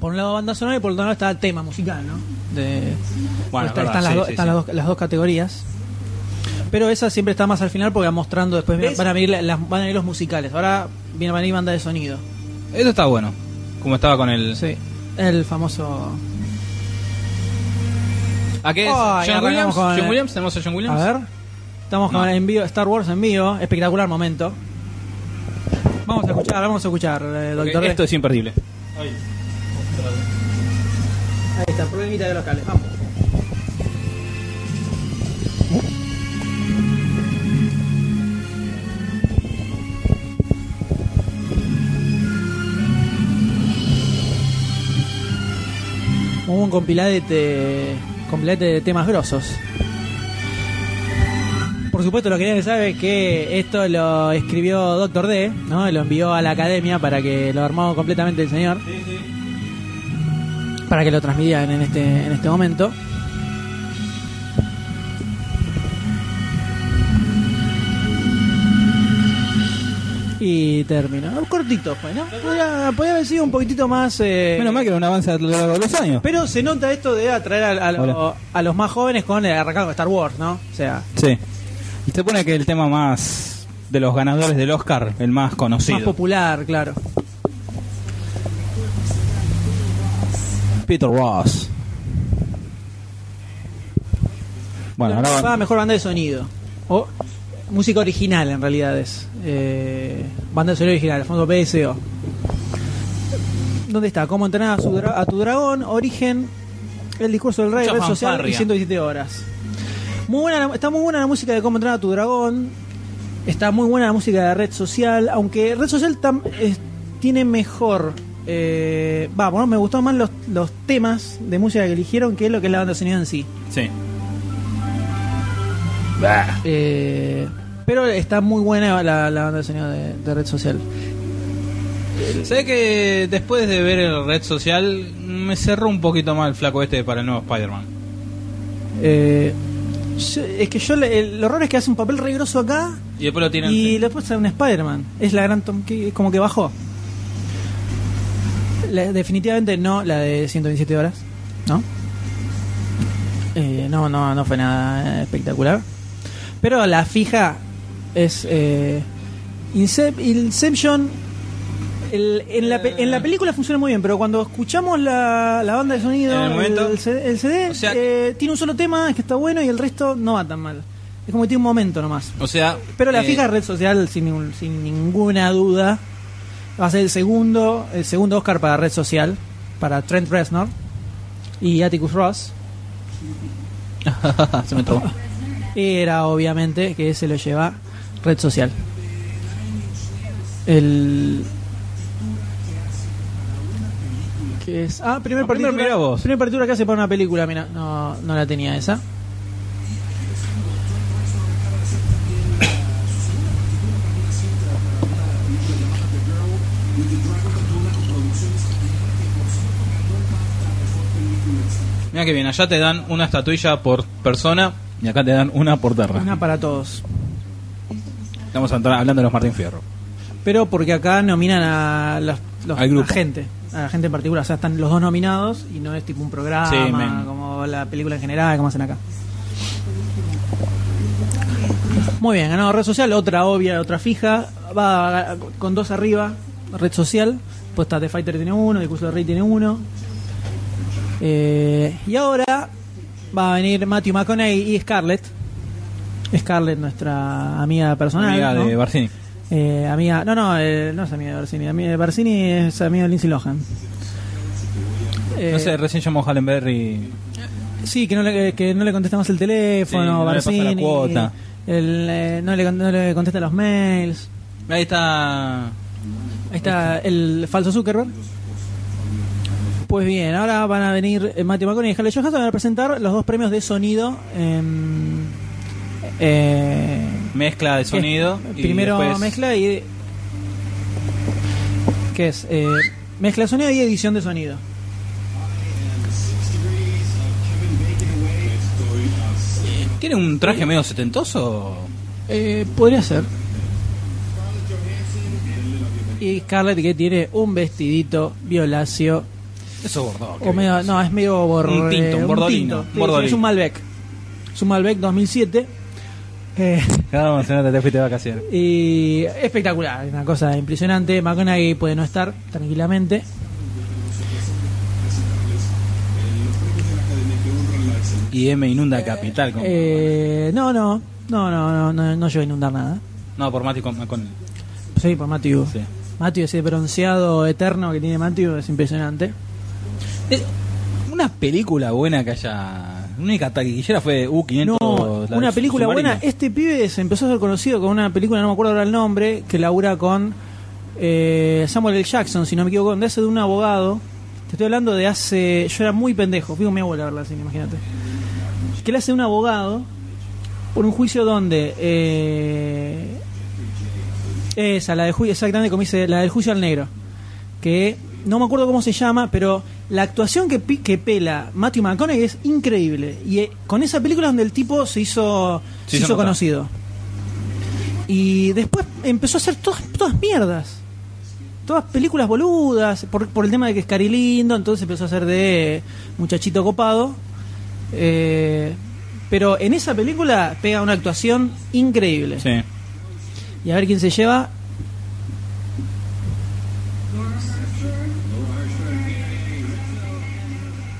Por un lado banda sonora y por otro lado está el tema musical, ¿no? De, Bueno, está- es verdad, están las, sí, do- sí, están sí. Las, dos, las dos categorías. Pero esa siempre está más al final porque va mostrando después ¿Ves? van a venir la- las, van a venir los musicales. Ahora viene a venir banda de sonido. Eso está bueno. Como estaba con el. Sí. El famoso. ¿A qué es? John Williams. con John el- Williams. Tenemos a John Williams. A ver. Estamos con No. el envío Star Wars en vivo. Espectacular momento. Vamos a escuchar, vamos a escuchar, eh, doctor. Esto es imperdible. Ahí está, problemita de los cables. Vamos. Hubo un compilete, compilete de temas grosos. Por supuesto, lo que nadie sabe es que esto lo escribió Doctor D, ¿no? Lo envió a la academia para que lo armó completamente el señor para que lo transmitieran en este en este momento. Y terminó. Cortito fue, ¿no? Podría, podría haber sido un poquitito más... eh, Menos mal que era un avance a lo largo de los años. Pero se nota esto de atraer a, a lo- Hola. a los más jóvenes con el arrancado de Star Wars, ¿no? O sea, Sí. Y se pone que el tema más de los ganadores del Oscar, el más conocido. más popular, claro. Peter Ross. Bueno, ahora va mejor banda de sonido. O música original, en realidad es. Eh, banda de sonido original, fondo PSO. ¿Dónde está? ¿Cómo entrenar a, su dra- a tu dragón? Origen, el discurso del rey, Mucha red social y fanfarria. 117 horas. Muy buena, la- está muy buena la música de cómo entrenar a tu dragón. Está muy buena la música de red social. Aunque red social tam- es- tiene mejor. Eh, va, bueno, me gustó más los, los temas de música que eligieron que lo que es la banda de sonido en sí. Sí. Eh, pero está muy buena la, la banda de sonido de, de red social. Sé que después de ver el red social me cerró un poquito más el flaco este para el nuevo Spider-Man. Eh, es que yo le- el, horror es que hace un papel re grosso acá Y después lo tienen. y después sale un Spider-Man. Es la gran Tom que como que bajó. La- definitivamente no la de 127 horas, ¿no? Eh, no, no, no fue nada espectacular. Pero la fija es eh, Incep- Inception. el- en, la, en la película funciona muy bien, pero cuando escuchamos la, la banda de sonido, el momento- el, CD, el CD, O sea- eh, tiene un solo tema que está bueno y el resto no va tan mal. Es como que tiene un momento nomás. O sea. Pero la eh, fija red social, sin, sin ninguna duda, va a ser el segundo, el segundo Oscar para red social, para Trent Reznor y Atticus Ross. se me trabó era obviamente que se lo lleva red social. El. Que es. Ah, primer no, partitura. Primero vos. Primer partitura que hace para una película, mira. No, no la tenía esa. Mira que bien, allá te dan una estatuilla por persona y acá te dan una por terra. Una para todos. Estamos hablando de los Martín Fierro. Pero porque acá nominan a los, los- Al grupo. a gente, a la gente en particular. O sea, están los dos nominados y no es tipo un programa, Sí, como la película en general, como hacen acá. Muy bien, ganado red social, otra obvia, otra fija. Va con dos arriba, red social. Pues está The Fighter tiene uno, The Curso del Rey tiene uno. Eh, y ahora va a venir Matthew McConaughey y Scarlett. Scarlett, nuestra amiga personal. Amiga ¿no? de Barcini. Eh, amiga, no, no, eh, no es amiga de Barcini. Amiga de Barcini es amiga de Lindsay Lohan. Eh, No sé, recién llamó Hallenberry. Sí, que no le, que no le contestamos el teléfono, Sí, no le pasa la Barcini. cuota. el, eh, no, le, no le contesta los mails. Ahí está. Ahí está el falso Zuckerberg. Pues bien, ahora van a venir eh, Matthew McConaughey y Scarlett Johansson van a presentar los dos premios de sonido. em, eh, Mezcla de sonido. y primero después- mezcla y. ¿Qué es? Eh, mezcla de sonido y edición de sonido. ¿Tiene un traje medio setentoso? Eh, podría ser. Y Scarlett que tiene un vestidito violáceo. Eso es bordó. O medio, no, es medio bor- Un tinto, un eh, bordolino, tinto. Sí, bordolino. Es un Malbec. Es un Malbec 2007. Eh, se te fuiste de vacaciones. y espectacular, una cosa impresionante. McConaughey puede no estar tranquilamente. Y M inunda capital. Como... Eh, no, no, no, no, no, no, no llegó a inundar nada. No, por Mati con, con Sí, por Matthew. Sí. Matthew, ese bronceado eterno que tiene Matthew es impresionante. Eh, Una película buena que haya. La única taquillera fue U500. No, la una película buena. Este pibe se empezó a ser conocido con una película, no me acuerdo ahora el nombre, que labura con eh, Samuel L. Jackson, si no me equivoco, donde hace de un abogado. Te estoy hablando de hace. Yo era muy pendejo, fui con mi abuela a verla así, imagínate. Que le hace de un abogado por un juicio donde. Eh, esa, la de juicio, exactamente como dice, la del juicio al negro. Que no me acuerdo cómo se llama, pero la actuación que, que pela Matthew McConaughey es increíble. Y eh, con esa película donde el tipo se hizo, Se se hizo conocido. Y después empezó a hacer todas, todas mierdas. Todas películas boludas, por, por el tema de que es cari lindo, entonces empezó a hacer de muchachito copado. Eh, pero en esa película pega una actuación increíble. Sí. Y a ver quién se lleva.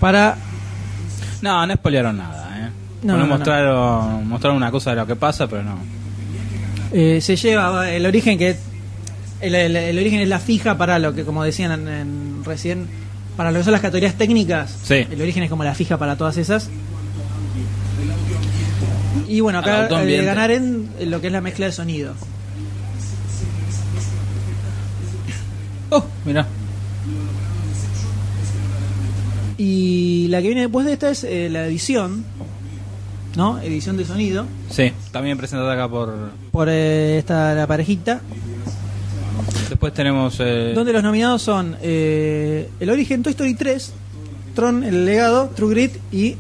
Para. No, no spoilearon nada, ¿eh? No, No, no, no. mostraron, mostraron una cosa de lo que pasa, pero no. eh, se lleva el origen que. El, el- el origen es la fija para lo que, como decían en- en- recién, para lo que son las categorías técnicas. Sí. El origen es como la fija para todas esas. Y bueno, acá eh, ganar en lo que es la mezcla de sonido. Oh, mirá. Y la que viene después de esta es eh, la edición, ¿no? Edición de sonido. Sí, también presentada acá por. Por eh, esta la parejita. Después tenemos. Eh... Donde los nominados son eh, El Origen, Toy Story 3, Tron, El Legado, True Grit y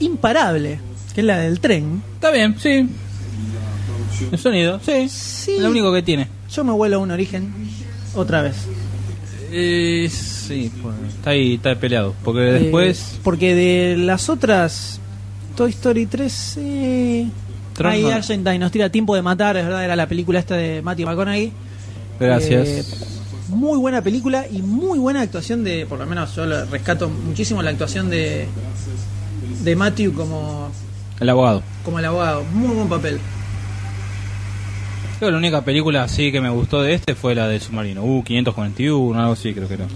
Imparable, que es la del tren. Está bien, sí. El sonido, sí. Sí. Es lo único que tiene. Yo me vuelo a un Origen otra vez. Eh, sí, pues, está ahí, está peleado. Porque después. Eh, porque de las otras Toy Story 3 eh, ahí no. Argentine nos tira Tiempo de Matar, es verdad, era la película esta de Matthew McConaughey. Gracias. Eh, muy buena película y muy buena actuación de, por lo menos yo rescato muchísimo la actuación de de Matthew como, el abogado. como el abogado. Muy buen papel. Creo que la única película así que me gustó de este fue la de Submarino. Uh, 541, algo así, creo que era.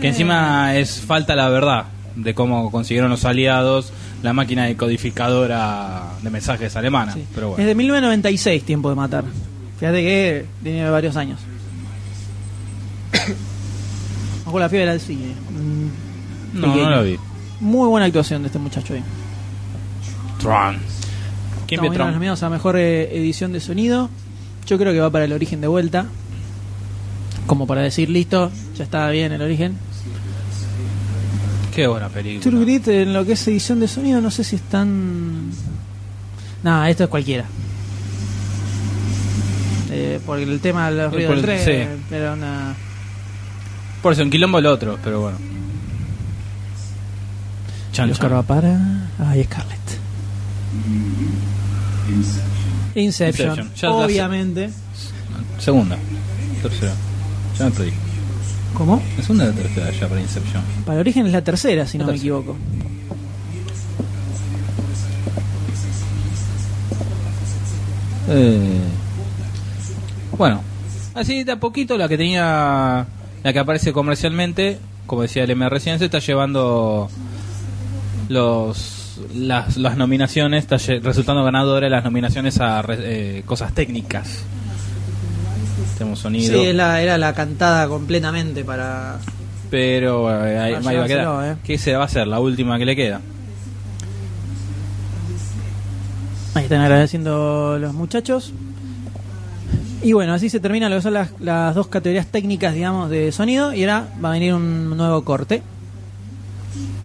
Que encima es falta la verdad de cómo consiguieron los aliados la máquina decodificadora de mensajes alemana. Sí. Pero Es bueno. de 1996, Tiempo de Matar. Fíjate que tiene varios años. Ojo la fiebre del cine. No, pequeño. no lo vi. Muy buena actuación de este muchacho ahí. Tron. ¿Quién vio los Tron? nominados a mejor eh, edición de sonido. Yo creo que va para el origen de vuelta. Como para decir, listo, ya estaba bien el origen. Qué buena película. True Grit en lo que es edición de sonido, no sé si están. Nada, esto es cualquiera. Eh, porque el tema de los Eh, ruidos del por tren, sí. pero una. Por eso, un quilombo el otro, pero bueno. Chan, va para. Ay, Scarlett. Inception. Inception. Obviamente. Segunda. Tercera. Ya perdí. ¿Cómo? Segunda o la tercera ya para Inception. Para origen es la tercera, si no me tercera. equivoco. Eh, bueno, así de a poquito la que tenía, la que aparece comercialmente, como decía el M recién, se está llevando los las, las nominaciones, está resultando ganadora de las nominaciones a eh, cosas técnicas. Tenemos sonido, Sí, la- era la cantada completamente para. pero eh, ahí, va a quedar. eh. ¿Qué se va a hacer? La última que le queda. Ahí están agradeciendo los muchachos. Y bueno, así se termina lo que son las, las dos categorías técnicas, digamos, de sonido. Y ahora va a venir un nuevo corte.